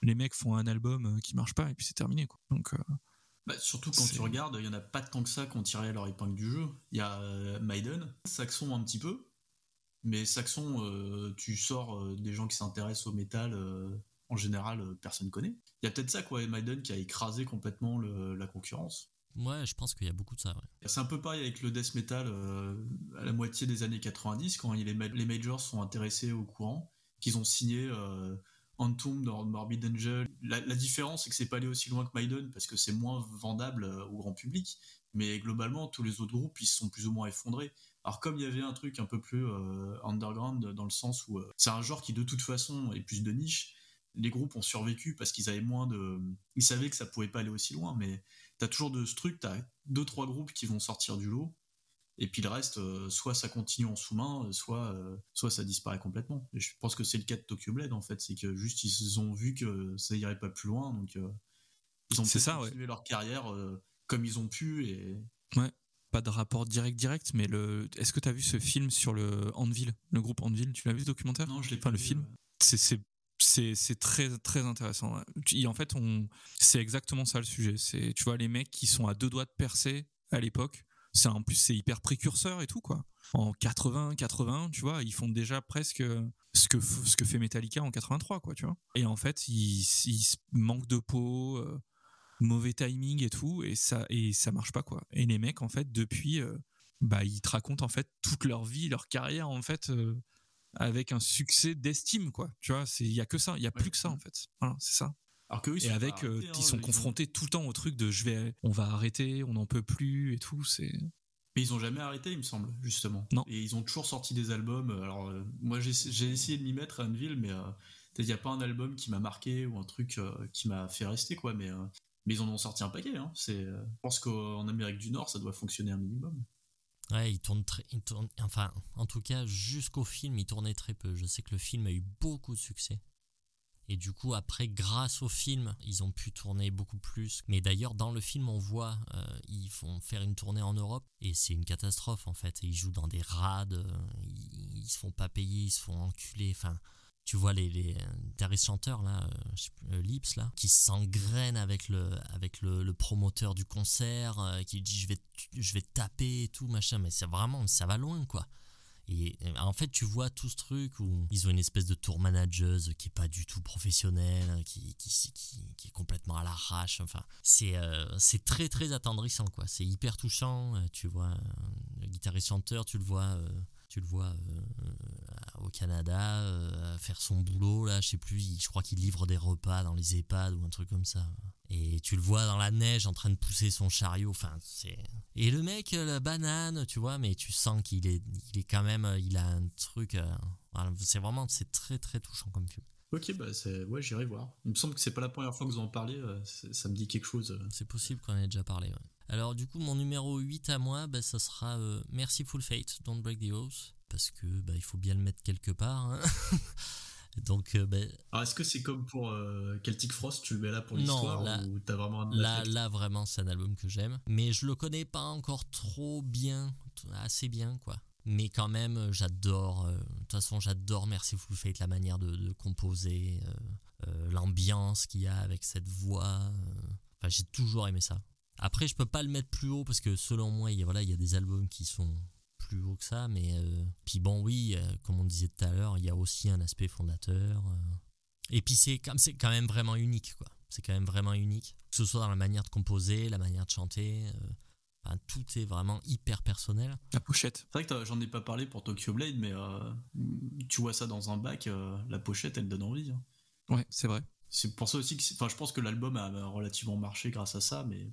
Les mecs font un album qui marche pas et puis c'est terminé. Quoi. Donc, euh, Bah, surtout quand tu regardes, il y en a pas tant que ça qui ont tiré leur épingle du jeu. Il y a Maiden, Saxon un petit peu, mais Saxon, euh, tu sors euh, des gens qui s'intéressent au métal, euh, en général, personne connaît. Il y a peut-être ça, quoi, Maiden qui a écrasé complètement le- la concurrence. Ouais, je pense qu'il y a beaucoup de ça. Ouais. C'est un peu pareil avec le death metal à la moitié des années 90, quand les, ma- les majors sont intéressés au courant, qu'ils ont signé euh, Entombed, Morbid Angel. La, la différence, c'est que c'est pas allé aussi loin que Maiden, parce que c'est moins vendable au grand public, mais globalement, tous les autres groupes, ils se sont plus ou moins effondrés. Alors comme il y avait un truc un peu plus euh, underground, dans le sens où euh, c'est un genre qui de toute façon est plus de niche, les groupes ont survécu parce qu'ils avaient moins de... Ils savaient que ça pouvait pas aller aussi loin, mais t'as toujours de ce truc, t'as deux trois groupes qui vont sortir du lot, et puis le reste, euh, soit ça continue en sous-main, soit soit ça disparaît complètement. Et je pense que c'est le cas de Tokyo Blade en fait, c'est que juste ils ont vu que ça irait pas plus loin, donc ils ont ça, ouais. leur carrière comme ils ont pu et pas de rapport direct direct, mais le... est-ce que tu as vu ce film sur le Anvil, le groupe Anvil? Tu l'as vu ce documentaire? Non, je l'ai Enfin, pas le vu, film. euh. c'est très très intéressant. Et en fait, on c'est exactement ça le sujet. C'est tu vois les mecs qui sont à deux doigts de percer à l'époque. C'est en plus c'est hyper précurseur et tout quoi. En 80 80, tu vois, ils font déjà presque ce que ce que fait Metallica en 83 quoi, tu vois. Et en fait, ils, ils manquent de peau, euh, mauvais timing et tout et ça et ça marche pas quoi. Et les mecs en fait depuis euh, bah ils te racontent en fait toute leur vie, leur carrière en fait euh, avec un succès d'estime quoi tu vois c'est il y a que ça il y a plus que ça en fait voilà c'est ça Alors que et avec euh, hein, ils sont ont- confrontés tout le temps au truc de je vais on va arrêter on n'en peut plus et tout c'est Mais ils ont jamais arrêté, il me semble, justement. Non. Et ils ont toujours sorti des albums. Alors, euh, moi, j'ai essayé de m'y mettre à Anvil, mais euh, il n'y a pas un album qui m'a marqué ou un truc euh, qui m'a fait rester, quoi. Mais, mais ils en ont sorti un paquet. Hein. C'est, euh, je pense qu'en Amérique du Nord, ça doit fonctionner un minimum. Ouais, il tourne très. enfin, en tout cas, jusqu'au film, il tournait très peu. Je sais que le film a eu beaucoup de succès. Et du coup, après, grâce au film, ils ont pu tourner beaucoup plus. Mais d'ailleurs, dans le film, on voit, euh, ils vont faire une tournée en Europe et c'est une catastrophe en fait. Ils jouent dans des rades, euh, ils, ils se font pas payer, ils se font enculer. Enfin, tu vois les, les guitaristes chanteurs là, euh, euh, Lips là, qui s'engrainent avec le avec le, le promoteur du concert, euh, qui dit je vais je vais taper et tout machin. Mais c'est vraiment ça va loin quoi. Et euh, en fait, tu vois tout ce truc où ils ont une espèce de tour manageuse qui est pas du tout professionnelle, qui, qui, qui, qui est complètement à l'arrache. Enfin, c'est euh, c'est très très attendrissant quoi. C'est hyper touchant. Euh, Tu vois euh, le guitariste chanteur, tu le vois. Euh, Tu le vois au Canada, à faire son boulot, là, je sais plus, je crois qu'il livre des repas dans les EHPAD ou un truc comme ça. Et tu le vois dans la neige en train de pousser son chariot, enfin, c'est... Et le mec, la banane, tu vois, mais tu sens qu'il est, il est quand même, il a un truc, c'est vraiment, c'est très très touchant comme film. Ok, bah ouais, j'irai voir. Il me semble que c'est pas la première fois que vous en parlez, euh, ça me dit quelque chose. Euh. C'est possible qu'on ait déjà parlé. Alors, du coup, mon numéro 8 à moi, bah, ça sera euh, Merciful Fate, Don't Break the Oath, parce que bah, il faut bien le mettre quelque part. Hein. Donc, bah... Alors, est-ce que c'est comme pour Celtic Frost, tu le mets là pour l'histoire là, ou t'as vraiment là, là, vraiment, c'est un album que j'aime, mais je le connais pas encore trop bien, assez bien, quoi mais quand même euh, j'adore euh, de toute façon j'adore Merciful Fate la manière de, composer euh, l'ambiance qu'il y a avec cette voix enfin j'ai toujours aimé ça après je peux pas le mettre plus haut parce que selon moi il y a, voilà il y a des albums qui sont plus hauts que ça mais puis bon oui comme on disait tout à l'heure il y a aussi un aspect fondateur et puis c'est comme c'est quand même vraiment unique quoi c'est quand même vraiment unique que ce soit dans la manière de composer la manière de chanter tout est vraiment hyper personnel. La pochette. C'est vrai que j'en ai pas parlé pour Tokyo Blade, mais euh, tu vois ça dans un bac, euh, la pochette, elle donne envie. Hein. Ouais, c'est vrai. C'est pour ça aussi que, enfin, je pense que l'album a relativement marché grâce à ça, mais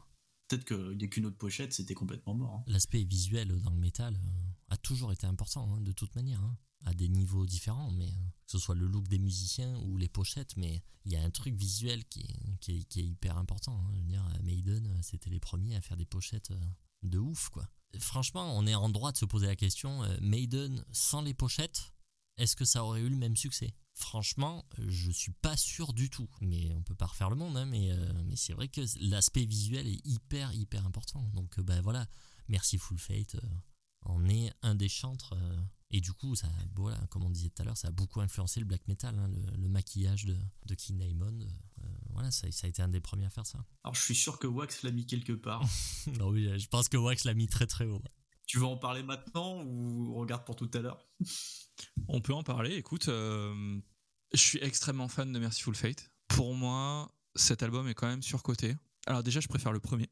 peut-être qu'il n'y a qu'une autre pochette, c'était complètement mort. Hein. L'aspect visuel dans le métal euh, a toujours été important, hein, de toute manière à des niveaux différents, mais euh, que ce soit le look des musiciens ou les pochettes, mais il y a un truc visuel qui, est, hyper important. Hein. Dire, Maiden, euh, c'était les premiers à faire des pochettes euh, de ouf, quoi. Franchement, on est en droit de se poser la question, Maiden sans les pochettes, est-ce que ça aurait eu le même succès? Franchement, je suis pas sûr du tout. Mais on peut pas refaire le monde, hein, mais, mais c'est vrai que l'aspect visuel est hyper, hyper important. Donc, ben voilà, merci Full Fate en est un des chantres et du coup, ça, voilà, comme on disait tout à l'heure, ça a beaucoup influencé le black metal, hein, le, maquillage de, de King Diamond. Euh, voilà, ça, ça, a été un des premiers à faire ça. Alors, je suis sûr que Wax l'a mis quelque part. non, oui, je pense que Wax l'a mis très très haut. Tu veux en parler maintenant ou on regarde pour tout à l'heure? On peut en parler. Écoute, euh, je suis extrêmement fan de Merciful Fate. Pour moi, cet album est quand même surcoté. Alors déjà, je préfère le premier.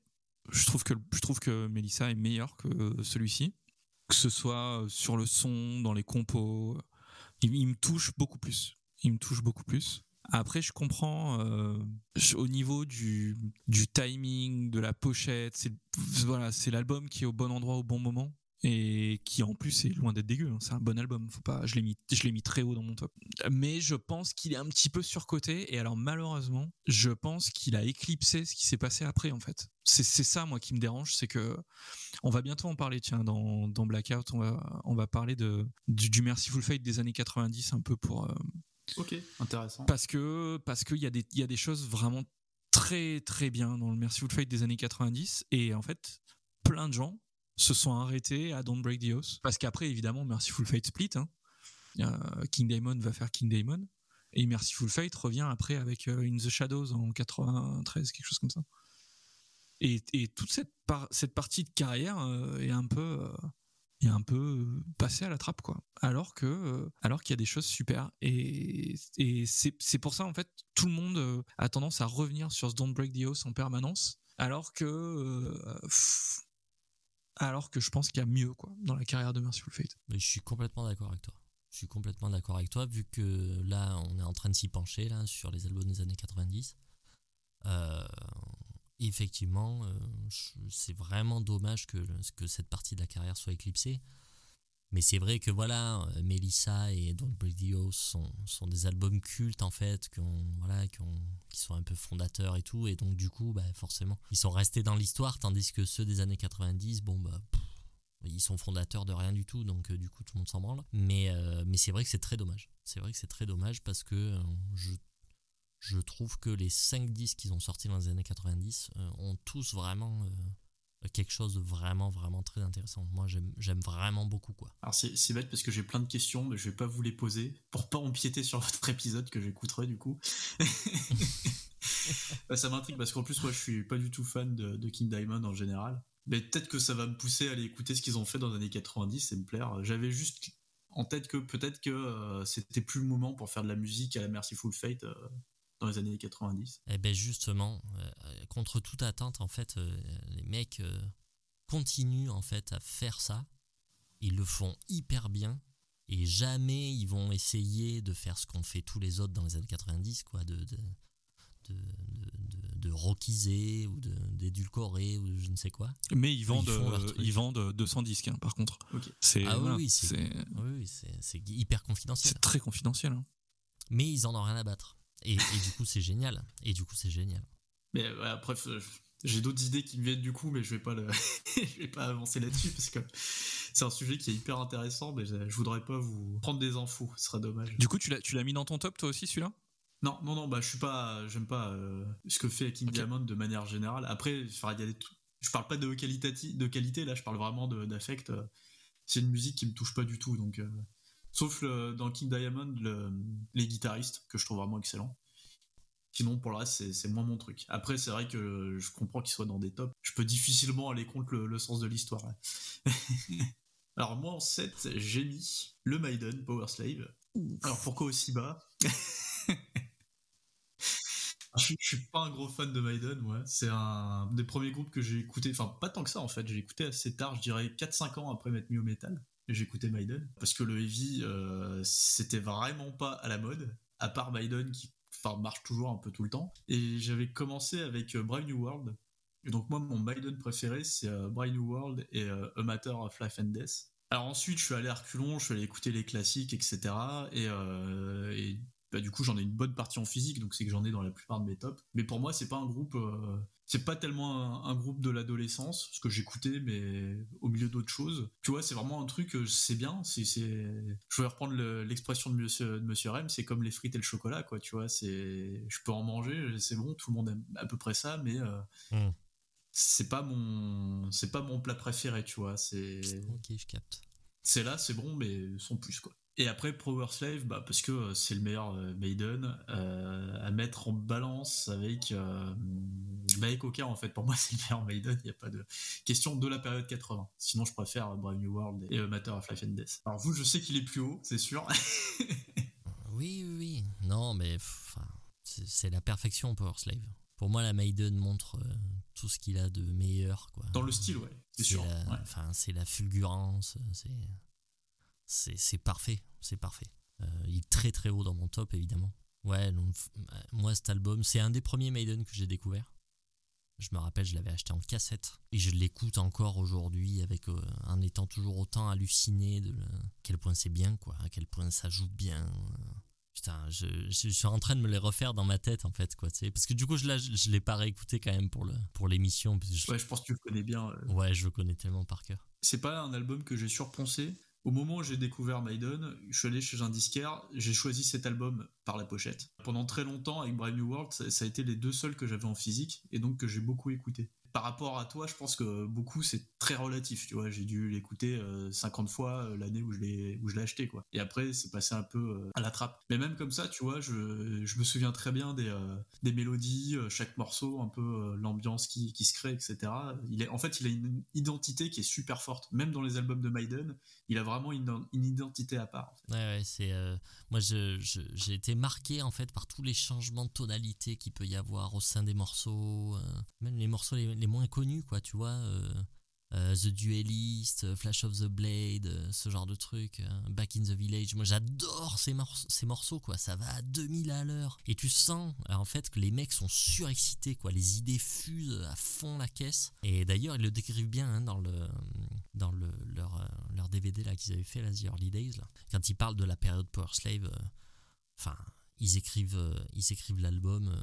Je trouve que je trouve que Melissa est meilleur que celui-ci que ce soit sur le son, dans les compos. Il, me touche beaucoup plus. Il me touche beaucoup plus. Après, je comprends euh, au niveau du, timing, de la pochette. C'est voilà, l'album qui est au bon endroit au bon moment et qui en plus est loin d'être dégueu. Hein. C'est un bon album. Faut pas, je l'ai mis, mis très haut dans mon top. Mais je pense qu'il est un petit peu surcoté. Et alors malheureusement, je pense qu'il a éclipsé ce qui s'est passé après en fait. C'est, ça moi qui me dérange, c'est que on va bientôt en parler. Tiens, dans, dans Blackout, on va on va parler de du, du Merciful Fate des années 90 un peu pour. Euh, ok, intéressant. Parce que parce qu'il y a des il y a des choses vraiment très très bien dans le Merciful Fate des années 90 et en fait plein de gens se sont arrêtés à Don't Break the Oath. Parce qu'après, évidemment, Merciful Fate split. Hein. King Diamond va faire King Diamond. Et Merciful Fate revient après avec euh, In the Shadows en 93, quelque chose comme ça. Et, toute cette, cette partie de carrière euh, est un peu. Euh, est un peu passée à la trappe quoi alors que alors qu'il y a des choses super et, et c'est pour ça en fait tout le monde a tendance à revenir sur ce Don't Break the Oath en permanence alors que alors que je pense qu'il y a mieux quoi dans la carrière de Merciful Fate. Mais je suis complètement d'accord avec toi. Je suis complètement d'accord avec toi vu que là on est en train de s'y pencher là sur les albums des années 90. Euh, effectivement, euh, c'est vraiment dommage que, que cette partie de la carrière soit éclipsée. Mais c'est vrai que voilà, euh, Melissa et Don't Break the sont, sont des albums cultes en fait, qui, voilà, qui, qui, sont un peu fondateurs et tout, et donc du coup, bah, forcément, ils sont restés dans l'histoire, tandis que ceux des années 90, bon bah, ils sont fondateurs de rien du tout, donc euh, du coup tout le monde s'en branle. Mais, mais c'est vrai que c'est très dommage. C'est vrai que c'est très dommage parce que je, je trouve que les 5 disques qu'ils ont sortis dans les années 90 ont tous vraiment quelque chose de vraiment vraiment très intéressant. Moi j'aime vraiment beaucoup quoi. Alors c'est bête parce que j'ai plein de questions mais je vais pas vous les poser pour pas empiéter sur votre épisode que j'écouterai du coup. ça m'intrigue parce qu'en plus moi je suis pas du tout fan de, King Diamond en général. Mais peut-être que ça va me pousser à aller écouter ce qu'ils ont fait dans les années 90 et me plaire. J'avais juste en tête que peut-être que euh, c'était plus le moment pour faire de la musique à la Merciful Fate. Euh, dans les années 90 Eh ben justement, euh, contre toute attente, en fait, euh, les mecs euh, continuent en fait à faire ça. Ils le font hyper bien. Et jamais ils vont essayer de faire ce qu'ont fait tous les autres dans les années 90, quoi, de, de, de, de, de rockiser ou d'édulcorer ou je ne sais quoi. Mais ils vendent, Ils euh, vendent 200 disques, hein, par contre. Ok. C'est Ah oui, voilà, oui, c'est- c'est Oui, oui, c'est c'est hyper confidentiel. c'est très confidentiel. hein. Mais ils en ont rien à battre. Et, et du coup, c'est génial. Et du coup, c'est génial. Mais ouais, après, j'ai d'autres idées qui me viennent du coup, mais je vais pas le, je vais pas avancer là-dessus parce que c'est un sujet qui est hyper intéressant, mais je, voudrais pas vous prendre des infos, ce serait dommage. Du coup, tu l'as tu l'as mis dans ton top, toi aussi, celui-là? Non, non, non, bah je suis pas, j'aime pas euh, ce que fait King. Diamond de manière générale. Après, enfin, il y a des, je parle pas de qualité, de qualité là, je parle vraiment de- d'affect. C'est une musique qui me touche pas du tout, donc euh, sauf le- dans King Diamond, le- les guitaristes que je trouve vraiment excellents. Sinon, pour le reste, c'est- moins mon truc. Après, c'est vrai que je comprends qu'ils soient dans des tops. Je peux difficilement aller contre le, le sens de l'histoire. Alors moi, en 7, j'ai mis le Maiden Power Slave. Alors pourquoi aussi bas? Je, je suis pas un gros fan de Maiden. C'est un des premiers groupes que j'ai écouté, enfin pas tant que ça en fait, j'ai écouté assez tard, je dirais 4-5 ans après m'être mis au métal. Écouté Maiden parce que le heavy, euh, c'était vraiment pas à la mode, à part Maiden qui enfin, marche toujours un peu tout le temps. Et j'avais commencé avec euh, New World. Et donc moi, mon Maiden préféré, c'est euh, New World et euh, A Matter of Life and Death. Alors ensuite, je suis allé à Reculons, je suis allé écouter les classiques, etc. Et, et bah, du coup, j'en ai une bonne partie en physique, donc c'est que j'en ai dans la plupart de mes tops. Mais pour moi, c'est pas un groupe, euh, c'est pas tellement un, un groupe de l'adolescence, ce que j'écoutais, mais au milieu d'autres choses. Tu vois, c'est vraiment un truc, euh, c'est bien. C'est, c'est... Je vais reprendre le- l'expression de Monsieur, de Monsieur Rem, c'est comme les frites et le chocolat, quoi. Tu vois, c'est, je peux en manger, c'est bon, tout le monde aime à peu près ça, mais euh, Mm. c'est pas mon, c'est pas mon plat préféré, tu vois. C'est, Ok, je capte. c'est là, c'est bon, mais sans plus quoi. Et après Power Slave, bah, parce que euh, c'est le meilleur euh, Maiden euh, à mettre en balance avec avec Oka en fait. Pour moi, c'est le meilleur Maiden. Il n'y a pas de question de la période 80. Sinon, je préfère Brave New World et Matter of Life and Death. Alors vous, je sais qu'il est plus haut, c'est sûr. Oui, oui, oui. Non, mais c'est la perfection, Power Slave. Pour moi, la Maiden montre euh, tout ce qu'il a de meilleur. Quoi. Dans le style, ouais, c'est sûr. ouais. Enfin, c'est la fulgurance. C'est, c'est, parfait. C'est parfait. Euh, il est très très haut dans mon top, évidemment. Ouais, donc, euh, moi, cet album, c'est un des premiers Maiden que j'ai découvert. Je me rappelle, je l'avais acheté en cassette. Et je l'écoute encore aujourd'hui avec, euh, en étant toujours autant halluciné de le- à quel point c'est bien, quoi. À quel point ça joue bien. euh. Putain, je, je- je suis en train de me les refaire dans ma tête, en fait, quoi. tu sais. Parce que du coup, je ne je l'ai pas réécouté quand même pour, le, pour l'émission. Ouais, je pense que tu le connais bien. euh. ouais, je le connais tellement par cœur. C'est pas un album que j'ai surponcé. Au moment où j'ai découvert Maiden, je suis allé chez un disquaire, j'ai choisi cet album par la pochette. Pendant très longtemps, avec Brave New World, ça, a été les deux seuls que j'avais en physique et donc que j'ai beaucoup écouté. Par rapport à toi, je pense que beaucoup c'est très relatif, tu vois. J'ai dû l'écouter euh, 50 fois euh, l'année où je l'ai acheté, quoi. Et après, c'est passé un peu euh, à la trappe. Mais même comme ça, tu vois, je, me souviens très bien des, euh, des mélodies, euh, chaque morceau, un peu euh, l'ambiance qui, qui se crée, etc. Il est, en fait, il a une identité qui est super forte. Même dans les albums de Maiden, il a vraiment une, identité à part. Ouais, ouais, c'est. euh, moi, j'ai été marqué en fait par tous les changements de tonalité qu'il peut y avoir au sein des morceaux, euh, même les morceaux les, les moins connus, quoi, tu vois. euh, euh, the Duelist, euh, Flash of the Blade, euh, ce genre de truc, Back in the Village. Moi, j'adore ces, morce- ces morceaux, quoi. Ça va à 2000 à l'heure. Et tu sens, en fait, que les mecs sont surexcités, quoi. Les idées fusent à fond la caisse. Et d'ailleurs, ils le décrivent bien hein, dans, le, dans le, leur, leur DVD qu'ils avaient fait, là, The Early Days, là. Quand ils parlent de la période Power Slave, enfin, ils écrivent, ils écrivent l'album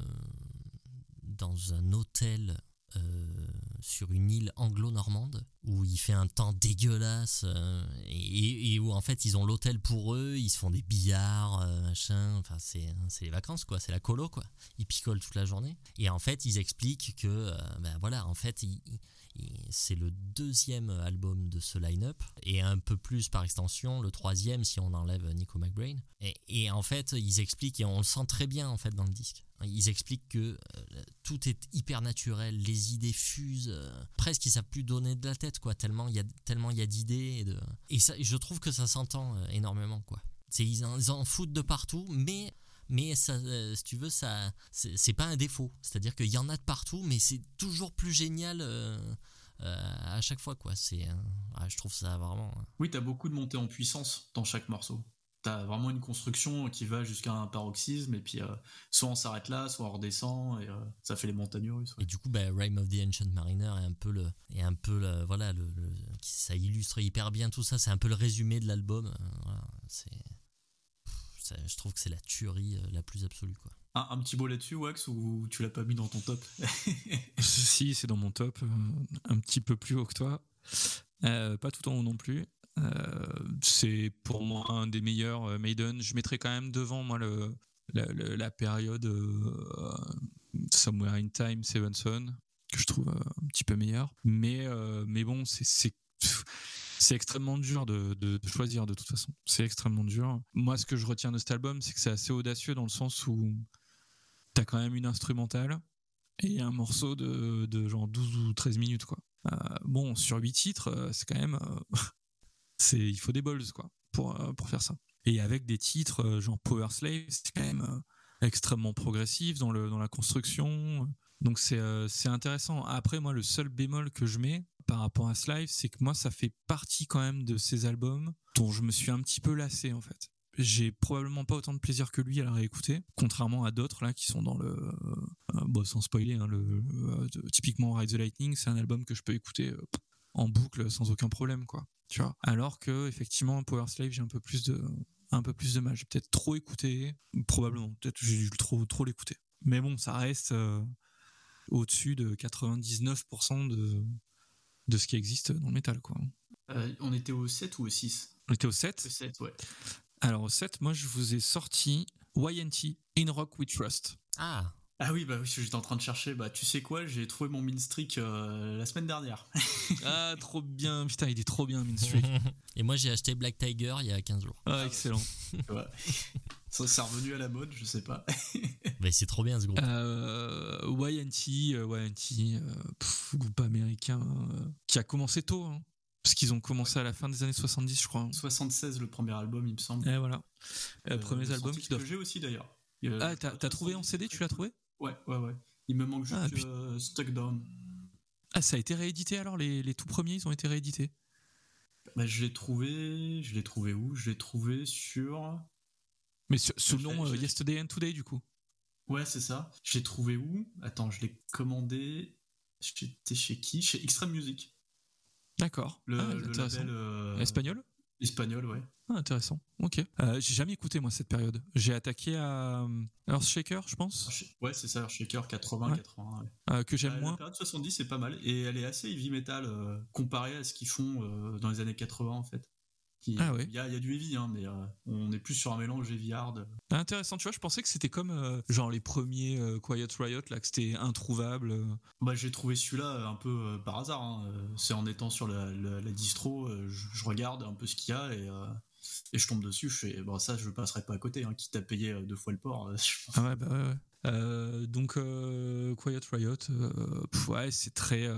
dans un hôtel euh, sur une île anglo-normande où il fait un temps dégueulasse euh, et, où en fait ils ont l'hôtel pour eux, ils se font des billards, euh, machin, enfin c'est c'est les vacances quoi, c'est la colo quoi. Ils picolent toute la journée. Et en fait ils expliquent que ben voilà en fait ils- c'est le deuxième album de ce line-up. Et un peu plus par extension le troisième si on enlève Nico McBrain. Et, en fait ils expliquent et on le sent très bien en fait dans le disque. Ils expliquent que euh, tout est hyper naturel, les idées fusent, euh, presque ils savent plus donner de la tête quoi, tellement il y a tellement y a d'idées et ça je trouve que ça s'entend euh, énormément quoi. Ils en foutent de partout mais mais ça, euh, si tu veux, ça, c'est pas un défaut. C'est-à-dire qu'il y en a de partout, mais c'est toujours plus génial euh, à chaque fois, quoi. C'est, je trouve ça vraiment. Oui, t'as beaucoup de montée en puissance dans chaque morceau t'as vraiment une construction qui va jusqu'à un paroxysme et puis euh, soit on s'arrête là soit on redescend et euh, ça fait les montagnes russes et du coup bah, Rime of the Ancient Mariner est un peu le est un peu le, voilà le, ça illustre hyper bien tout ça c'est un peu le résumé de l'album euh, c'est je trouve que c'est la tuerie la plus absolue quoi un, petit mot là-dessus Wax ou tu l'as pas mis dans ton top? Si c'est dans mon top un petit peu plus haut que toi pas tout en haut non plus euh, c'est pour moi un des meilleurs euh, Maiden. Je mettrais quand même devant moi le, la, période euh, Somewhere in Time, Sevenson, que je trouve un petit peu meilleur. Mais, mais bon, c'est c'est extrêmement dur de, choisir de toute façon. C'est extrêmement dur. Moi, ce que je retiens de cet album, c'est que c'est assez audacieux dans le sens où t'as quand même une instrumentale et un morceau de, genre 12 ou 13 minutes. Quoi. bon, sur 8 titres, c'est quand même c'est il faut des balls quoi pour euh, pour faire ça. Et avec des titres euh, genre Power Slave, c'est quand même euh, extrêmement progressif dans le dans la construction. Donc c'est intéressant. Après moi le seul bémol que je mets par rapport à Slive, c'est que moi ça fait partie quand même de ces albums dont je me suis un petit peu lassé en fait. J'ai probablement pas autant de plaisir que lui à la réécouter, contrairement à d'autres là qui sont dans le bon sans spoiler hein, le, typiquement Ride the Lightning, c'est un album que je peux écouter en boucle sans aucun problème quoi tu vois. Alors que effectivement Power Slave j'ai un peu plus de un peu plus de mal. J'ai peut-être trop écouté probablement peut-être j'ai dû trop trop l'écouter. Mais bon ça reste euh, au-dessus de 99% de de ce qui existe dans le métal quoi euh, on était au 7 ou au 6 on était au 7 7 ouais alors au 7 moi je vous ai sorti YNT In Rock We Trust ah ah oui, bah oui, j'étais en train de chercher. Bah, tu sais quoi, j'ai trouvé mon Minstreak euh, la semaine dernière. ah, trop bien. Putain, il est trop bien, Minstreak. Et moi, j'ai acheté Black Tiger il y a 15 jours. Ah, excellent. ouais. Ça, c'est revenu à la mode, je sais pas. Mais c'est trop bien ce groupe. Euh, YNT, euh, YNT euh, groupe américain qui a commencé tôt. Hein, parce qu'ils ont commencé à la fin des années 70, je crois. 76, le premier album, il me semble. Et voilà. premier album qui doit... j'ai aussi d'ailleurs. Ah, t'as trouvé en CD, tu l'as trouvé? Ouais, ouais, ouais. Il me manque ah, juste ah, Stuck Down. Ah, ça a été réédité alors les, les tout premiers, ils ont été réédités? Bah, Je l'ai trouvé. Je l'ai trouvé où? Je l'ai trouvé sur. Mais sous le nom euh, Yesterday and Today, du coup Ouais, c'est ça. Je l'ai trouvé où? Attends, je l'ai commandé. J'étais chez qui? Chez Extreme Music. D'accord. Le, ah, label. Euh, Espagnol? Espagnol, ouais. Ah, intéressant. Ok. Euh, j'ai jamais écouté moi cette période. J'ai attaqué à euh, Earthshaker, je pense. Ouais, c'est ça, Earthshaker 80, 80. Euh, que j'aime moins. La période 70, c'est pas mal. Et elle est assez heavy metal comparée à ce qu'ils font dans les années 80, en fait ah ouais. Il y a, du heavy, hein, mais euh, on est plus sur un mélange heavy hard. Ah, intéressant, tu vois, je pensais que c'était comme euh, genre les premiers euh, Quiet Riot, là, que c'était introuvable. Bah, j'ai trouvé celui-là un peu par hasard. Hein. C'est en étant sur la, distro, je, regarde un peu ce qu'il y a et, et je tombe dessus. Je fais, bon, ça, je passerai pas à côté, hein, quitte à payer deux fois le port. ah ouais, bah ouais. donc Quiet Riot, ouais, c'est très.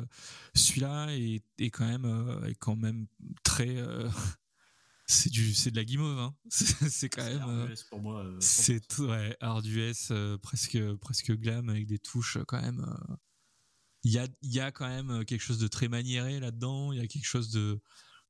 Celui-là est, est, quand même est quand même très c'est du c'est de la guimauve hein. c'est quand même euh, pour moi euh, c'est ouais arduous euh, presque presque glam avec des touches quand même il y a il y a quand même quelque chose de très maniéré là-dedans. Il y a quelque chose de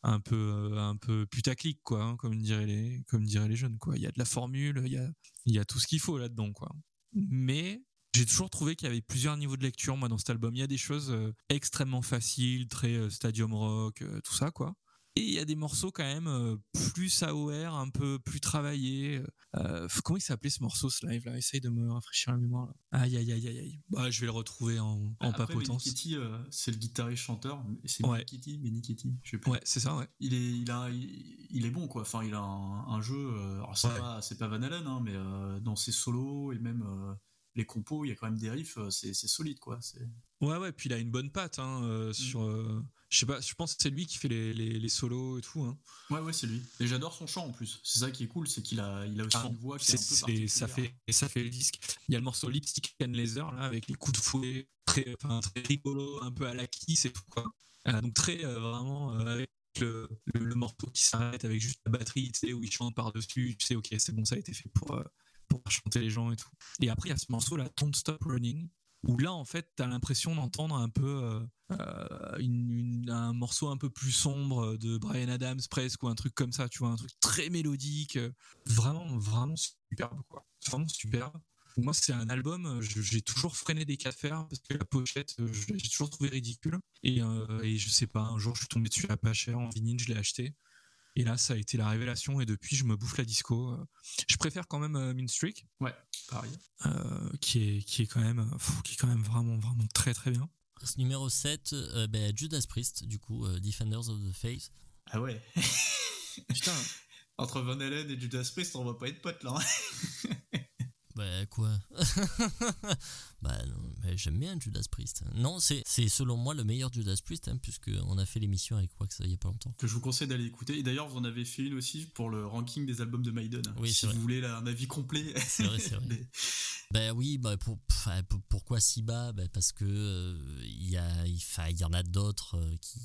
un peu un peu putaclic quoi hein, comme diraient les comme diraient les jeunes quoi. Il y a de la formule il y a il y a tout ce qu'il faut là-dedans quoi. Mais j'ai toujours trouvé qu'il y avait plusieurs niveaux de lecture moi dans cet album. Il y a des choses extrêmement faciles très stadium rock tout ça quoi et il y a des morceaux quand même euh, plus AOR, un peu plus travaillés. Euh, comment il s'appelait ce morceau, ce live là Essaye de me rafraîchir la mémoire. Là. Aïe, aïe, aïe, aïe. Bah, je vais le retrouver en, en Après, papotence. Euh, c'est le guitariste chanteur. C'est ouais. Kitty, Kitty. Je sais. Ouais, c'est ça, ouais. Il est, il a, il, est bon, quoi. Enfin, il a un, jeu. Euh, alors, c'est pas, Van Halen, hein, mais dans ses solos et même les compos, il y a quand même des riffs. C'est solide, quoi. Ouais, ouais. Puis il a une bonne patte hein, mm. Je sais pas, je pense que c'est lui qui fait les, les, solos et tout. Hein. Ouais, ouais, c'est lui. Et j'adore son chant en plus. C'est ça qui est cool, c'est qu'il a, il a aussi ah, une voix qui est, un peu ça fait, Et ça fait le disque. Il y a le morceau Lipstick and Laser, là, avec les coups de fouet, très, enfin, très rigolo, un peu à la kiss et tout, quoi. Euh, donc, très euh, vraiment euh, avec le, le, morceau qui s'arrête avec juste la batterie, tu sais, où il chante par-dessus. Tu sais, ok, c'est bon, ça a été fait pour, pour chanter les gens et tout. Et après, il y a ce morceau là, Don't Stop Running où là en fait t'as l'impression d'entendre un peu un morceau un peu plus sombre de Brian Adams presque ou un truc comme ça tu vois un truc très mélodique vraiment vraiment superbe quoi vraiment superbe moi, c'est un album, j'ai toujours freiné des cas de fer parce que la pochette, j'ai toujours trouvé ridicule. Et, et, je sais pas, un jour, je suis tombé dessus à pas cher en vinyle, je l'ai acheté. Et là, ça a été la révélation. Et depuis, je me bouffe la disco. Je préfère quand même euh, Streak. Ouais, pareil. Euh, qui, est, qui, est quand même, qui est quand même vraiment, vraiment très, très bien. Numéro 7, euh, ben, Judas Priest, du coup, euh, Defenders of the Faith. Ah ouais. Putain. Entre Van Halen et Judas Priest, on va pas être potes là. Hein. Bah quoi? Bah j'aime bien Judas Priest. Non, c'est selon moi le meilleur Judas Priest, hein, puisqu'on a fait l'émission avec quoi que ça il y a pas longtemps. Que je vous conseille d'aller écouter. Et d'ailleurs, vous en avez fait une aussi pour le ranking des albums de Maiden. Oui, si vous voulez un avis complet. C'est vrai, c'est vrai. Bah oui, bah pour, pourquoi si bas? Bah Parce que euh, il y, a, il, y en a d'autres euh, qui.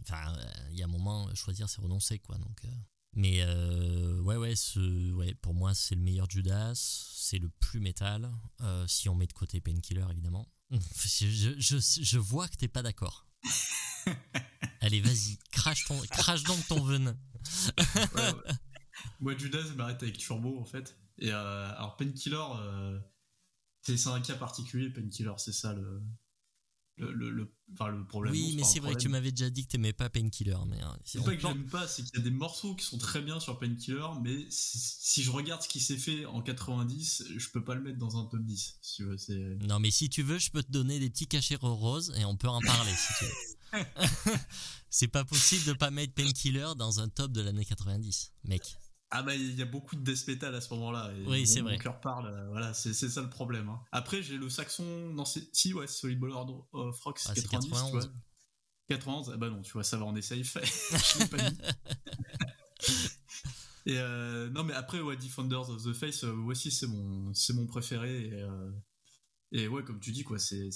Enfin, il y a un moment, choisir c'est renoncer, quoi. Donc. Euh, mais euh, ouais, ouais, ce, ouais, pour moi, c'est le meilleur Judas. C'est le plus métal. Euh, si on met de côté Painkiller, évidemment. Je, je, je vois que t'es pas d'accord. Allez, vas-y, crache, ton, crache donc ton venin. Moi, Judas, je m'arrête avec Turbo, en fait. Et euh, alors, Painkiller, c'est un cas particulier, Painkiller, c'est ça le, le, le, le, problème. Oui, mais c'est vrai que tu m'avais déjà dit que t'aimais pas Painkiller. Mais hein, c'est pas que j'aime pas, c'est qu'il y a des morceaux qui sont très bien sur Painkiller, mais si, je regarde ce qui s'est fait en 90, je peux pas le mettre dans un top 10. Si tu veux, non, mais si tu veux, je peux te donner des petits cachets roses et on peut en parler si tu veux. c'est pas possible de pas mettre Painkiller dans un top de l'année 90, mec. Ah bah il y a beaucoup de death metal à ce moment-là. Oui, c'est vrai. Mon cœur parle, euh, voilà, c'est ça le problème. Hein. Après j'ai le saxon, non si ouais, Solid Ball of Rock, c'est 90, 91. tu vois. 91, ah bah non, tu vois, ça va, on est safe. Je l'ai pas mis. et euh, non mais après ouais, Defenders of the Face, euh, voici c'est mon c'est mon préféré et, euh, et, ouais comme tu dis quoi, c'est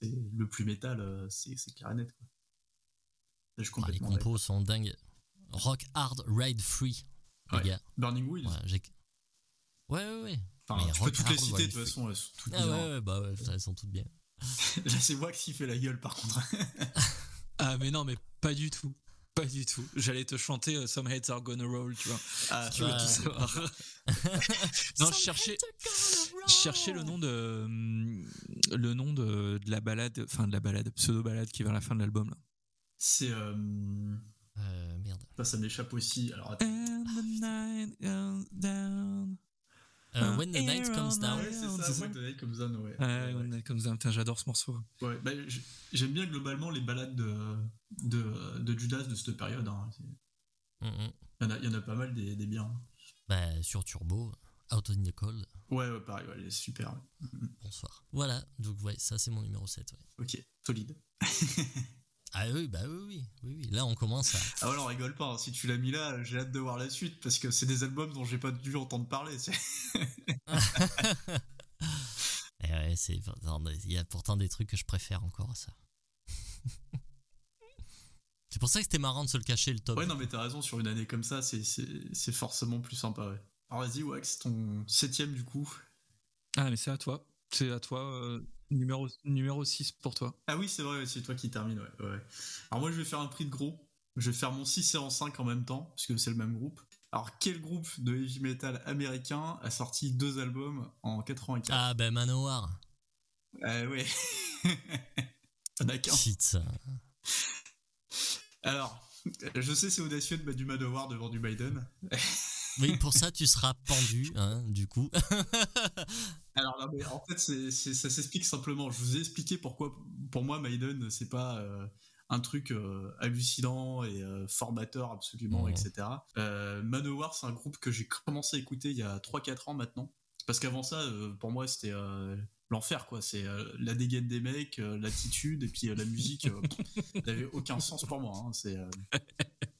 le plus métal, c'est clair et net quoi. Je ah, les compos sont dingues. Rock Hard Ride Free Burning Wheels. Ouais, ouais, ouais. Enfin, tu peux toutes les citer de toute façon, elles sont toutes ah, ouais, ouais, bah ouais, elles sont toutes bien. Là, c'est Wax qui fait la gueule par contre. ah, mais non, mais pas du tout. Pas du tout. J'allais te chanter euh, Some Heads Are Gonna Roll, tu vois. Ah, tu veux tout savoir. non, je cherchais, je cherchais le nom de hum, le nom de, de la balade, enfin de la balade, pseudo balade qui est vers la fin de l'album là. C'est euh, euh, merde. Ça, m'échappe aussi. Alors, attends. The night goes down. Euh, when the night comes down. Ouais, c'est ça, When the night comes down, ouais. ouais, When the night comes down, j'adore ce morceau. Ouais, bah, j'aime bien globalement les balades de, de, de Judas de cette période. Hein. Mm -hmm. il, y en a, il, y en a, pas mal des, des biens. Bah, sur Turbo, Out in the Cold. Ouais, ouais, pareil, ouais, super. Bonsoir. Voilà, donc ouais, ça c'est mon numéro 7. Ouais. Ok, solide. Ah oui, bah oui, oui, oui, Là, on commence à. Ah ouais, on rigole pas. Hein. Si tu l'as mis là, j'ai hâte de voir la suite parce que c'est des albums dont j'ai pas dû entendre parler. Et ouais, c'est. Il y a pourtant des trucs que je préfère encore à ça. c'est pour ça que c'était marrant de se le cacher le top. Ouais, non, mais t'as raison. Sur une année comme ça, c'est forcément plus sympa. Ouais. Alors vas-y, Wax, ton septième du coup. Ah, mais c'est à toi. C'est à toi. Euh, Numéro, numéro 6 pour toi. Ah oui, c'est vrai, c'est toi qui termine. Ouais, ouais. Alors moi, je vais faire un prix de gros. Je vais faire mon 6 et en 5 en même temps, puisque c'est le même groupe. Alors, quel groupe de heavy metal américain a sorti deux albums en 84 Ah, ben Manowar. Ah ouais. On a qu'un. Alors, je sais c'est audacieux de mettre du Manowar devant du Biden. Oui, pour ça, tu seras pendu, hein, du coup. Alors, en fait, ça s'explique simplement. Je vous ai expliqué pourquoi, pour moi, Maiden, c'est pas euh, un truc euh, hallucinant et euh, formateur absolument, etc. Manowar, c'est un groupe que j'ai commencé à écouter il y a 3-4 ans maintenant. Parce qu'avant ça, pour moi, c'était l'enfer, quoi. C'est la dégaine des mecs, l'attitude, et puis la musique, n'avait aucun sens pour moi. Hein. C'est.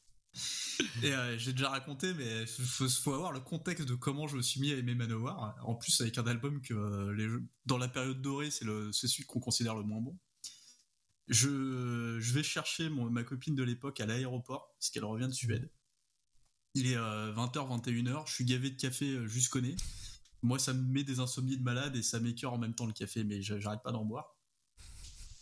Et euh, j'ai déjà raconté, mais il faut, avoir le contexte de comment je me suis mis à aimer Manowar. En plus, avec un album que euh, dans la période dorée, c'est celui qu'on considère le moins bon. Je, vais chercher ma copine de l'époque à l'aéroport, parce qu'elle revient de Suède. Il est 20h, euh, 21h, je suis gavé de café jusqu'au nez. Moi, ça me met des insomnies de malade et ça m'écœure en même temps le café, mais j'arrête pas d'en boire.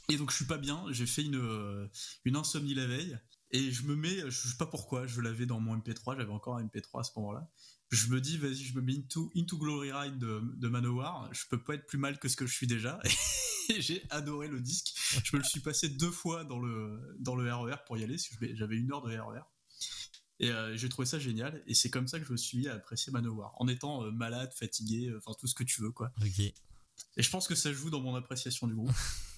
Et donc, je suis pas bien. J'ai fait une insomnie la veille. Et je me mets, je sais pas pourquoi, je l'avais dans mon MP3, j'avais encore un MP3 à ce moment-là. Je me dis, vas-y, je me mets into, into Glory Ride de, de, Manowar, je peux pas être plus mal que ce que je suis déjà. Et j'ai adoré le disque. Je me le suis passé deux fois dans le, dans le RER e pour y aller, j'avais une heure de RER. E et euh, j'ai trouvé ça génial. Et c'est comme ça que je me suis mis à apprécier Manowar, en étant euh, malade, fatigué, euh, enfin tout ce que tu veux, quoi. Et je pense que ça joue dans mon appréciation du groupe.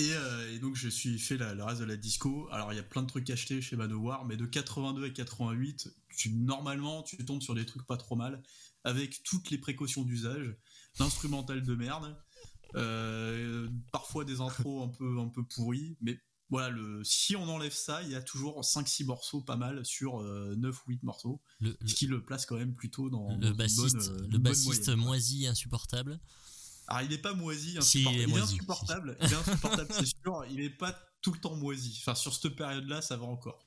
Euh, et, donc je suis fait la, le reste de la disco. Alors il y a plein de trucs achetés chez Manowar, mais de 82 à 88, tu, normalement tu tombes sur des trucs pas trop mal, avec toutes les précautions d'usage, l'instrumental de merde, euh, parfois des intros un peu un peu pourris, mais voilà, le, si on enlève ça, il y a toujours 5-6 morceaux pas mal sur 9 euh, ou 8 morceaux, ce qui le place quand même plutôt dans, le bassiste, le bassiste moisi insupportable. Alors, il n'est pas moisi, insupportable. il, est insupportable, il est insupportable, c'est sûr. Il n'est pas tout le temps moisi. Enfin, sur cette période-là, ça va encore.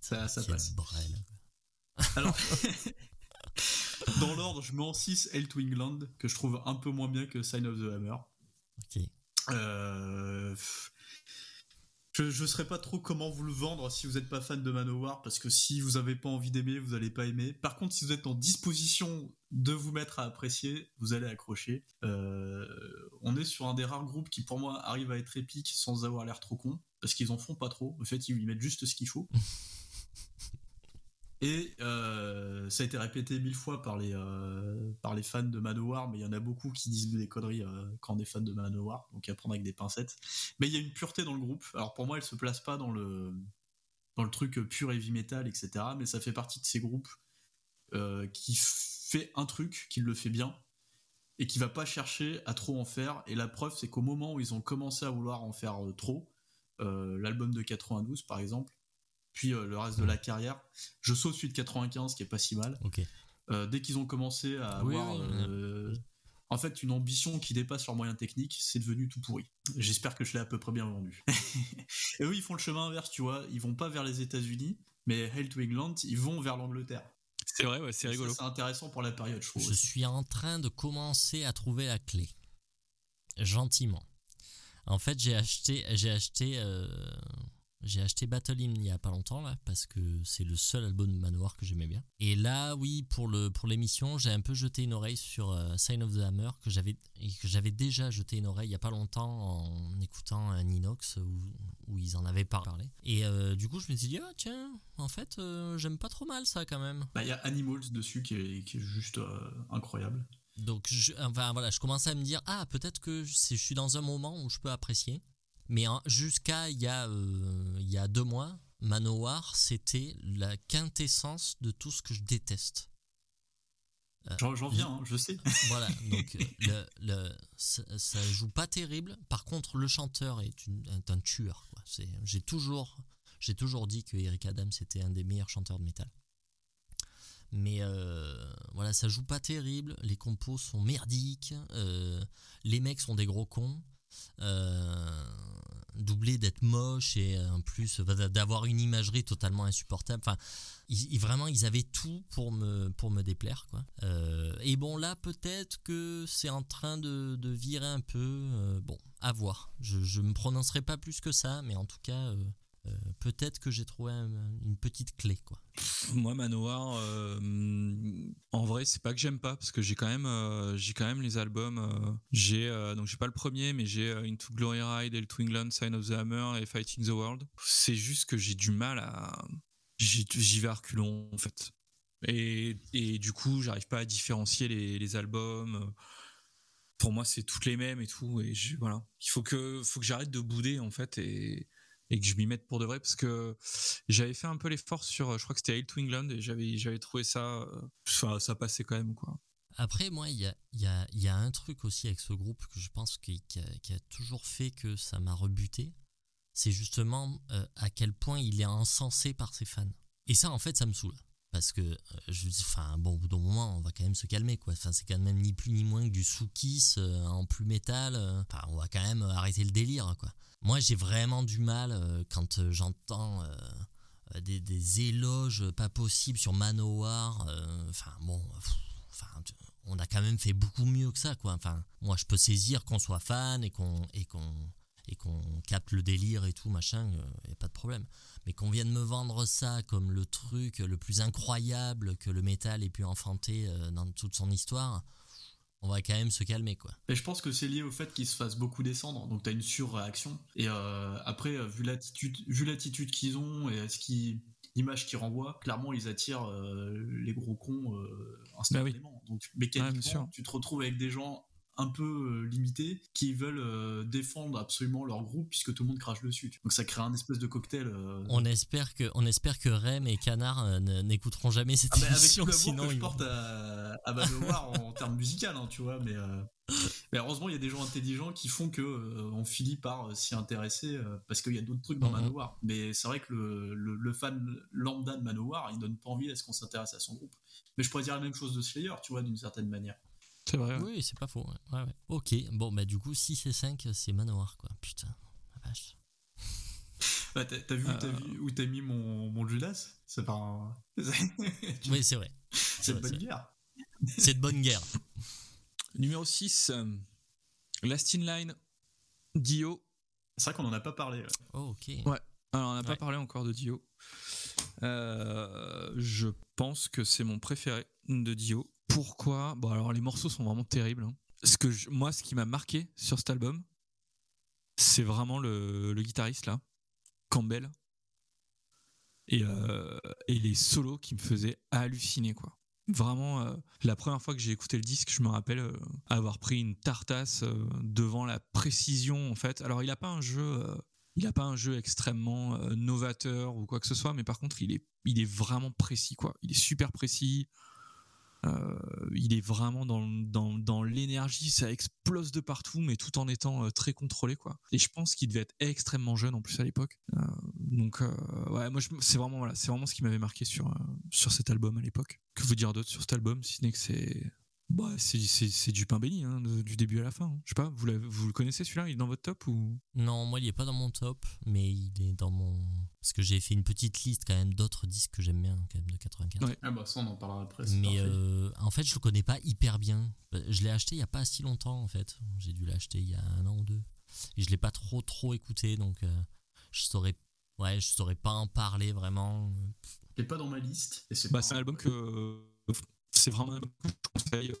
ça, ça passe. Alors, dans l'ordre, je mets en 6 Hell to England, que je trouve un peu moins bien que Sign of the Hammer. Ok. Euh, je ne saurais pas trop comment vous le vendre si vous n'êtes pas fan de Manowar, parce que si vous n'avez pas envie d'aimer, vous n'allez pas aimer. Par contre, si vous êtes en disposition de vous mettre à apprécier, vous allez accrocher. Euh, on est sur un des rares groupes qui, pour moi, arrive à être épique sans avoir l'air trop con, parce qu'ils en font pas trop. En fait, ils mettent juste ce qu'il faut. Et euh, ça a été répété mille fois par les, euh, fans de Manowar, mais il y en a beaucoup qui disent des conneries euh, quand on est fan de Manowar, donc à prendre avec des pincettes. Mais il y a une pureté dans le groupe. Alors pour moi, elle se place pas dans le, dans le truc pur heavy metal, etc. Mais ça fait partie de ces groupes qui fait un truc, qui le fait bien, et qui va pas chercher à trop en faire. Et la preuve, c'est qu'au moment où ils ont commencé à vouloir en faire trop, l'album de 92 par exemple, puis euh, le reste de la carrière. Je saute celui de 95, qui est pas si mal. Euh, dès qu'ils ont commencé à avoir euh, en fait une ambition qui dépasse leurs moyens techniques, c'est devenu tout pourri. J'espère que je l'ai à peu près bien vendu. et eux, ils font le chemin inverse, tu vois. Ils vont pas vers les États-Unis, mais Hell to England, ils vont vers l'Angleterre. C'est vrai, ouais, c'est rigolo. C'est intéressant pour la période, je trouve. Je suis en train de commencer à trouver la clé. Gentiment. En fait, j'ai acheté, j'ai acheté j'ai acheté Battle Hymn il y a pas longtemps là parce que c'est le seul album de Manowar que j'aimais bien. Et là, oui, pour le pour l'émission, j'ai un peu jeté une oreille sur euh, Sign of the Hammer que j'avais que j'avais déjà jeté une oreille il y a pas longtemps en écoutant un Inox où, où ils en avaient parlé. Et euh, du coup, je me suis dit ah tiens, en fait, euh, j'aime pas trop mal ça quand même. Bah il y a Animals dessus qui est, qui est juste incroyable. Donc je, enfin voilà, je commençais à me dire ah peut-être que je suis dans un moment où je peux apprécier. Mais jusqu'à il, y a, euh, il y a deux mois, Manowar, c'était la quintessence de tout ce que je déteste. Euh, j'en viens, hein, je sais. Voilà, donc le, le, ça, joue pas terrible. Par contre, le chanteur est, un tueur. J'ai toujours, toujours dit que Eric Adams était un des meilleurs chanteurs de métal. Mais euh, voilà, ça joue pas terrible. Les compos sont merdiques. les mecs sont des gros cons. Euh, doublé d'être moche et en plus d'avoir une imagerie totalement insupportable. Enfin, vraiment, ils avaient tout pour me, pour me déplaire. Quoi. Euh, et bon, là, peut-être que c'est en train de, de, virer un peu. Euh, bon, à voir. Je ne me prononcerai pas plus que ça, mais en tout cas, euh, peut-être que j'ai trouvé une petite clé quoi. Moi Manoir, euh, en vrai c'est pas que j'aime pas parce que j'ai quand même euh, j'ai quand même les albums. j'ai donc j'ai pas le premier mais j'ai Into Glory Ride, El Twingland, Sign of the Hammer et Fighting the World. C'est juste que j'ai du mal à j'y vais à reculons en fait. Et, et du coup j'arrive pas à différencier les, albums pour moi c'est toutes les mêmes et tout et voilà il faut que faut que j'arrête de bouder en fait et et que je m'y mette pour de vrai parce que j'avais fait un peu l'effort sur je crois que c'était Hail to England et j'avais j'avais trouvé ça ça, ça passait quand même quoi. Après moi il y a, y, a, y a un truc aussi avec ce groupe que je pense qui, qui, a, toujours fait que ça m'a rebuté. C'est justement euh, à quel point il est encensé par ses fans. Et ça en fait ça me saoule parce que euh, enfin bon au bout d'un moment on va quand même se calmer quoi enfin c'est quand même ni plus ni moins que du soukis euh, en plus métal enfin on va quand même arrêter le délire quoi moi, j'ai vraiment du mal euh, quand euh, j'entends euh, des, éloges pas possibles sur Manowar. Bon, enfin, on a quand même fait beaucoup mieux que ça, quoi. Enfin, moi, je peux saisir qu'on soit fan et qu'on et qu'on et qu'on capte le délire et tout, machin, il n'y a pas de problème. Mais qu'on vienne me vendre ça comme le truc le plus incroyable que le métal ait pu enfanter euh, dans toute son histoire, on va quand même se calmer quoi. Et je pense que c'est lié au fait qu'il se fasse beaucoup descendre, donc tu as une surréaction. Et euh, après, euh, vu l'attitude, vu l'attitude qu'ils ont et ce qui l'image qu'ils renvoient, clairement ils attirent les gros cons instantanément. Bah Donc mécaniquement, tu te retrouves avec des gens un peu euh, limités qui veulent euh, défendre absolument leur groupe puisque tout le monde crache dessus. Donc ça crée un espèce de cocktail. Euh. On espère que on espère que Rem et Canard n'écouteront jamais cette ah émission. Avec sinon que je porte à, à Manowar en termes musicaux, hein, tu vois, mais, mais heureusement il y a des gens intelligents qui font que on finit par s'y intéresser parce qu'il y a d'autres trucs dans. Manowar. Mais c'est vrai que le, le, fan lambda de Manowar, il donne pas envie à ce qu'on s'intéresse à son groupe. Mais je pourrais dire la même chose de Slayer, tu vois, d'une certaine manière. C'est vrai. Oui, c'est pas faux. Ouais. Ouais, ok, bon, bah du coup, 6 et 5, c'est Manoir, quoi. Putain, la vache. Bah, t'as vu, euh... vu, où t'as mis mon, mon Judas? C'est pas un... Oui, c'est vrai. C'est de bonne guerre. C'est de bonne guerre. Numéro 6, euh, Last in Line, Dio. C'est vrai qu'on en a pas parlé. Oh, ok. Ouais, alors on n'a pas parlé encore de Dio. Euh, je pense que c'est mon préféré de Dio. Pourquoi Bon, alors les morceaux sont vraiment terribles. Hein. Ce que moi, ce qui m'a marqué sur cet album, c'est vraiment le, guitariste là, Campbell, et, euh, et, les solos qui me faisaient halluciner quoi. Vraiment, euh, la première fois que j'ai écouté le disque, je me rappelle euh, avoir pris une tartasse devant la précision en fait. Alors il n'a pas un jeu, il a pas un jeu extrêmement novateur ou quoi que ce soit, mais par contre il est, il est vraiment précis quoi. Il est super précis. Euh, il est vraiment dans, dans, dans l'énergie, ça explose de partout, mais tout en étant euh, très contrôlé, quoi. Et je pense qu'il devait être extrêmement jeune en plus à l'époque. Euh, donc, ouais, moi, c'est vraiment, voilà, c'est vraiment ce qui m'avait marqué sur, sur cet album à l'époque. Que vous dire d'autre sur cet album, si ce n'est que c'est bah, c'est du pain béni, hein, du début à la fin. Hein. Je sais pas, vous, vous le connaissez celui-là Il est dans votre top ou? Non, moi il est pas dans mon top, mais il est dans mon. Parce que j'ai fait une petite liste quand même d'autres disques que j'aime bien, quand même de 84. Ah bah ça on en parlera après. Mais euh, en fait, je le connais pas hyper bien. Je l'ai acheté il y a pas si longtemps en fait. J'ai dû l'acheter il y a un an ou deux. Et je l'ai pas trop trop écouté, donc euh, je saurais. Ouais, je saurais pas en parler vraiment. Il est pas dans ma liste. c'est bah, un album que c'est vraiment un que je conseille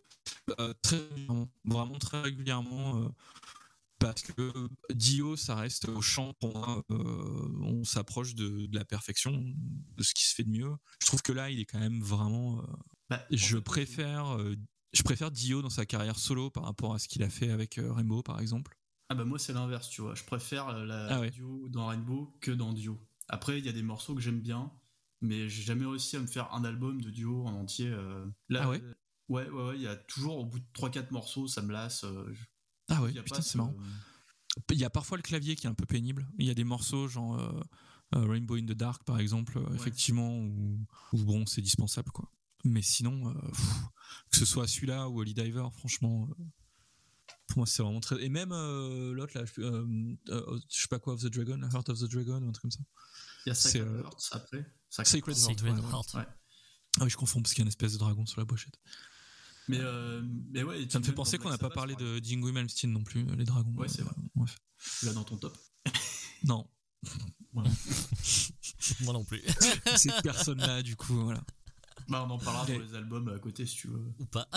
euh, très vraiment très régulièrement euh, parce que Dio, ça reste au chant pour moi. Euh, on s'approche de, la perfection, de ce qui se fait de mieux. Je trouve que là, il est quand même vraiment. Bah, je préfère, je préfère Dio dans sa carrière solo par rapport à ce qu'il a fait avec Rainbow, par exemple. Ah bah moi c'est l'inverse, tu vois. Je préfère la ah Dio dans Rainbow que dans Dio. Après, il y a des morceaux que j'aime bien mais j'ai jamais réussi à me faire un album de duo en entier. Euh. Là, ah ouais Ouais, ouais, ouais, il y a toujours au bout de 3-4 morceaux, ça me lasse. Euh, ah ouais, putain, c'est marrant. Il y a parfois le clavier qui est un peu pénible. Il y a des morceaux, genre euh, Rainbow in the Dark, par exemple, effectivement, où, bon, c'est dispensable, quoi. Mais sinon, que ce soit celui-là ou Holy Diver, franchement, pour moi, c'est vraiment très. Et même l'autre, là, je sais pas quoi, of the Dragon, Heart of the Dragon, ou un truc comme ça. Il y a Sacred Hearts après. Sacred, Sacred Heart. Ouais. Ah oui, je confonds parce qu'il y a une espèce de dragon sur la pochette. Mais, euh, mais ouais. Ça me fait penser qu'on n'a pas parlé de Dingo Malmsteen non plus, les dragons. Ouais, c'est vrai. Ouais. Là dans ton top. non. Moi non plus. Cette personne-là, du coup, voilà. Bah, on en parlera dans les albums à côté si tu veux. Ou pas.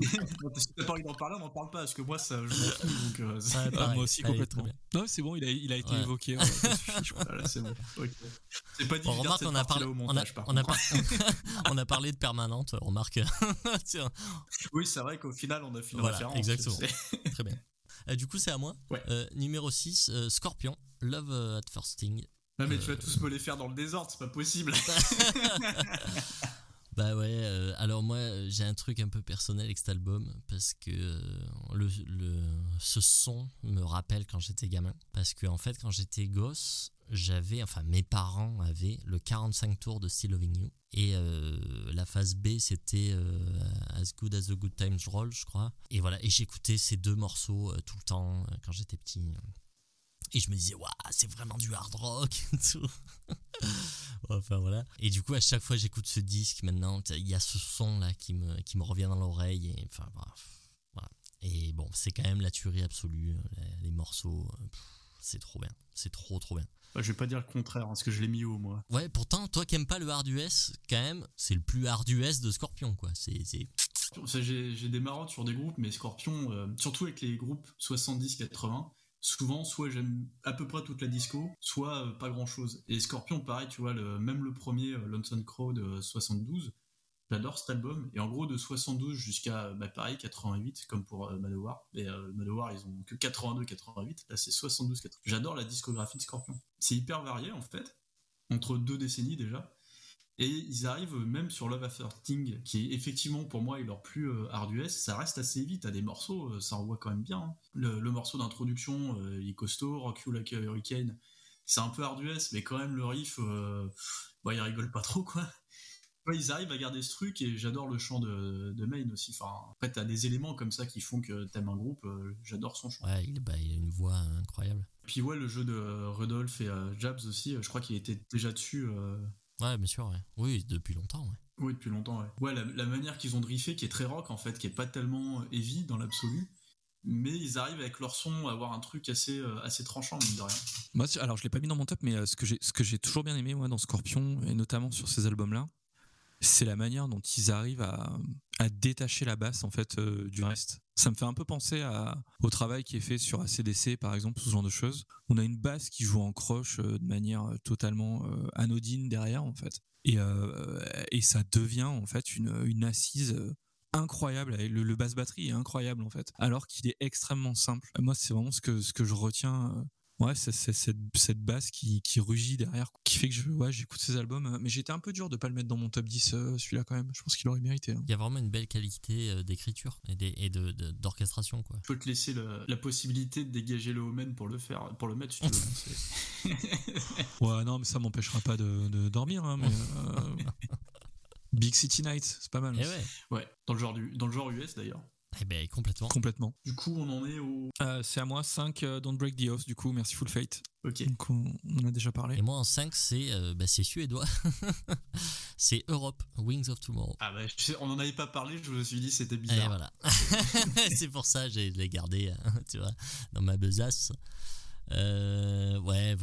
Si t'as pas envie d'en parler, on n'en parle pas, parce que moi, ça, je m'en fous. Donc, euh, moi aussi, complètement. Non, c'est bon, il a, il a été évoqué. Ouais, c'est bon. C'est pas dit. On remarque qu'on a parlé. on, a, on, a on a parlé de permanente, remarque. oui, c'est vrai qu'au final, on a une voilà, référence. Exactement. Très bien. Euh, du coup, c'est à moi. Euh, numéro 6, euh, Scorpion, Love at First Sting. Non, mais tu vas tous me les faire dans le désordre, c'est pas possible. Bah ouais, euh, alors moi j'ai un truc un peu personnel avec cet album parce que euh, ce son me rappelle quand j'étais gamin. Parce que en fait quand j'étais gosse, j'avais, enfin mes parents avaient le 45 tours de Still Loving You. Et euh, la phase B c'était As Good as the Good Times Roll, je crois. Et voilà, et j'écoutais ces deux morceaux tout le temps quand j'étais petit. Et je me disais, waouh, c'est vraiment du hard rock et tout. enfin voilà. Et du coup, à chaque fois que j'écoute ce disque, maintenant, il y a ce son là qui me, qui me revient dans l'oreille. Et, enfin, voilà. et bon, c'est quand même la tuerie absolue. Les, morceaux, c'est trop bien. C'est trop, trop bien. je vais pas dire le contraire, parce que je l'ai mis haut, moi. Ouais, pourtant, toi qui aimes pas le hard US, quand même, c'est le plus hard US de Scorpion, quoi. C'est. J'ai des marottes sur des groupes, mais Scorpion, euh, surtout avec les groupes 70-80, souvent soit j'aime à peu près toute la disco, soit euh, pas grand chose. Et Scorpion, pareil, tu vois, le, même le premier euh, Lonesome Crow de 72, j'adore cet album. Et en gros, de 72 jusqu'à bah, pareil 88, comme pour euh, Madowar. Et Madowar, ils ont que 82-88. Là, c'est 72-88. J'adore la discographie de Scorpion. C'est hyper varié en fait, entre deux décennies déjà. Et ils arrivent même sur Love After Thing, qui est effectivement pour moi est leur plus euh, arduesse. Ça reste assez vite, à des morceaux, euh, ça envoie quand même bien. Hein. Le, morceau d'introduction, euh, il est costaud, Rock You Like a Hurricane, c'est un peu arduesse, mais quand même le riff, bah, il rigole pas trop quoi. ils arrivent à garder ce truc et j'adore le chant de, de Main aussi. Enfin, après, t'as des éléments comme ça qui font que t'aimes un groupe, j'adore son chant. Ouais, il, bah, il, a une voix incroyable. Puis ouais, le jeu de Rudolph et Jabs aussi, je crois qu'il était déjà dessus Ouais, bien sûr, ouais. Oui, depuis longtemps, ouais. Oui, depuis longtemps, ouais. Ouais, la, manière qu'ils ont de qui est très rock, en fait, qui est pas tellement heavy dans l'absolu, mais ils arrivent avec leur son à avoir un truc assez, euh, assez tranchant, mine de rien. Moi, alors, je l'ai pas mis dans mon top, mais euh, ce que j'ai toujours bien aimé, moi, dans Scorpion, et notamment sur ces albums-là, c'est la manière dont ils arrivent à, détacher la basse en fait euh, du reste. Ça me fait un peu penser au travail qui est fait sur ACDC par exemple, ce genre de choses. On a une basse qui joue en croche euh, de manière euh, totalement anodine derrière en fait, et, ça devient en fait une, assise incroyable. Le, le basse batterie est incroyable en fait, alors qu'il est extrêmement simple. Moi, c'est vraiment ce que je retiens ouais, c'est cette, cette basse qui, qui, rugit derrière, qui fait que je, ouais, j'écoute ces albums. Euh, mais j'étais un peu dur de pas le mettre dans mon top 10, euh, celui-là quand même. Je pense qu'il aurait mérité. Hein. Il y a vraiment une belle qualité euh, d'écriture et d'orchestration. quoi. Je peux te laisser la possibilité de dégager le Omen pour le faire, pour le mettre si tu veux. ouais, non, mais ça m'empêchera pas de, de dormir. Hein, mais, Big City Night, c'est pas mal. Eh ouais. ouais, dans le genre, du, dans le genre US d'ailleurs. Eh ben, complètement. Complètement. Du coup, on en est au. Euh, c'est à moi 5 euh, Don't Break the House, du coup, merci Full Fate. Ok. Donc, on, en a déjà parlé. Et moi, en 5, c'est euh, bah, suédois. c'est Europe, Wings of Tomorrow. Ah bah, on en avait pas parlé, je me suis dit c'était bizarre. Et voilà. c'est pour ça, j'ai les gardé, tu vois, dans ma besace. ouais,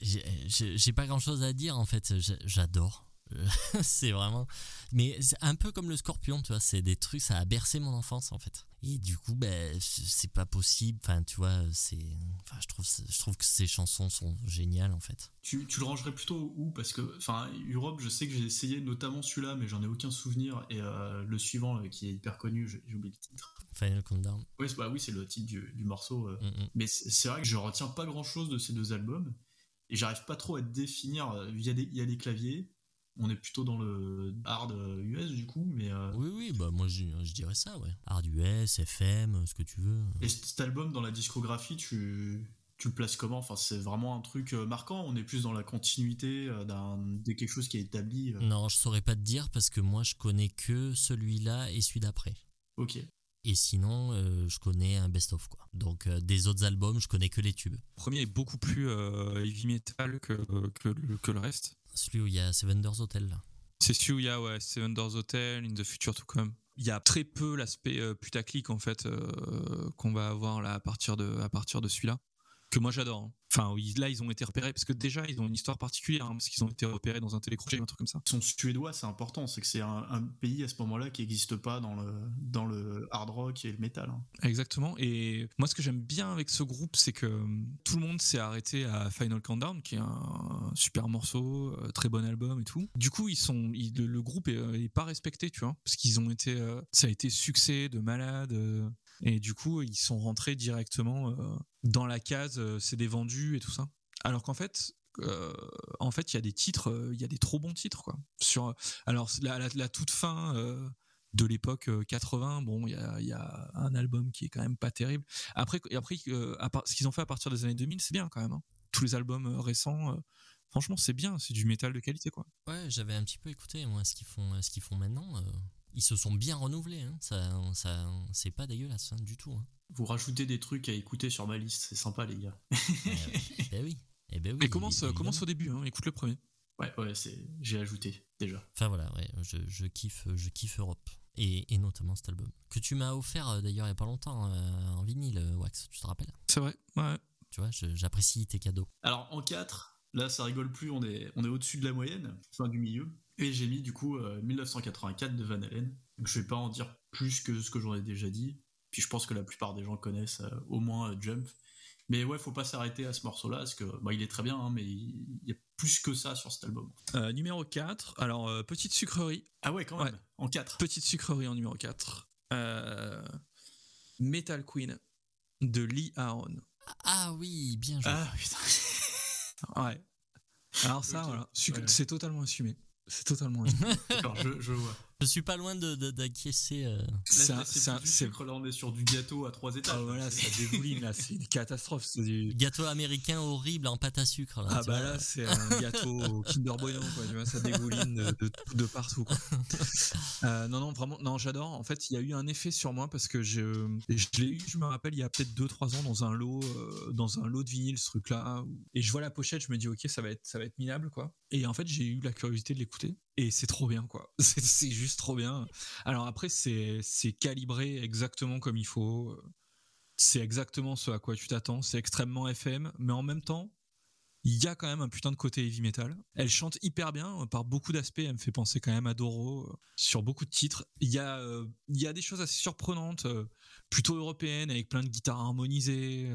j'ai pas grand chose à dire en fait, j'adore. c'est vraiment. Mais c'est un peu comme le scorpion, tu vois, c'est des trucs, ça a bercé mon enfance en fait. Et du coup, ben, c'est pas possible. Enfin, tu vois, c'est. Enfin, je trouve, je trouve que ces chansons sont géniales en fait. Tu, tu le rangerais plutôt où? Parce que, enfin, Europe, je sais que j'ai essayé notamment celui-là, mais j'en ai aucun souvenir. Et euh, le suivant, euh, qui est hyper connu, j'ai oublié le titre. Final Countdown. Oui, bah, oui c'est le titre du, du morceau. Euh. Mm, mm. Mais c'est vrai que je retiens pas grand chose de ces deux albums. Et j'arrive pas trop à définir. Il y, a des, il y a des claviers, on est plutôt dans le hard US euh, du coup, mais. Euh, oui, oui, bah moi je, dirais ça, ouais. Hard US, FM, ce que tu veux. Et cet album dans la discographie, tu, tu le places comment? Enfin, c'est vraiment un truc euh, marquant. On est plus dans la continuité d'un de quelque chose qui est établi. Non, je saurais pas te dire parce que moi je connais que celui-là et celui d'après. Ok. Et sinon, je connais un best-of quoi. Donc des autres albums, je connais que les tubes. Le premier est beaucoup plus heavy metal que, que, que, le reste. Celui où il y a Seven Doors Hotel. C'est celui où il y a ouais, Seven Doors Hotel, In the Future to Come. Il y a très peu l'aspect euh, putaclic en fait euh, qu'on va avoir là à partir de à partir de celui-là que moi j'adore. Hein. Enfin, là, ils ont été repérés parce que déjà, ils ont une histoire particulière hein, parce qu'ils ont été repérés dans un télécrochet ou un truc comme ça. Ils sont suédois, c'est important. C'est que c'est un, pays à ce moment-là qui n'existe pas dans le, dans le hard rock et le metal. Hein. Exactement. Et moi, ce que j'aime bien avec ce groupe, c'est que hum, tout le monde s'est arrêté à Final Countdown, qui est un super morceau, euh, très bon album et tout. Du coup, ils sont, le, groupe est, pas respecté, tu vois, parce qu'ils ont été, euh, ça a été succès de malade. Et du coup, ils sont rentrés directement euh, dans la case euh, c'est des vendus et tout ça. Alors qu'en fait, euh, en fait, il y a des titres, il y a des trop bons titres quoi. Sur alors la, toute fin de l'époque 80, bon, il y a, un album qui est quand même pas terrible. Après, après ce qu'ils ont fait à partir des années 2000, c'est bien quand même. Hein. Tous les albums récents, franchement, c'est bien, c'est du métal de qualité quoi. Ouais, j'avais un petit peu écouté moi ce qu'ils font, ce qu'ils font maintenant ils se sont bien renouvelés. Hein. Ça, ça, c'est pas dégueulasse hein, du tout. Hein. Vous rajoutez des trucs à écouter sur ma liste, c'est sympa les gars. Eh ben oui. Eh ben oui. Mais commence, commence au début, hein, écoute le premier. Ouais, ouais, c'est j'ai ajouté déjà. Enfin voilà, ouais, je, je kiffe, je kiffe Europe. Et, et notamment cet album. Que tu m'as offert euh, d'ailleurs il y a pas longtemps euh, en vinyle, euh, Wax, tu te rappelles? C'est vrai, ouais. Tu vois, j'apprécie tes cadeaux. Alors en 4, là ça rigole plus, on est, on est au-dessus de la moyenne, enfin du milieu. Et j'ai mis du coup euh, 1984 de Van Halen. Donc je vais pas en dire plus que ce que j'en ai déjà dit. Puis je pense que la plupart des gens connaissent euh, au moins euh, Jump. Mais ouais, faut pas s'arrêter à ce morceau-là, parce que bah, il est très bien, hein, mais il y a plus que ça sur cet album. Euh, numéro 4, alors euh, petite sucrerie. Ah ouais, quand même, Ouais. en 4. Petite sucrerie en numéro 4. Euh, Metal Queen de Lee Aaron. Ah oui, bien joué. Ah putain. Ouais. Alors ça, voilà, Ouais. c'est totalement assumé. C'est totalement je vois. Je suis pas loin de- de- d'acquiescer. euh. C'est là, un- c'est c'est un- plus du c'est- sucre, là on est sur du gâteau à trois étages. Ah voilà, ça dégouline là, c'est une catastrophe. C'est du... Gâteau américain horrible en pâte à sucre. Là, Ah bah vois. là, c'est un gâteau au Kinder Bueno, quoi, tu vois, ça dégouline de, de, de partout. Quoi. Euh, non, non, vraiment, non, j'adore. En fait, il y a eu un effet sur moi parce que je, je l'ai eu, je me rappelle, il y a peut-être 2-3 ans dans un lot, euh, dans un lot de vinyle, ce truc-là. Et je vois la pochette, je me dis, ok, ça va être, ça va être minable, quoi. Et en fait, j'ai eu la curiosité de l'écouter. Et c'est trop bien, quoi. C'est juste trop bien. Alors après, c'est calibré exactement comme il faut. C'est exactement ce à quoi tu t'attends. C'est extrêmement FM, mais en même temps, il y a quand même un putain de côté heavy metal. Elle chante hyper bien, euh, par beaucoup d'aspects. Elle me fait penser quand même à Doro euh, sur beaucoup de titres. Il y a, euh, il y a des choses assez surprenantes, plutôt européennes, avec plein de guitares harmonisées.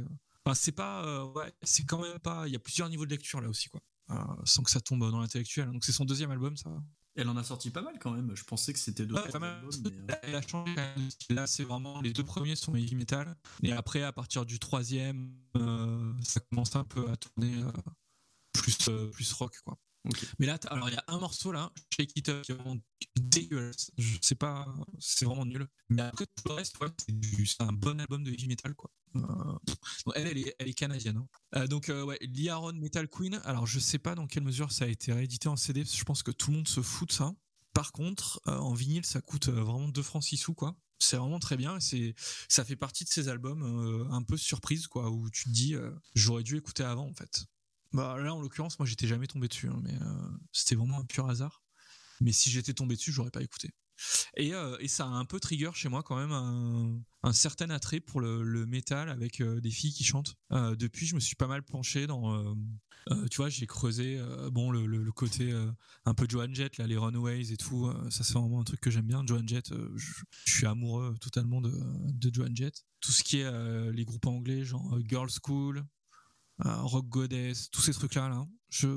Enfin, c'est pas, ouais, c'est quand même pas. Il y a plusieurs niveaux de lecture là aussi, quoi. Euh, sans que ça tombe dans l'intellectuel. Donc c'est son deuxième album, ça. Elle en a sorti pas mal quand même. Je pensais que c'était deux Ouais, pas mal. albums, mais, euh, Elle a changé quand même. Là, c'est vraiment les deux premiers sont heavy metal. Et après, à partir du troisième, euh, ça commence un peu à tourner euh, plus, euh, plus rock, quoi. Mais là, alors il y a un morceau là, Shake It Up, qui est vraiment dégueulasse. Je sais pas, c'est vraiment nul. Mais après tout le reste, c'est un bon album de heavy metal, quoi. Euh, elle, est, canadienne. hein. Euh, donc euh, ouais, Lee Aaron Metal Queen. Alors je sais pas dans quelle mesure ça a été réédité en CD, parce que je pense que tout le monde se fout de ça. Par contre, euh, en vinyle, ça coûte vraiment 2 francs 6 sous, quoi. C'est vraiment très bien. C'est, ça fait partie de ces albums un peu surprise, quoi, où tu te dis, j'aurais dû écouter avant, en fait. Bah là, en l'occurrence, moi, j'étais jamais tombé dessus, hein, mais euh, c'était vraiment un pur hasard. Mais si j'étais tombé dessus, j'aurais pas écouté. Et, euh, ça a un peu trigger chez moi quand même un, certain attrait pour le, le métal avec euh, des filles qui chantent. Depuis, je me suis pas mal penché dans, tu vois, j'ai creusé bon le, côté un peu Joan Jett, là, les Runaways et tout. ça, c'est vraiment un truc que j'aime bien. Joan Jett, je, suis amoureux totalement de, de Joan Jett. Tout ce qui est les groupes anglais, genre Girls School, Rock Goddess, tous ces trucs-là, là, je,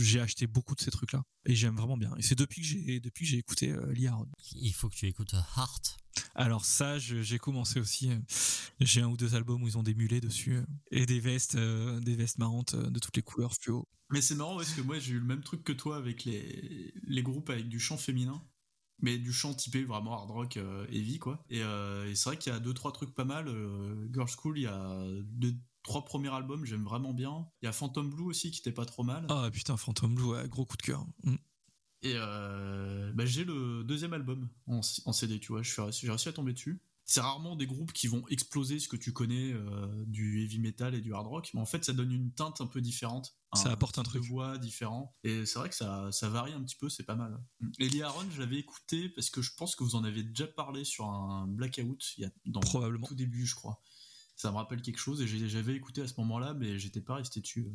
j'ai acheté beaucoup de ces trucs-là et j'aime vraiment bien. Et c'est depuis que j'ai, depuis que j'ai écouté euh, Lee Aaron. Il faut que tu écoutes euh, Heart. Alors ça, j'ai commencé aussi. euh, J'ai un ou deux albums où ils ont des mulets dessus euh, et des vestes, euh, des vestes marrantes euh, de toutes les couleurs fluo. Mais c'est marrant parce que moi j'ai eu le même truc que toi avec les, les groupes avec du chant féminin. Mais du chant typé vraiment hard rock euh, heavy quoi. Et, euh, et c'est vrai qu'il y a deux trois trucs pas mal. Euh, Girls School, il y a deux trois premiers albums, j'aime vraiment bien. Il y a Phantom Blue aussi qui était pas trop mal. Ah putain, Phantom Blue, ouais, gros coup de cœur. Mm. Et euh, bah, j'ai le deuxième album en, en CD, tu vois, je suis j'ai réussi à tomber dessus. C'est rarement des groupes qui vont exploser ce que tu connais euh, du heavy metal et du hard rock, mais en fait ça donne une teinte un peu différente. Ça apporte un truc. de voix différent. Et c'est vrai que ça, ça varie un petit peu, c'est pas mal. Et Lee Aaron, je l'avais écouté parce que je pense que vous en avez déjà parlé sur un blackout il y a, dans Probablement. tout début, je crois. Ça me rappelle quelque chose et j'ai- j'avais écouté à ce moment-là, mais j'étais pas resté dessus.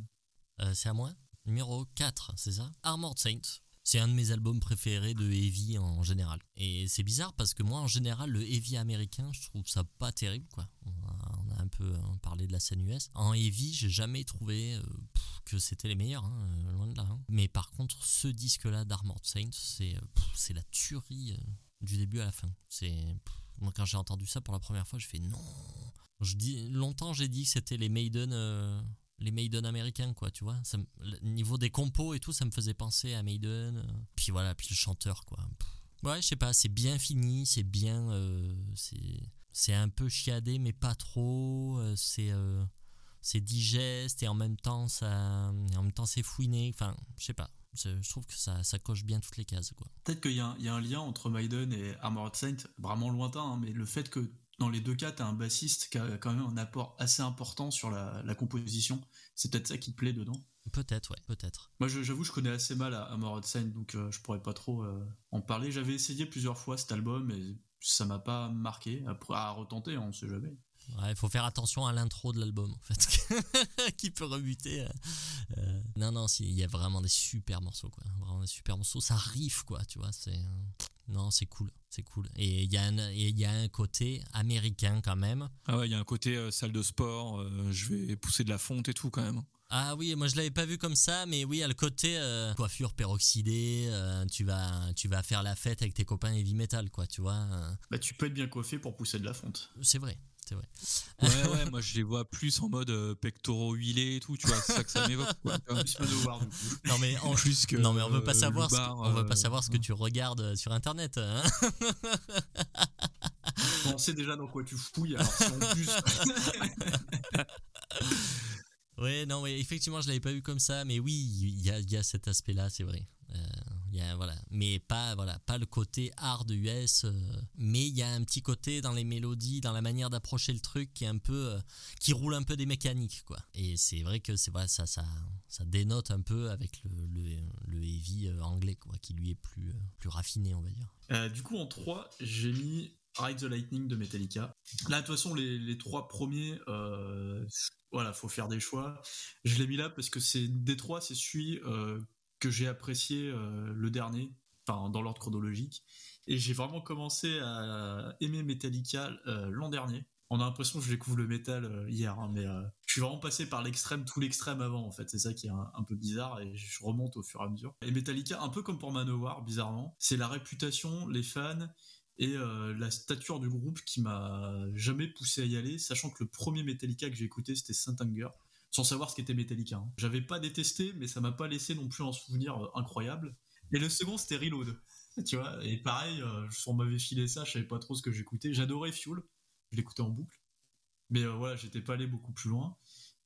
Euh, c'est à moi Numéro 4, c'est ça? Armored Saint. C'est un de mes albums préférés de heavy en général. Et c'est bizarre parce que moi, en général, le heavy américain, je trouve ça pas terrible, quoi. On a, un peu hein, parlé de la scène US. En heavy, j'ai jamais trouvé euh, que c'était les meilleurs, hein, euh, loin de là. hein. Mais par contre, ce disque-là d'Armored Saint, c'est euh, la tuerie euh, du début à la fin. C'est quand j'ai entendu ça pour la première fois, je fais non. Longtemps, j'ai dit que c'était les Maiden. euh, les Maiden américains, quoi, tu vois. Ça niveau des compos et tout, ça me faisait penser à Maiden. euh. Puis voilà, puis le chanteur, quoi. Ouais, je sais pas, c'est bien fini, c'est bien. euh, c'est un peu chiadé, mais pas trop. c'est. c'est digeste et en même temps ça en même temps c'est fouiné enfin je sais pas je, trouve que ça, ça coche bien toutes les cases quoi Peut-être qu'il y, a un- il y a un lien entre Maiden et Armored Saint, vraiment lointain, hein, mais le fait que dans les deux cas, t'as un bassiste qui a quand même un apport assez important sur la, composition. C'est peut-être ça qui te plaît dedans. Peut-être, ouais, peut-être. Moi, j'avoue, je connais assez mal à, à Sign, donc euh, je pourrais pas trop euh, en parler. J'avais essayé plusieurs fois cet album et ça m'a pas marqué. Après, à retenter, on sait jamais. Ouais, il faut faire attention à l'intro de l'album, en fait, qui peut rebuter. Euh, euh, non, non, il y a vraiment des super morceaux, quoi. Vraiment des super morceaux. Ça riff, quoi, tu vois. C'est non, c'est cool, c'est cool. Et il y a un, il y a un côté américain quand même. Ah ouais, il y a un côté euh, salle de sport. je vais pousser de la fonte et tout quand même. Ah oui, moi je l'avais pas vu comme ça, mais oui, à le côté coiffure peroxydée, tu vas tu vas faire la fête avec tes copains heavy metal, quoi, tu vois. Bah tu peux être bien coiffé pour pousser de la fonte. C'est vrai, c'est vrai. Ouais, ouais, moi je les vois plus en mode euh, pectoraux huilés et tout, tu vois, c'est ça que ça m'évoque. non mais en plus que non mais on veut pas savoir, ce, on veut pas savoir ce que euh, tu regardes euh, sur internet. Hein on sait déjà dans quoi tu fouilles, alors si en plus. ouais, non, mais effectivement, je l'avais pas vu comme ça, mais oui, il y a, y a, cet aspect-là, c'est vrai. Euh, y a, voilà. Mais pas, voilà, pas le côté hard US, euh, mais il y a un petit côté dans les mélodies, dans la manière d'approcher le truc qui est un peu, euh, qui roule un peu des mécaniques, quoi. Et c'est vrai que c'est voilà, ça, ça, ça dénote un peu avec le, le, le heavy anglais, quoi, qui lui est plus, plus raffiné, on va dire. du coup, en 3, j'ai mis Ride the Lightning de Metallica. Là, de toute façon, les, les trois premiers, voilà, faut faire des choix. Je l'ai mis là parce que c'est des trois, c'est celui que j'ai apprécié euh, le dernier, enfin dans l'ordre chronologique. Et j'ai vraiment commencé à aimer Metallica euh, l'an dernier. On a l'impression que je découvre le métal euh, hier, hein, mais je suis vraiment passé par l'extrême, tout l'extrême avant en fait. C'est ça qui est un, peu bizarre et je remonte au fur et à mesure. Et Metallica, un peu comme pour Manowar, bizarrement, c'est la réputation, les fans et la stature du groupe qui m'a jamais poussé à y aller, sachant que le premier Metallica que j'ai écouté c'était Saint Anger sans savoir ce qu'était Metallica. Hein. J'avais pas détesté, mais ça m'a pas laissé non plus un souvenir euh, incroyable. Et le second, c'était Reload. tu vois, et pareil, euh, on m'avait filé ça, je savais pas trop ce que j'écoutais. J'adorais Fuel, je l'écoutais en boucle. Mais euh, voilà, j'étais pas allé beaucoup plus loin.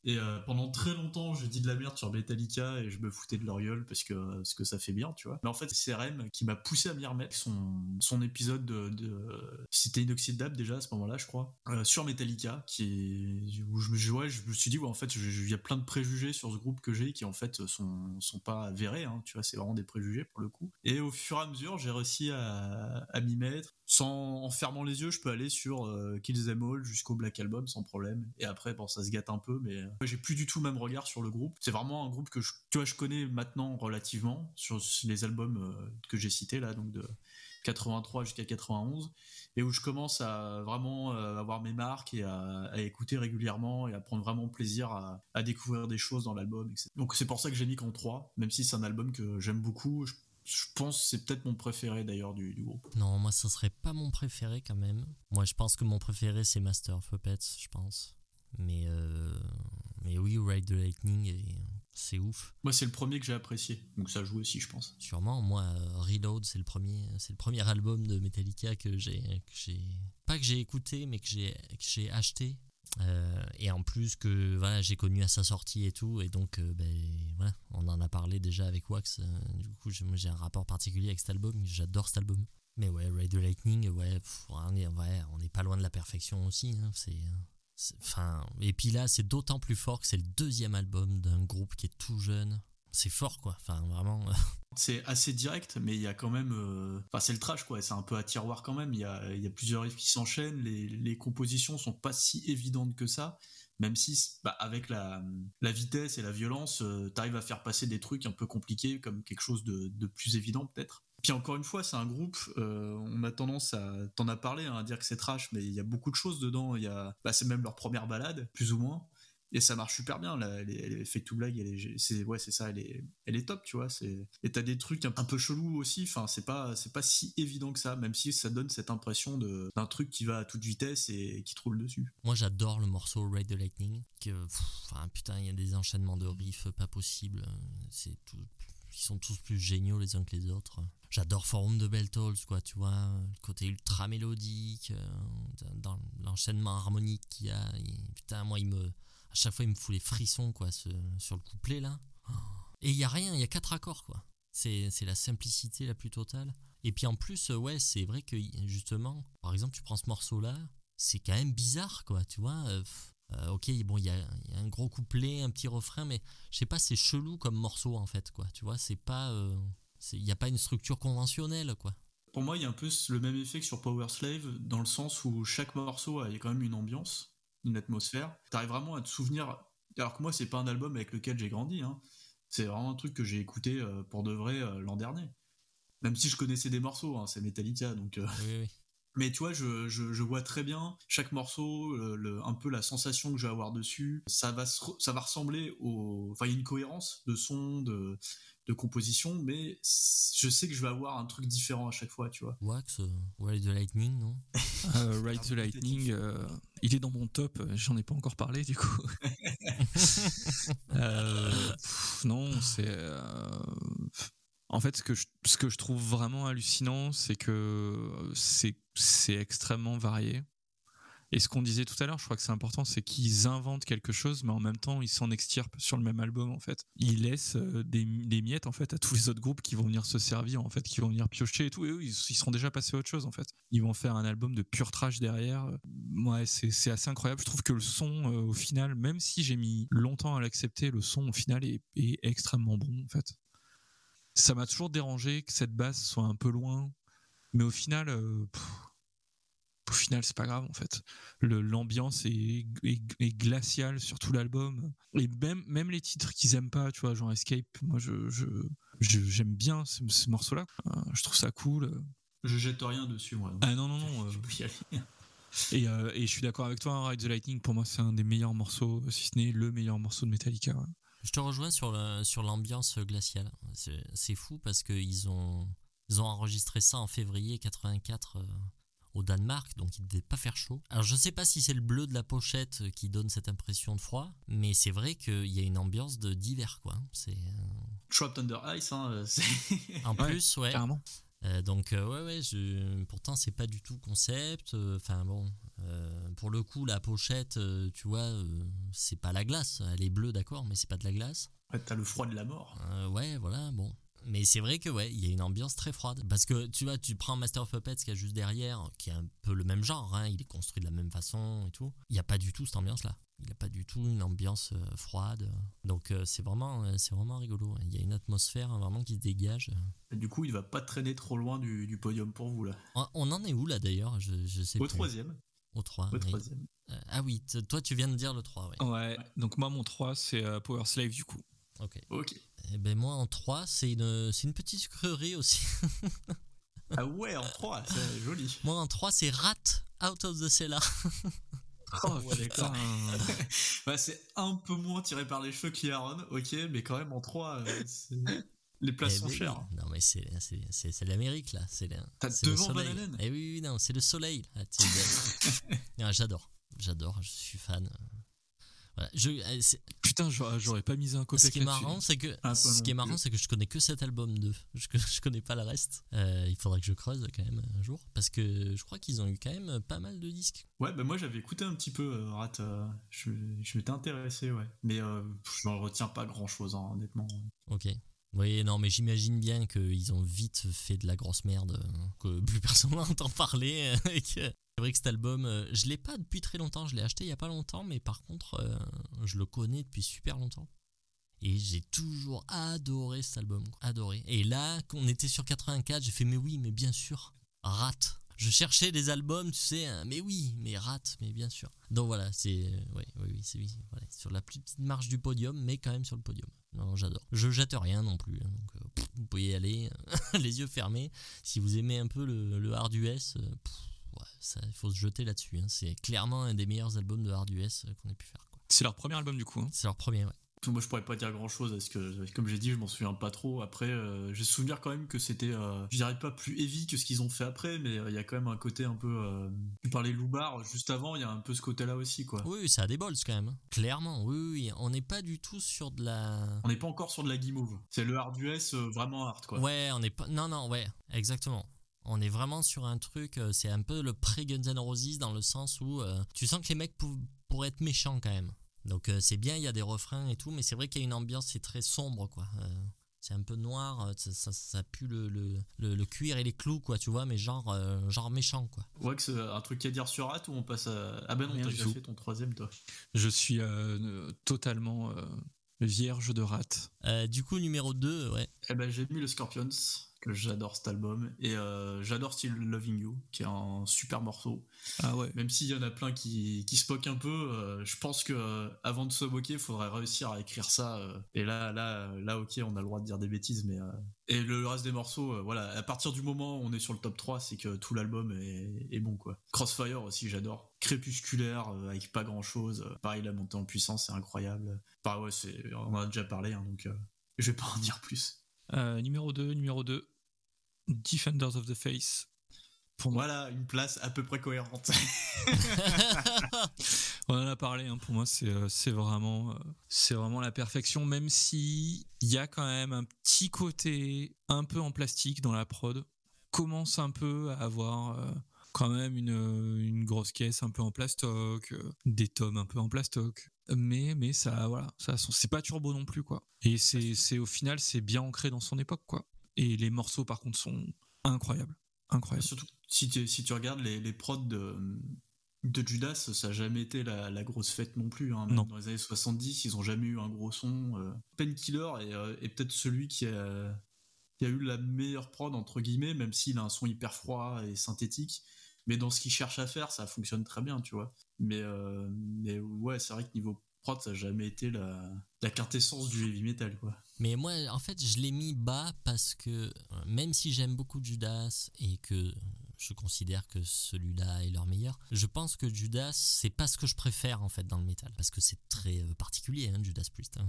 Et euh, pendant très longtemps, je dis de la merde sur Metallica et je me foutais de leur parce que, ce que ça fait bien, tu vois. Mais en fait, c'est CRM qui m'a poussé à m'y remettre. Son, épisode de, c'était inoxydable déjà à ce moment-là, je crois, euh, sur Metallica, qui est, où je me, je me suis dit, ouais, en fait, il y a plein de préjugés sur ce groupe que j'ai qui en fait sont, sont pas avérés, hein, tu vois, c'est vraiment des préjugés pour le coup. Et au fur et à mesure, j'ai réussi à m'y mettre. Sans, en fermant les yeux, je peux aller sur euh, Kills Them All jusqu'au Black Album sans problème. Et après, bon, ça se gâte un peu, mais j'ai plus du tout le même regard sur le groupe. C'est vraiment un groupe que je, je connais maintenant relativement sur les albums euh, que j'ai cités là, donc de 83 jusqu'à 91, et où je commence à vraiment euh, avoir mes marques et à, écouter régulièrement et à prendre vraiment plaisir à, découvrir des choses dans l'album. Donc c'est pour ça que j'ai mis qu'en 3, même si c'est un album que j'aime beaucoup. Pense que c'est peut-être mon préféré d'ailleurs du, groupe. Non, moi ça serait pas mon préféré quand même. Moi je pense que mon préféré c'est Master of Puppets, je pense. Mais, euh, mais oui, Ride the Lightning, c'est ouf. Moi, c'est le premier que j'ai apprécié, donc ça joue aussi, je pense. Sûrement, moi, Reload, c'est le premier, c'est le premier album de Metallica que j'ai, pas que j'ai écouté, mais que j'ai, j'ai acheté. Euh, et en plus que voilà, j'ai connu à sa sortie et tout, et donc euh, ben, voilà, on en a parlé déjà avec Wax. du coup, j'ai un rapport particulier avec cet album. J'adore cet album. Mais ouais, Ride the Lightning, ouais, on est, on n'est pas loin de la perfection aussi. Hein, c'est Enfin, et puis là, c'est d'autant plus fort que c'est le deuxième album d'un groupe qui est tout jeune. C'est fort, quoi. Enfin, vraiment. Euh. c'est assez direct, mais il y a quand même. Euh, enfin, c'est le trash, quoi. C'est un peu à tiroir quand même. Il y a, il y a plusieurs riffs qui s'enchaînent. Les, les, compositions sont pas si évidentes que ça. Même si, bah, avec la, la, vitesse et la violence, euh, t'arrives à faire passer des trucs un peu compliqués comme quelque chose de, de plus évident, peut-être. Puis encore une fois, c'est un groupe, euh, on a tendance à, t'en as parlé, hein, à dire que c'est trash, mais il y a beaucoup de choses dedans. Il y a, bah, c'est même leur première balade, plus ou moins, et ça marche super bien. Là, elle fait tout blague, elle est, c'est, ouais, c'est ça, elle est, elle est top, tu vois. Et t'as des trucs un, peu chelous aussi. Enfin, c'est pas, c'est pas si évident que ça, même si ça donne cette impression de, d'un truc qui va à toute vitesse et qui troule dessus. Moi, j'adore le morceau Ride the Lightning. Que, enfin, putain, il y a des enchaînements de riffs pas possibles. C'est ils sont tous plus géniaux les uns que les autres. J'adore Forum de Beltols, quoi, tu vois, le côté ultra mélodique, euh, dans l'enchaînement harmonique qu'il y a. putain, moi, il me, à chaque fois, il me fout les frissons, quoi, sur le couplet, là. Et il y a rien, il y a quatre accords, quoi. C'est la simplicité la plus totale. Et puis en plus, ouais, c'est vrai que justement, par exemple, tu prends ce morceau-là, c'est quand même bizarre, quoi, tu vois. ok, bon, il y a, un gros couplet, un petit refrain, mais je sais pas, c'est chelou comme morceau en fait, quoi. Tu vois, c'est pas, il n'y a pas une structure conventionnelle, quoi. Pour moi, il y a un peu le même effet que sur Power Slave, dans le sens où chaque morceau a quand même une ambiance, une atmosphère. T'arrives vraiment à te souvenir. Alors que moi, c'est pas un album avec lequel j'ai grandi. Hein. C'est vraiment un truc que j'ai écouté euh, pour de vrai euh, l'an dernier. Même si je connaissais des morceaux, hein, c'est Metallica, donc. Euh, oui, oui. Mais tu vois, je, je, vois très bien chaque morceau, le, un peu la sensation que je vais avoir dessus. Ça va, ça va ressembler au. Enfin, il y a une cohérence de son, de, de composition, mais je sais que je vais avoir un truc différent à chaque fois, tu vois. Wax, euh, Ride the Lightning, non? Euh, Ride the Lightning, euh, il est dans mon top, j'en ai pas encore parlé du coup. non, c'est. En fait, ce que, je, ce que je trouve vraiment hallucinant, c'est que c'est extrêmement varié. Et ce qu'on disait tout à l'heure, je crois que c'est important, c'est qu'ils inventent quelque chose, mais en même temps, ils s'en extirpent sur le même album, en fait. Ils laissent euh, des, miettes, en fait, à tous les autres groupes qui vont venir se servir, en fait, qui vont venir piocher et tout. Et eux, ils, seront déjà passés à autre chose, en fait. Ils vont faire un album de pur trash derrière. Ouais, c'est assez incroyable. Je trouve que le son, euh, au final, même si j'ai mis longtemps à l'accepter, le son, au final, est, extrêmement bon, en fait. Ça m'a toujours dérangé que cette basse soit un peu loin, mais au final, euh, au final, c'est pas grave en fait. L'ambiance est, est, glaciale sur tout l'album. Et même, même les titres qu'ils aiment pas, tu vois, genre Escape, moi je, j'aime bien ce, morceau-là. Je trouve ça cool. Je jette rien dessus, moi. Ah non, non, non. Euh. Et, euh, et, je suis d'accord avec toi, hein, Ride the Lightning, pour moi, c'est un des meilleurs morceaux, si ce n'est le meilleur morceau de Metallica. Je te rejoins sur l'ambiance sur glaciale. C'est fou parce qu'ils ont, ils ont enregistré ça en février 84 au Danemark, donc il ne devait pas faire chaud. Alors je ne sais pas si c'est le bleu de la pochette qui donne cette impression de froid, mais c'est vrai qu'il y a une ambiance de d'hiver quoi. C'est euh... Under Ice, hein, euh, en plus, ouais. Carrément. Euh, donc euh, ouais ouais, je... pourtant c'est pas du tout concept. Enfin bon, pour le coup la pochette, tu vois, c'est pas la glace. Elle est bleue d'accord, mais c'est pas de la glace. Ouais, t'as le froid de la mort. ouais, voilà, bon. Mais c'est vrai que ouais, il y a une ambiance très froide. Parce que tu vois, tu prends Master of Puppets qui est juste derrière, qui est un peu le même genre, hein, il est construit de la même façon et tout. Il n'y a pas du tout cette ambiance-là. Il n'y a pas du tout une ambiance euh, froide. Donc euh, c'est vraiment, euh, c'est vraiment rigolo. Il y a une atmosphère hein, vraiment qui se dégage. du coup, il va pas traîner trop loin du, podium pour vous là. On, en est où là d'ailleurs? Je, je sais Au troisième. Au 3. Au troisième. ah oui, toi tu viens de dire le 3. Ouais, ouais. donc moi mon 3 c'est Power Slave du coup. Ok. Ok. Eh ben moi en 3, c'est une, une petite sucrerie aussi. ah ouais, en 3, c'est joli. Moi en 3, c'est Rat Out of the Cellar. oh, ouais, d'accord. bah, c'est un peu moins tiré par les cheveux qu'Aaron, ok, mais quand même en 3, euh, les places eh sont ben chères. Non, mais c'est, c'est, l'Amérique là. C'est, T'as devant Van Eh oui, oui, non, c'est le soleil. j'adore, j'adore, je suis fan. Je, euh, Putain, j'aurais pas mis un côté. Ce qui est marrant, c'est que ce qui est marrant, c'est que je connais que cet album 2. Je, je connais pas le reste. Euh, il faudrait que je creuse quand même un jour parce que je crois qu'ils ont eu quand même pas mal de disques. Ouais, bah moi j'avais écouté un petit peu euh, Rat. je, je m'étais intéressé, ouais. Mais je n'en retiens pas grand chose, hein, honnêtement. Ok. Oui, non, mais j'imagine bien qu'ils ont vite fait de la grosse merde, que plus personne n'entend parler, et que c'est vrai que cet album, euh, je l'ai pas depuis très longtemps, je l'ai acheté il y a pas longtemps, mais par contre, euh, je le connais depuis super longtemps. Et j'ai toujours adoré cet album, adoré. Et là, quand on était sur 84, j'ai fait mais oui, mais bien sûr, rate. Je cherchais des albums, tu sais, hein, mais oui, mais rate, mais bien sûr. Donc voilà, c'est oui, oui, c'est oui, sur la plus petite marche du podium, mais quand même sur le podium. Non, j'adore. Je jette rien non plus, hein, donc euh, vous pouvez y aller, les yeux fermés. Si vous aimez un peu le, hard US, il faut se jeter là-dessus. Hein. C'est clairement un des meilleurs albums de hard US euh, qu'on ait pu faire. C'est leur premier album du coup. Hein. C'est leur premier, ouais. Moi, je pourrais pas dire grand chose parce que, comme j'ai dit, je m'en souviens pas trop. Après, euh, j'ai souvenir quand même que c'était, euh, je dirais pas plus heavy que ce qu'ils ont fait après, mais il y a quand même un côté un peu. tu parlais Loubar juste avant, il y a un peu ce côté-là aussi, quoi. Oui, ça a des bols quand même. Hein. Clairement, oui, oui, on n'est pas du tout sur de la. On n'est pas encore sur de la guimauve. C'est le hard US vraiment hard, quoi. Ouais, on n'est pas. Non, non, ouais, exactement. On est vraiment sur un truc, euh, c'est un peu le pré-Guns N' Roses dans le sens où euh, tu sens que les mecs pourraient être méchants quand même. Donc euh, c'est bien, il y a des refrains et tout, mais c'est vrai qu'il y a une ambiance, c'est très sombre quoi. c'est un peu noir, ça, ça, pue le, le, le, cuir et les clous, quoi, tu vois, mais genre, genre méchant, quoi. Ouais, que c'est un truc à dire sur Rat ou on passe à. Ah ben non, t'as déjà fait ton troisième, toi. Je suis totalement vierge de Rat. du coup, numéro 2, ouais. Eh ben, j'ai mis le Scorpions j'adore cet album. Et euh, j'adore Still Loving You qui est un super morceau. Ah ouais. Même s'il y en a plein qui, qui se moquent un peu euh, je pense que euh, avant de se moquer il faudrait réussir à écrire ça et là là là ok on a le droit de dire des bêtises mais et le reste des morceaux voilà. À partir du moment où on est sur le top 3 c'est que tout l'album est, est, bon quoi. Crossfire aussi j'adore. Crépusculaire avec pas grand chose pareil la montée en puissance c'est incroyable. Bah ouais on en a déjà parlé hein, donc je vais pas en dire plus euh, numéro 2, numéro 2, Defenders of the Face. Pour voilà, une place à peu près cohérente. On en a parlé, hein, pour moi c'est euh, vraiment, euh, vraiment la perfection, même si il y a quand même un petit côté un peu en plastique dans la prod. Commence un peu à avoir quand même une, une, grosse caisse un peu en plastoc, des tomes un peu en plastoc mais mais ça voilà ça c'est pas turbo non plus quoi et c'est c'est au final c'est bien ancré dans son époque quoi et les morceaux par contre sont incroyables incroyables surtout si tu si tu regardes les, les prods de de Judas ça n'a jamais été la, grosse fête non plus hein. non. dans les années 70 ils ont jamais eu un gros son euh. Painkiller est, euh, est peut-être celui qui a qui a eu la meilleure prod entre guillemets même s'il a un son hyper froid et synthétique mais dans ce qu'il cherche à faire ça fonctionne très bien tu vois mais, euh, mais ouais, c'est vrai que niveau prod, ça n'a jamais été la, la quintessence du heavy metal, quoi. Mais moi, en fait, je l'ai mis bas parce que euh, même si j'aime beaucoup Judas et que je considère que celui-là est leur meilleur. Je pense que Judas, c'est pas ce que je préfère en fait dans le métal, parce que c'est très euh, particulier, hein, Judas Priest. Hein.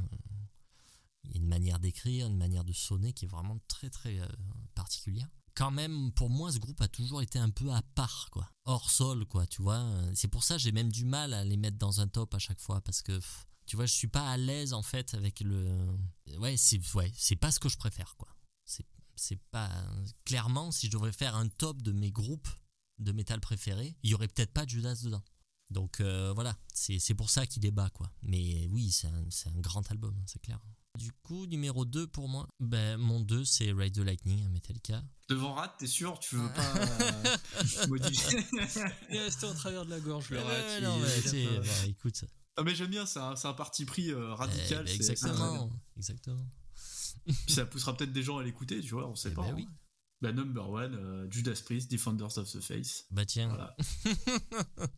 Il y a une manière d'écrire, une manière de sonner qui est vraiment très très particulière quand même, pour moi, ce groupe a toujours été un peu à part, quoi. Hors sol, quoi, tu vois. C'est pour ça que j'ai même du mal à les mettre dans un top à chaque fois, parce que, tu vois, je suis pas à l'aise, en fait, avec le... Ouais, c'est ouais, pas ce que je préfère, quoi. C'est pas... Clairement, si je devrais faire un top de mes groupes de métal préférés, il y aurait peut-être pas de Judas dedans. Donc euh, voilà, c'est pour ça qu'il débat, quoi. Mais oui, c'est un, un grand album, c'est clair. Du coup, numéro 2 pour moi, ben, mon 2 c'est Ride the Lightning, Metallica. Devant Rat, t'es sûr? Tu veux pas euh, modifier Il est resté en travers de la gorge, le Rat. non, mais bah, écoute. Ah, mais j'aime bien, c'est un, un, parti pris euh, radical. Eh, exactement, exactement. Puis ça poussera peut-être des gens à l'écouter, tu vois, on sait eh pas. Ben oui. Bah, number one, euh, Judas Priest, Defenders of the Face. Bah tiens. Voilà.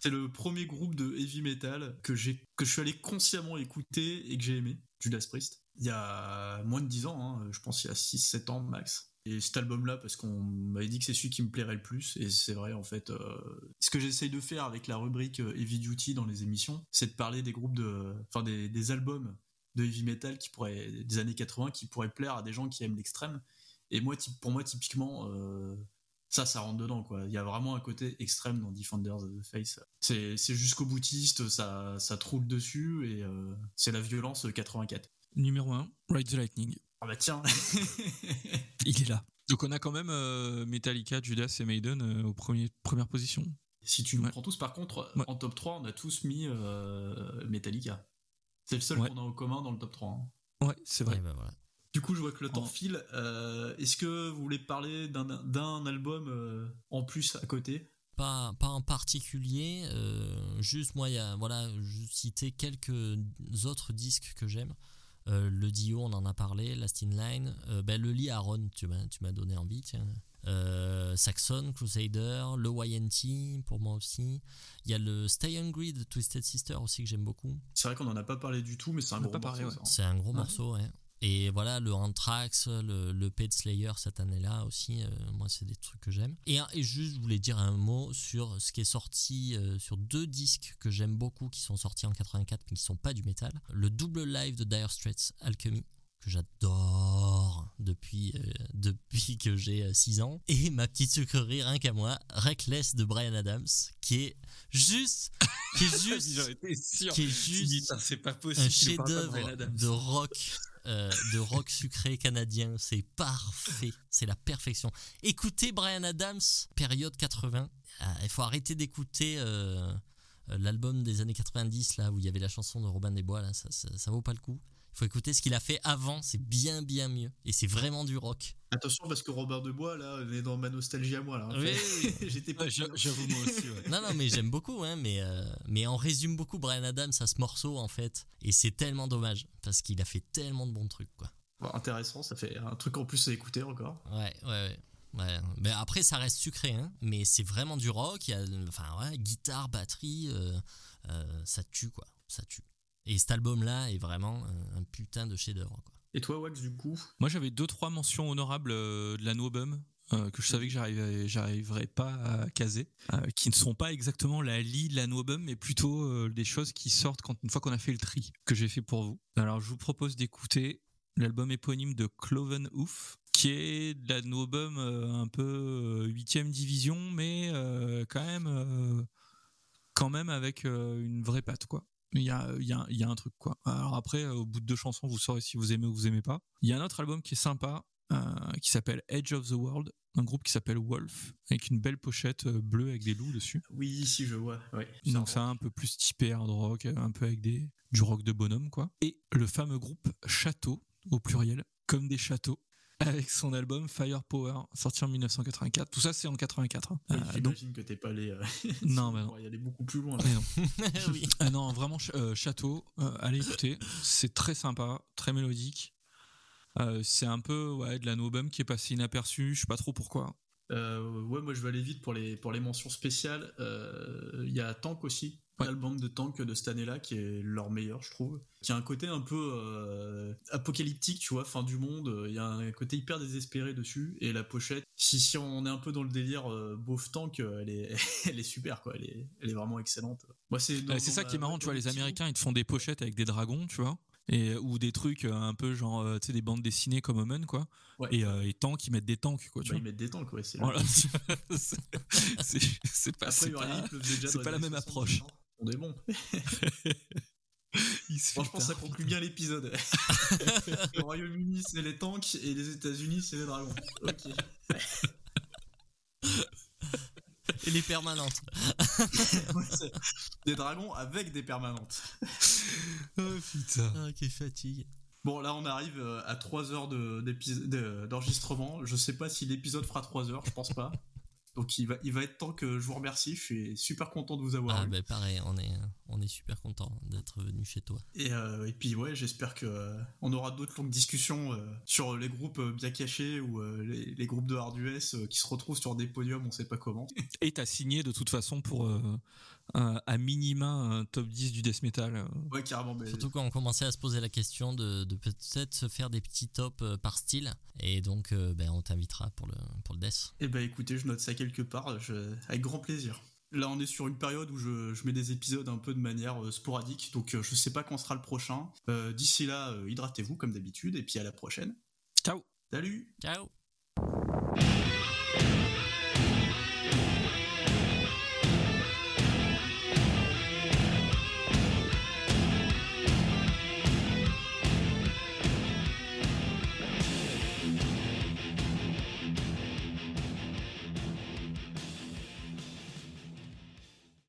c'est le premier groupe de heavy metal que j'ai que je suis allé consciemment écouter et que j'ai aimé. Judas Priest. Il y a moins de 10 ans, hein, je pense il y a 6-7 ans max. Et cet album-là, parce qu'on m'avait dit que c'est celui qui me plairait le plus, et c'est vrai en fait. Euh, ce que j'essaye de faire avec la rubrique euh, Heavy Duty dans les émissions, c'est de parler des groupes de, enfin des, albums de heavy metal qui pourraient des années 80 qui pourraient plaire à des gens qui aiment l'extrême. Et moi, pour moi, typiquement, euh, ça, ça rentre dedans, quoi. Il y a vraiment un côté extrême dans Defenders of the Face. C'est, jusqu'au boutiste, ça, ça troule dessus et euh, c'est la violence 84. Numéro 1, Ride the Lightning. Ah bah tiens Il est là. Donc on a quand même euh, Metallica, Judas et Maiden euh, aux premières positions. Si tu nous prends tous, par contre, en top 3, on a tous mis Metallica. C'est le seul qu'on a en commun dans le top 3. Hein. Ouais, c'est vrai. bah voilà. Du coup, je vois que le temps file. Euh, est-ce que vous voulez parler d'un album euh, en plus à côté? Pas, pas en particulier, euh, juste moi, y a, voilà, je citais quelques autres disques que j'aime. le Dio, on en a parlé, Last in Line, ben, le Lee Aaron, tu m'as donné envie, tiens. Saxon, Crusader, le YNT pour moi aussi. Il y a le Stay Hungry de Twisted Sister aussi que j'aime beaucoup. C'est vrai qu'on n'en a pas parlé du tout, mais c'est un, gros morceau. C'est un gros morceau, ouais. Et voilà, le Anthrax, le, le Pet Slayer cette année-là aussi, euh, moi c'est des trucs que j'aime. Et, et, juste, je voulais dire un mot sur ce qui est sorti euh, sur deux disques que j'aime beaucoup, qui sont sortis en 84 mais qui sont pas du métal. Le double live de Dire Straits, Alchemy, que j'adore depuis, euh, depuis que j'ai 6 ans. Et ma petite sucrerie, rien qu'à moi, Reckless de Brian Adams, qui est juste... Qui est juste... qui est juste... c'est pas possible. Un chef-d'œuvre de rock euh, de rock sucré canadien. C'est parfait. C'est la perfection. Écoutez Brian Adams, période 80. Ah, il faut arrêter d'écouter euh, euh, l'album des années 90, là, où il y avait la chanson de Robin des Bois. Là, ça, ça, vaut pas le coup. Il faut écouter ce qu'il a fait avant, c'est bien bien mieux. Et c'est vraiment du rock. Attention parce que Robert Debois là, on est dans ma nostalgie à moi là. Oui, oui. J'étais pas. J'avoue moi aussi. Ouais. Non, non, mais j'aime beaucoup, hein, mais, euh, mais on résume beaucoup Brian Adams à ce morceau en fait. Et c'est tellement dommage parce qu'il a fait tellement de bons trucs quoi. Bon, intéressant, ça fait un truc en plus à écouter encore. Ouais, ouais, ouais. Ouais, mais après ça reste sucré, hein, mais c'est vraiment du rock. Il y a, enfin ouais, guitare, batterie, euh, euh, ça tue quoi, ça tue. Et cet album-là est vraiment un, un putain de chef-d'œuvre quoi. Et toi, Wax, du coup? Moi, j'avais deux trois mentions honorables euh, de la album euh, que je savais que j'arriverais pas à caser, euh, qui ne sont pas exactement la lie de la album, mais plutôt euh, des choses qui sortent quand une fois qu'on a fait le tri que j'ai fait pour vous. Alors, je vous propose d'écouter l'album éponyme de Cloven Hoof, qui est de la album un peu huitième division, mais euh, quand même, euh, quand même avec euh, une vraie patte, quoi. Il y a, il y, a, il y a un truc, quoi. Alors après, euh, au bout de deux chansons, vous saurez si vous aimez ou vous aimez pas. Il y a un autre album qui est sympa, euh, qui s'appelle Edge of the World, un groupe qui s'appelle Wolf, avec une belle pochette euh, bleue avec des loups dessus. Oui, si je vois. Ouais. Donc ça un peu plus typé hard rock, un peu avec des, du rock de bonhomme, quoi. Et le fameux groupe Château, au pluriel, comme des châteaux, avec son album Firepower, sorti en 1984. Tout ça, c'est en 84. hein. Oui, Euh, donc, J'imagine que t'es pas allé. euh, Non, mais non. pour y aller beaucoup plus loin. Là. mais non. oui. Ah non, vraiment, ch- euh, Château, euh, allez écouter. C'est très sympa, très mélodique. Euh, c'est un peu ouais, de la no-bum qui est passé inaperçu, je sais pas trop pourquoi. Euh, ouais, moi je vais aller vite pour les, pour les mentions spéciales. Euh, Il y a Tank aussi, Ouais. l'album de Tank de cette année-là, qui est leur meilleur, je trouve. Qui a un côté un peu euh, apocalyptique, tu vois, fin du monde. Il y a un côté hyper désespéré dessus. Et la pochette, si, si on est un peu dans le délire euh, beauf Tank, euh, elle est, elle est super, quoi. Elle est, elle est vraiment excellente. Moi, c'est c'est ça qui est marrant, tu vois, les Américains, ils te font des pochettes avec des dragons, tu vois. Et, ou des trucs euh, un peu genre, tu sais, des bandes dessinées comme Omen, quoi. Ouais. Et, euh, et tanks, ils mettent des tanks, quoi, tu Bah, vois. ils mettent des tanks, ouais. C'est Voilà. c'est pas, c'est pas, la même approche. 60, On est bon. Franchement, ça conclut bien l'épisode. le Royaume-Uni, c'est les tanks et les États-Unis, c'est les dragons. Ok. Et les permanentes. Ouais, des dragons avec des permanentes. Oh putain. Ah, quelle fatigue. Bon, là, on arrive euh, à 3 heures de- d'épis- de- d'enregistrement. Je sais pas si l'épisode fera 3 heures, je pense pas. Donc, il va, il va être temps que je vous remercie. Je suis super content de vous avoir Ah, eu. bah pareil, on est, on est super content d'être venu chez toi. Et, euh, et puis, ouais, j'espère que euh, on aura d'autres longues discussions euh, sur les groupes bien cachés ou euh, les, les groupes de hard US euh, qui se retrouvent sur des podiums, on sait pas comment. Et t'as signé de toute façon pour euh, un- à minima un top 10 du death metal. euh. Ouais, carrément. Mais... Surtout quand on commençait à se poser la question de, de peut-être se faire des petits tops euh, par style. Et donc, euh, ben, on t'invitera pour le, pour le death. Eh ben écoutez, je note ça quelque part, je- avec grand plaisir. Là, on est sur une période où je, je mets des épisodes un peu de manière euh, sporadique, donc euh, je sais pas quand sera le prochain. Euh, D'ici là, euh, hydratez-vous comme d'habitude, et puis à la prochaine. Ciao Salut Ciao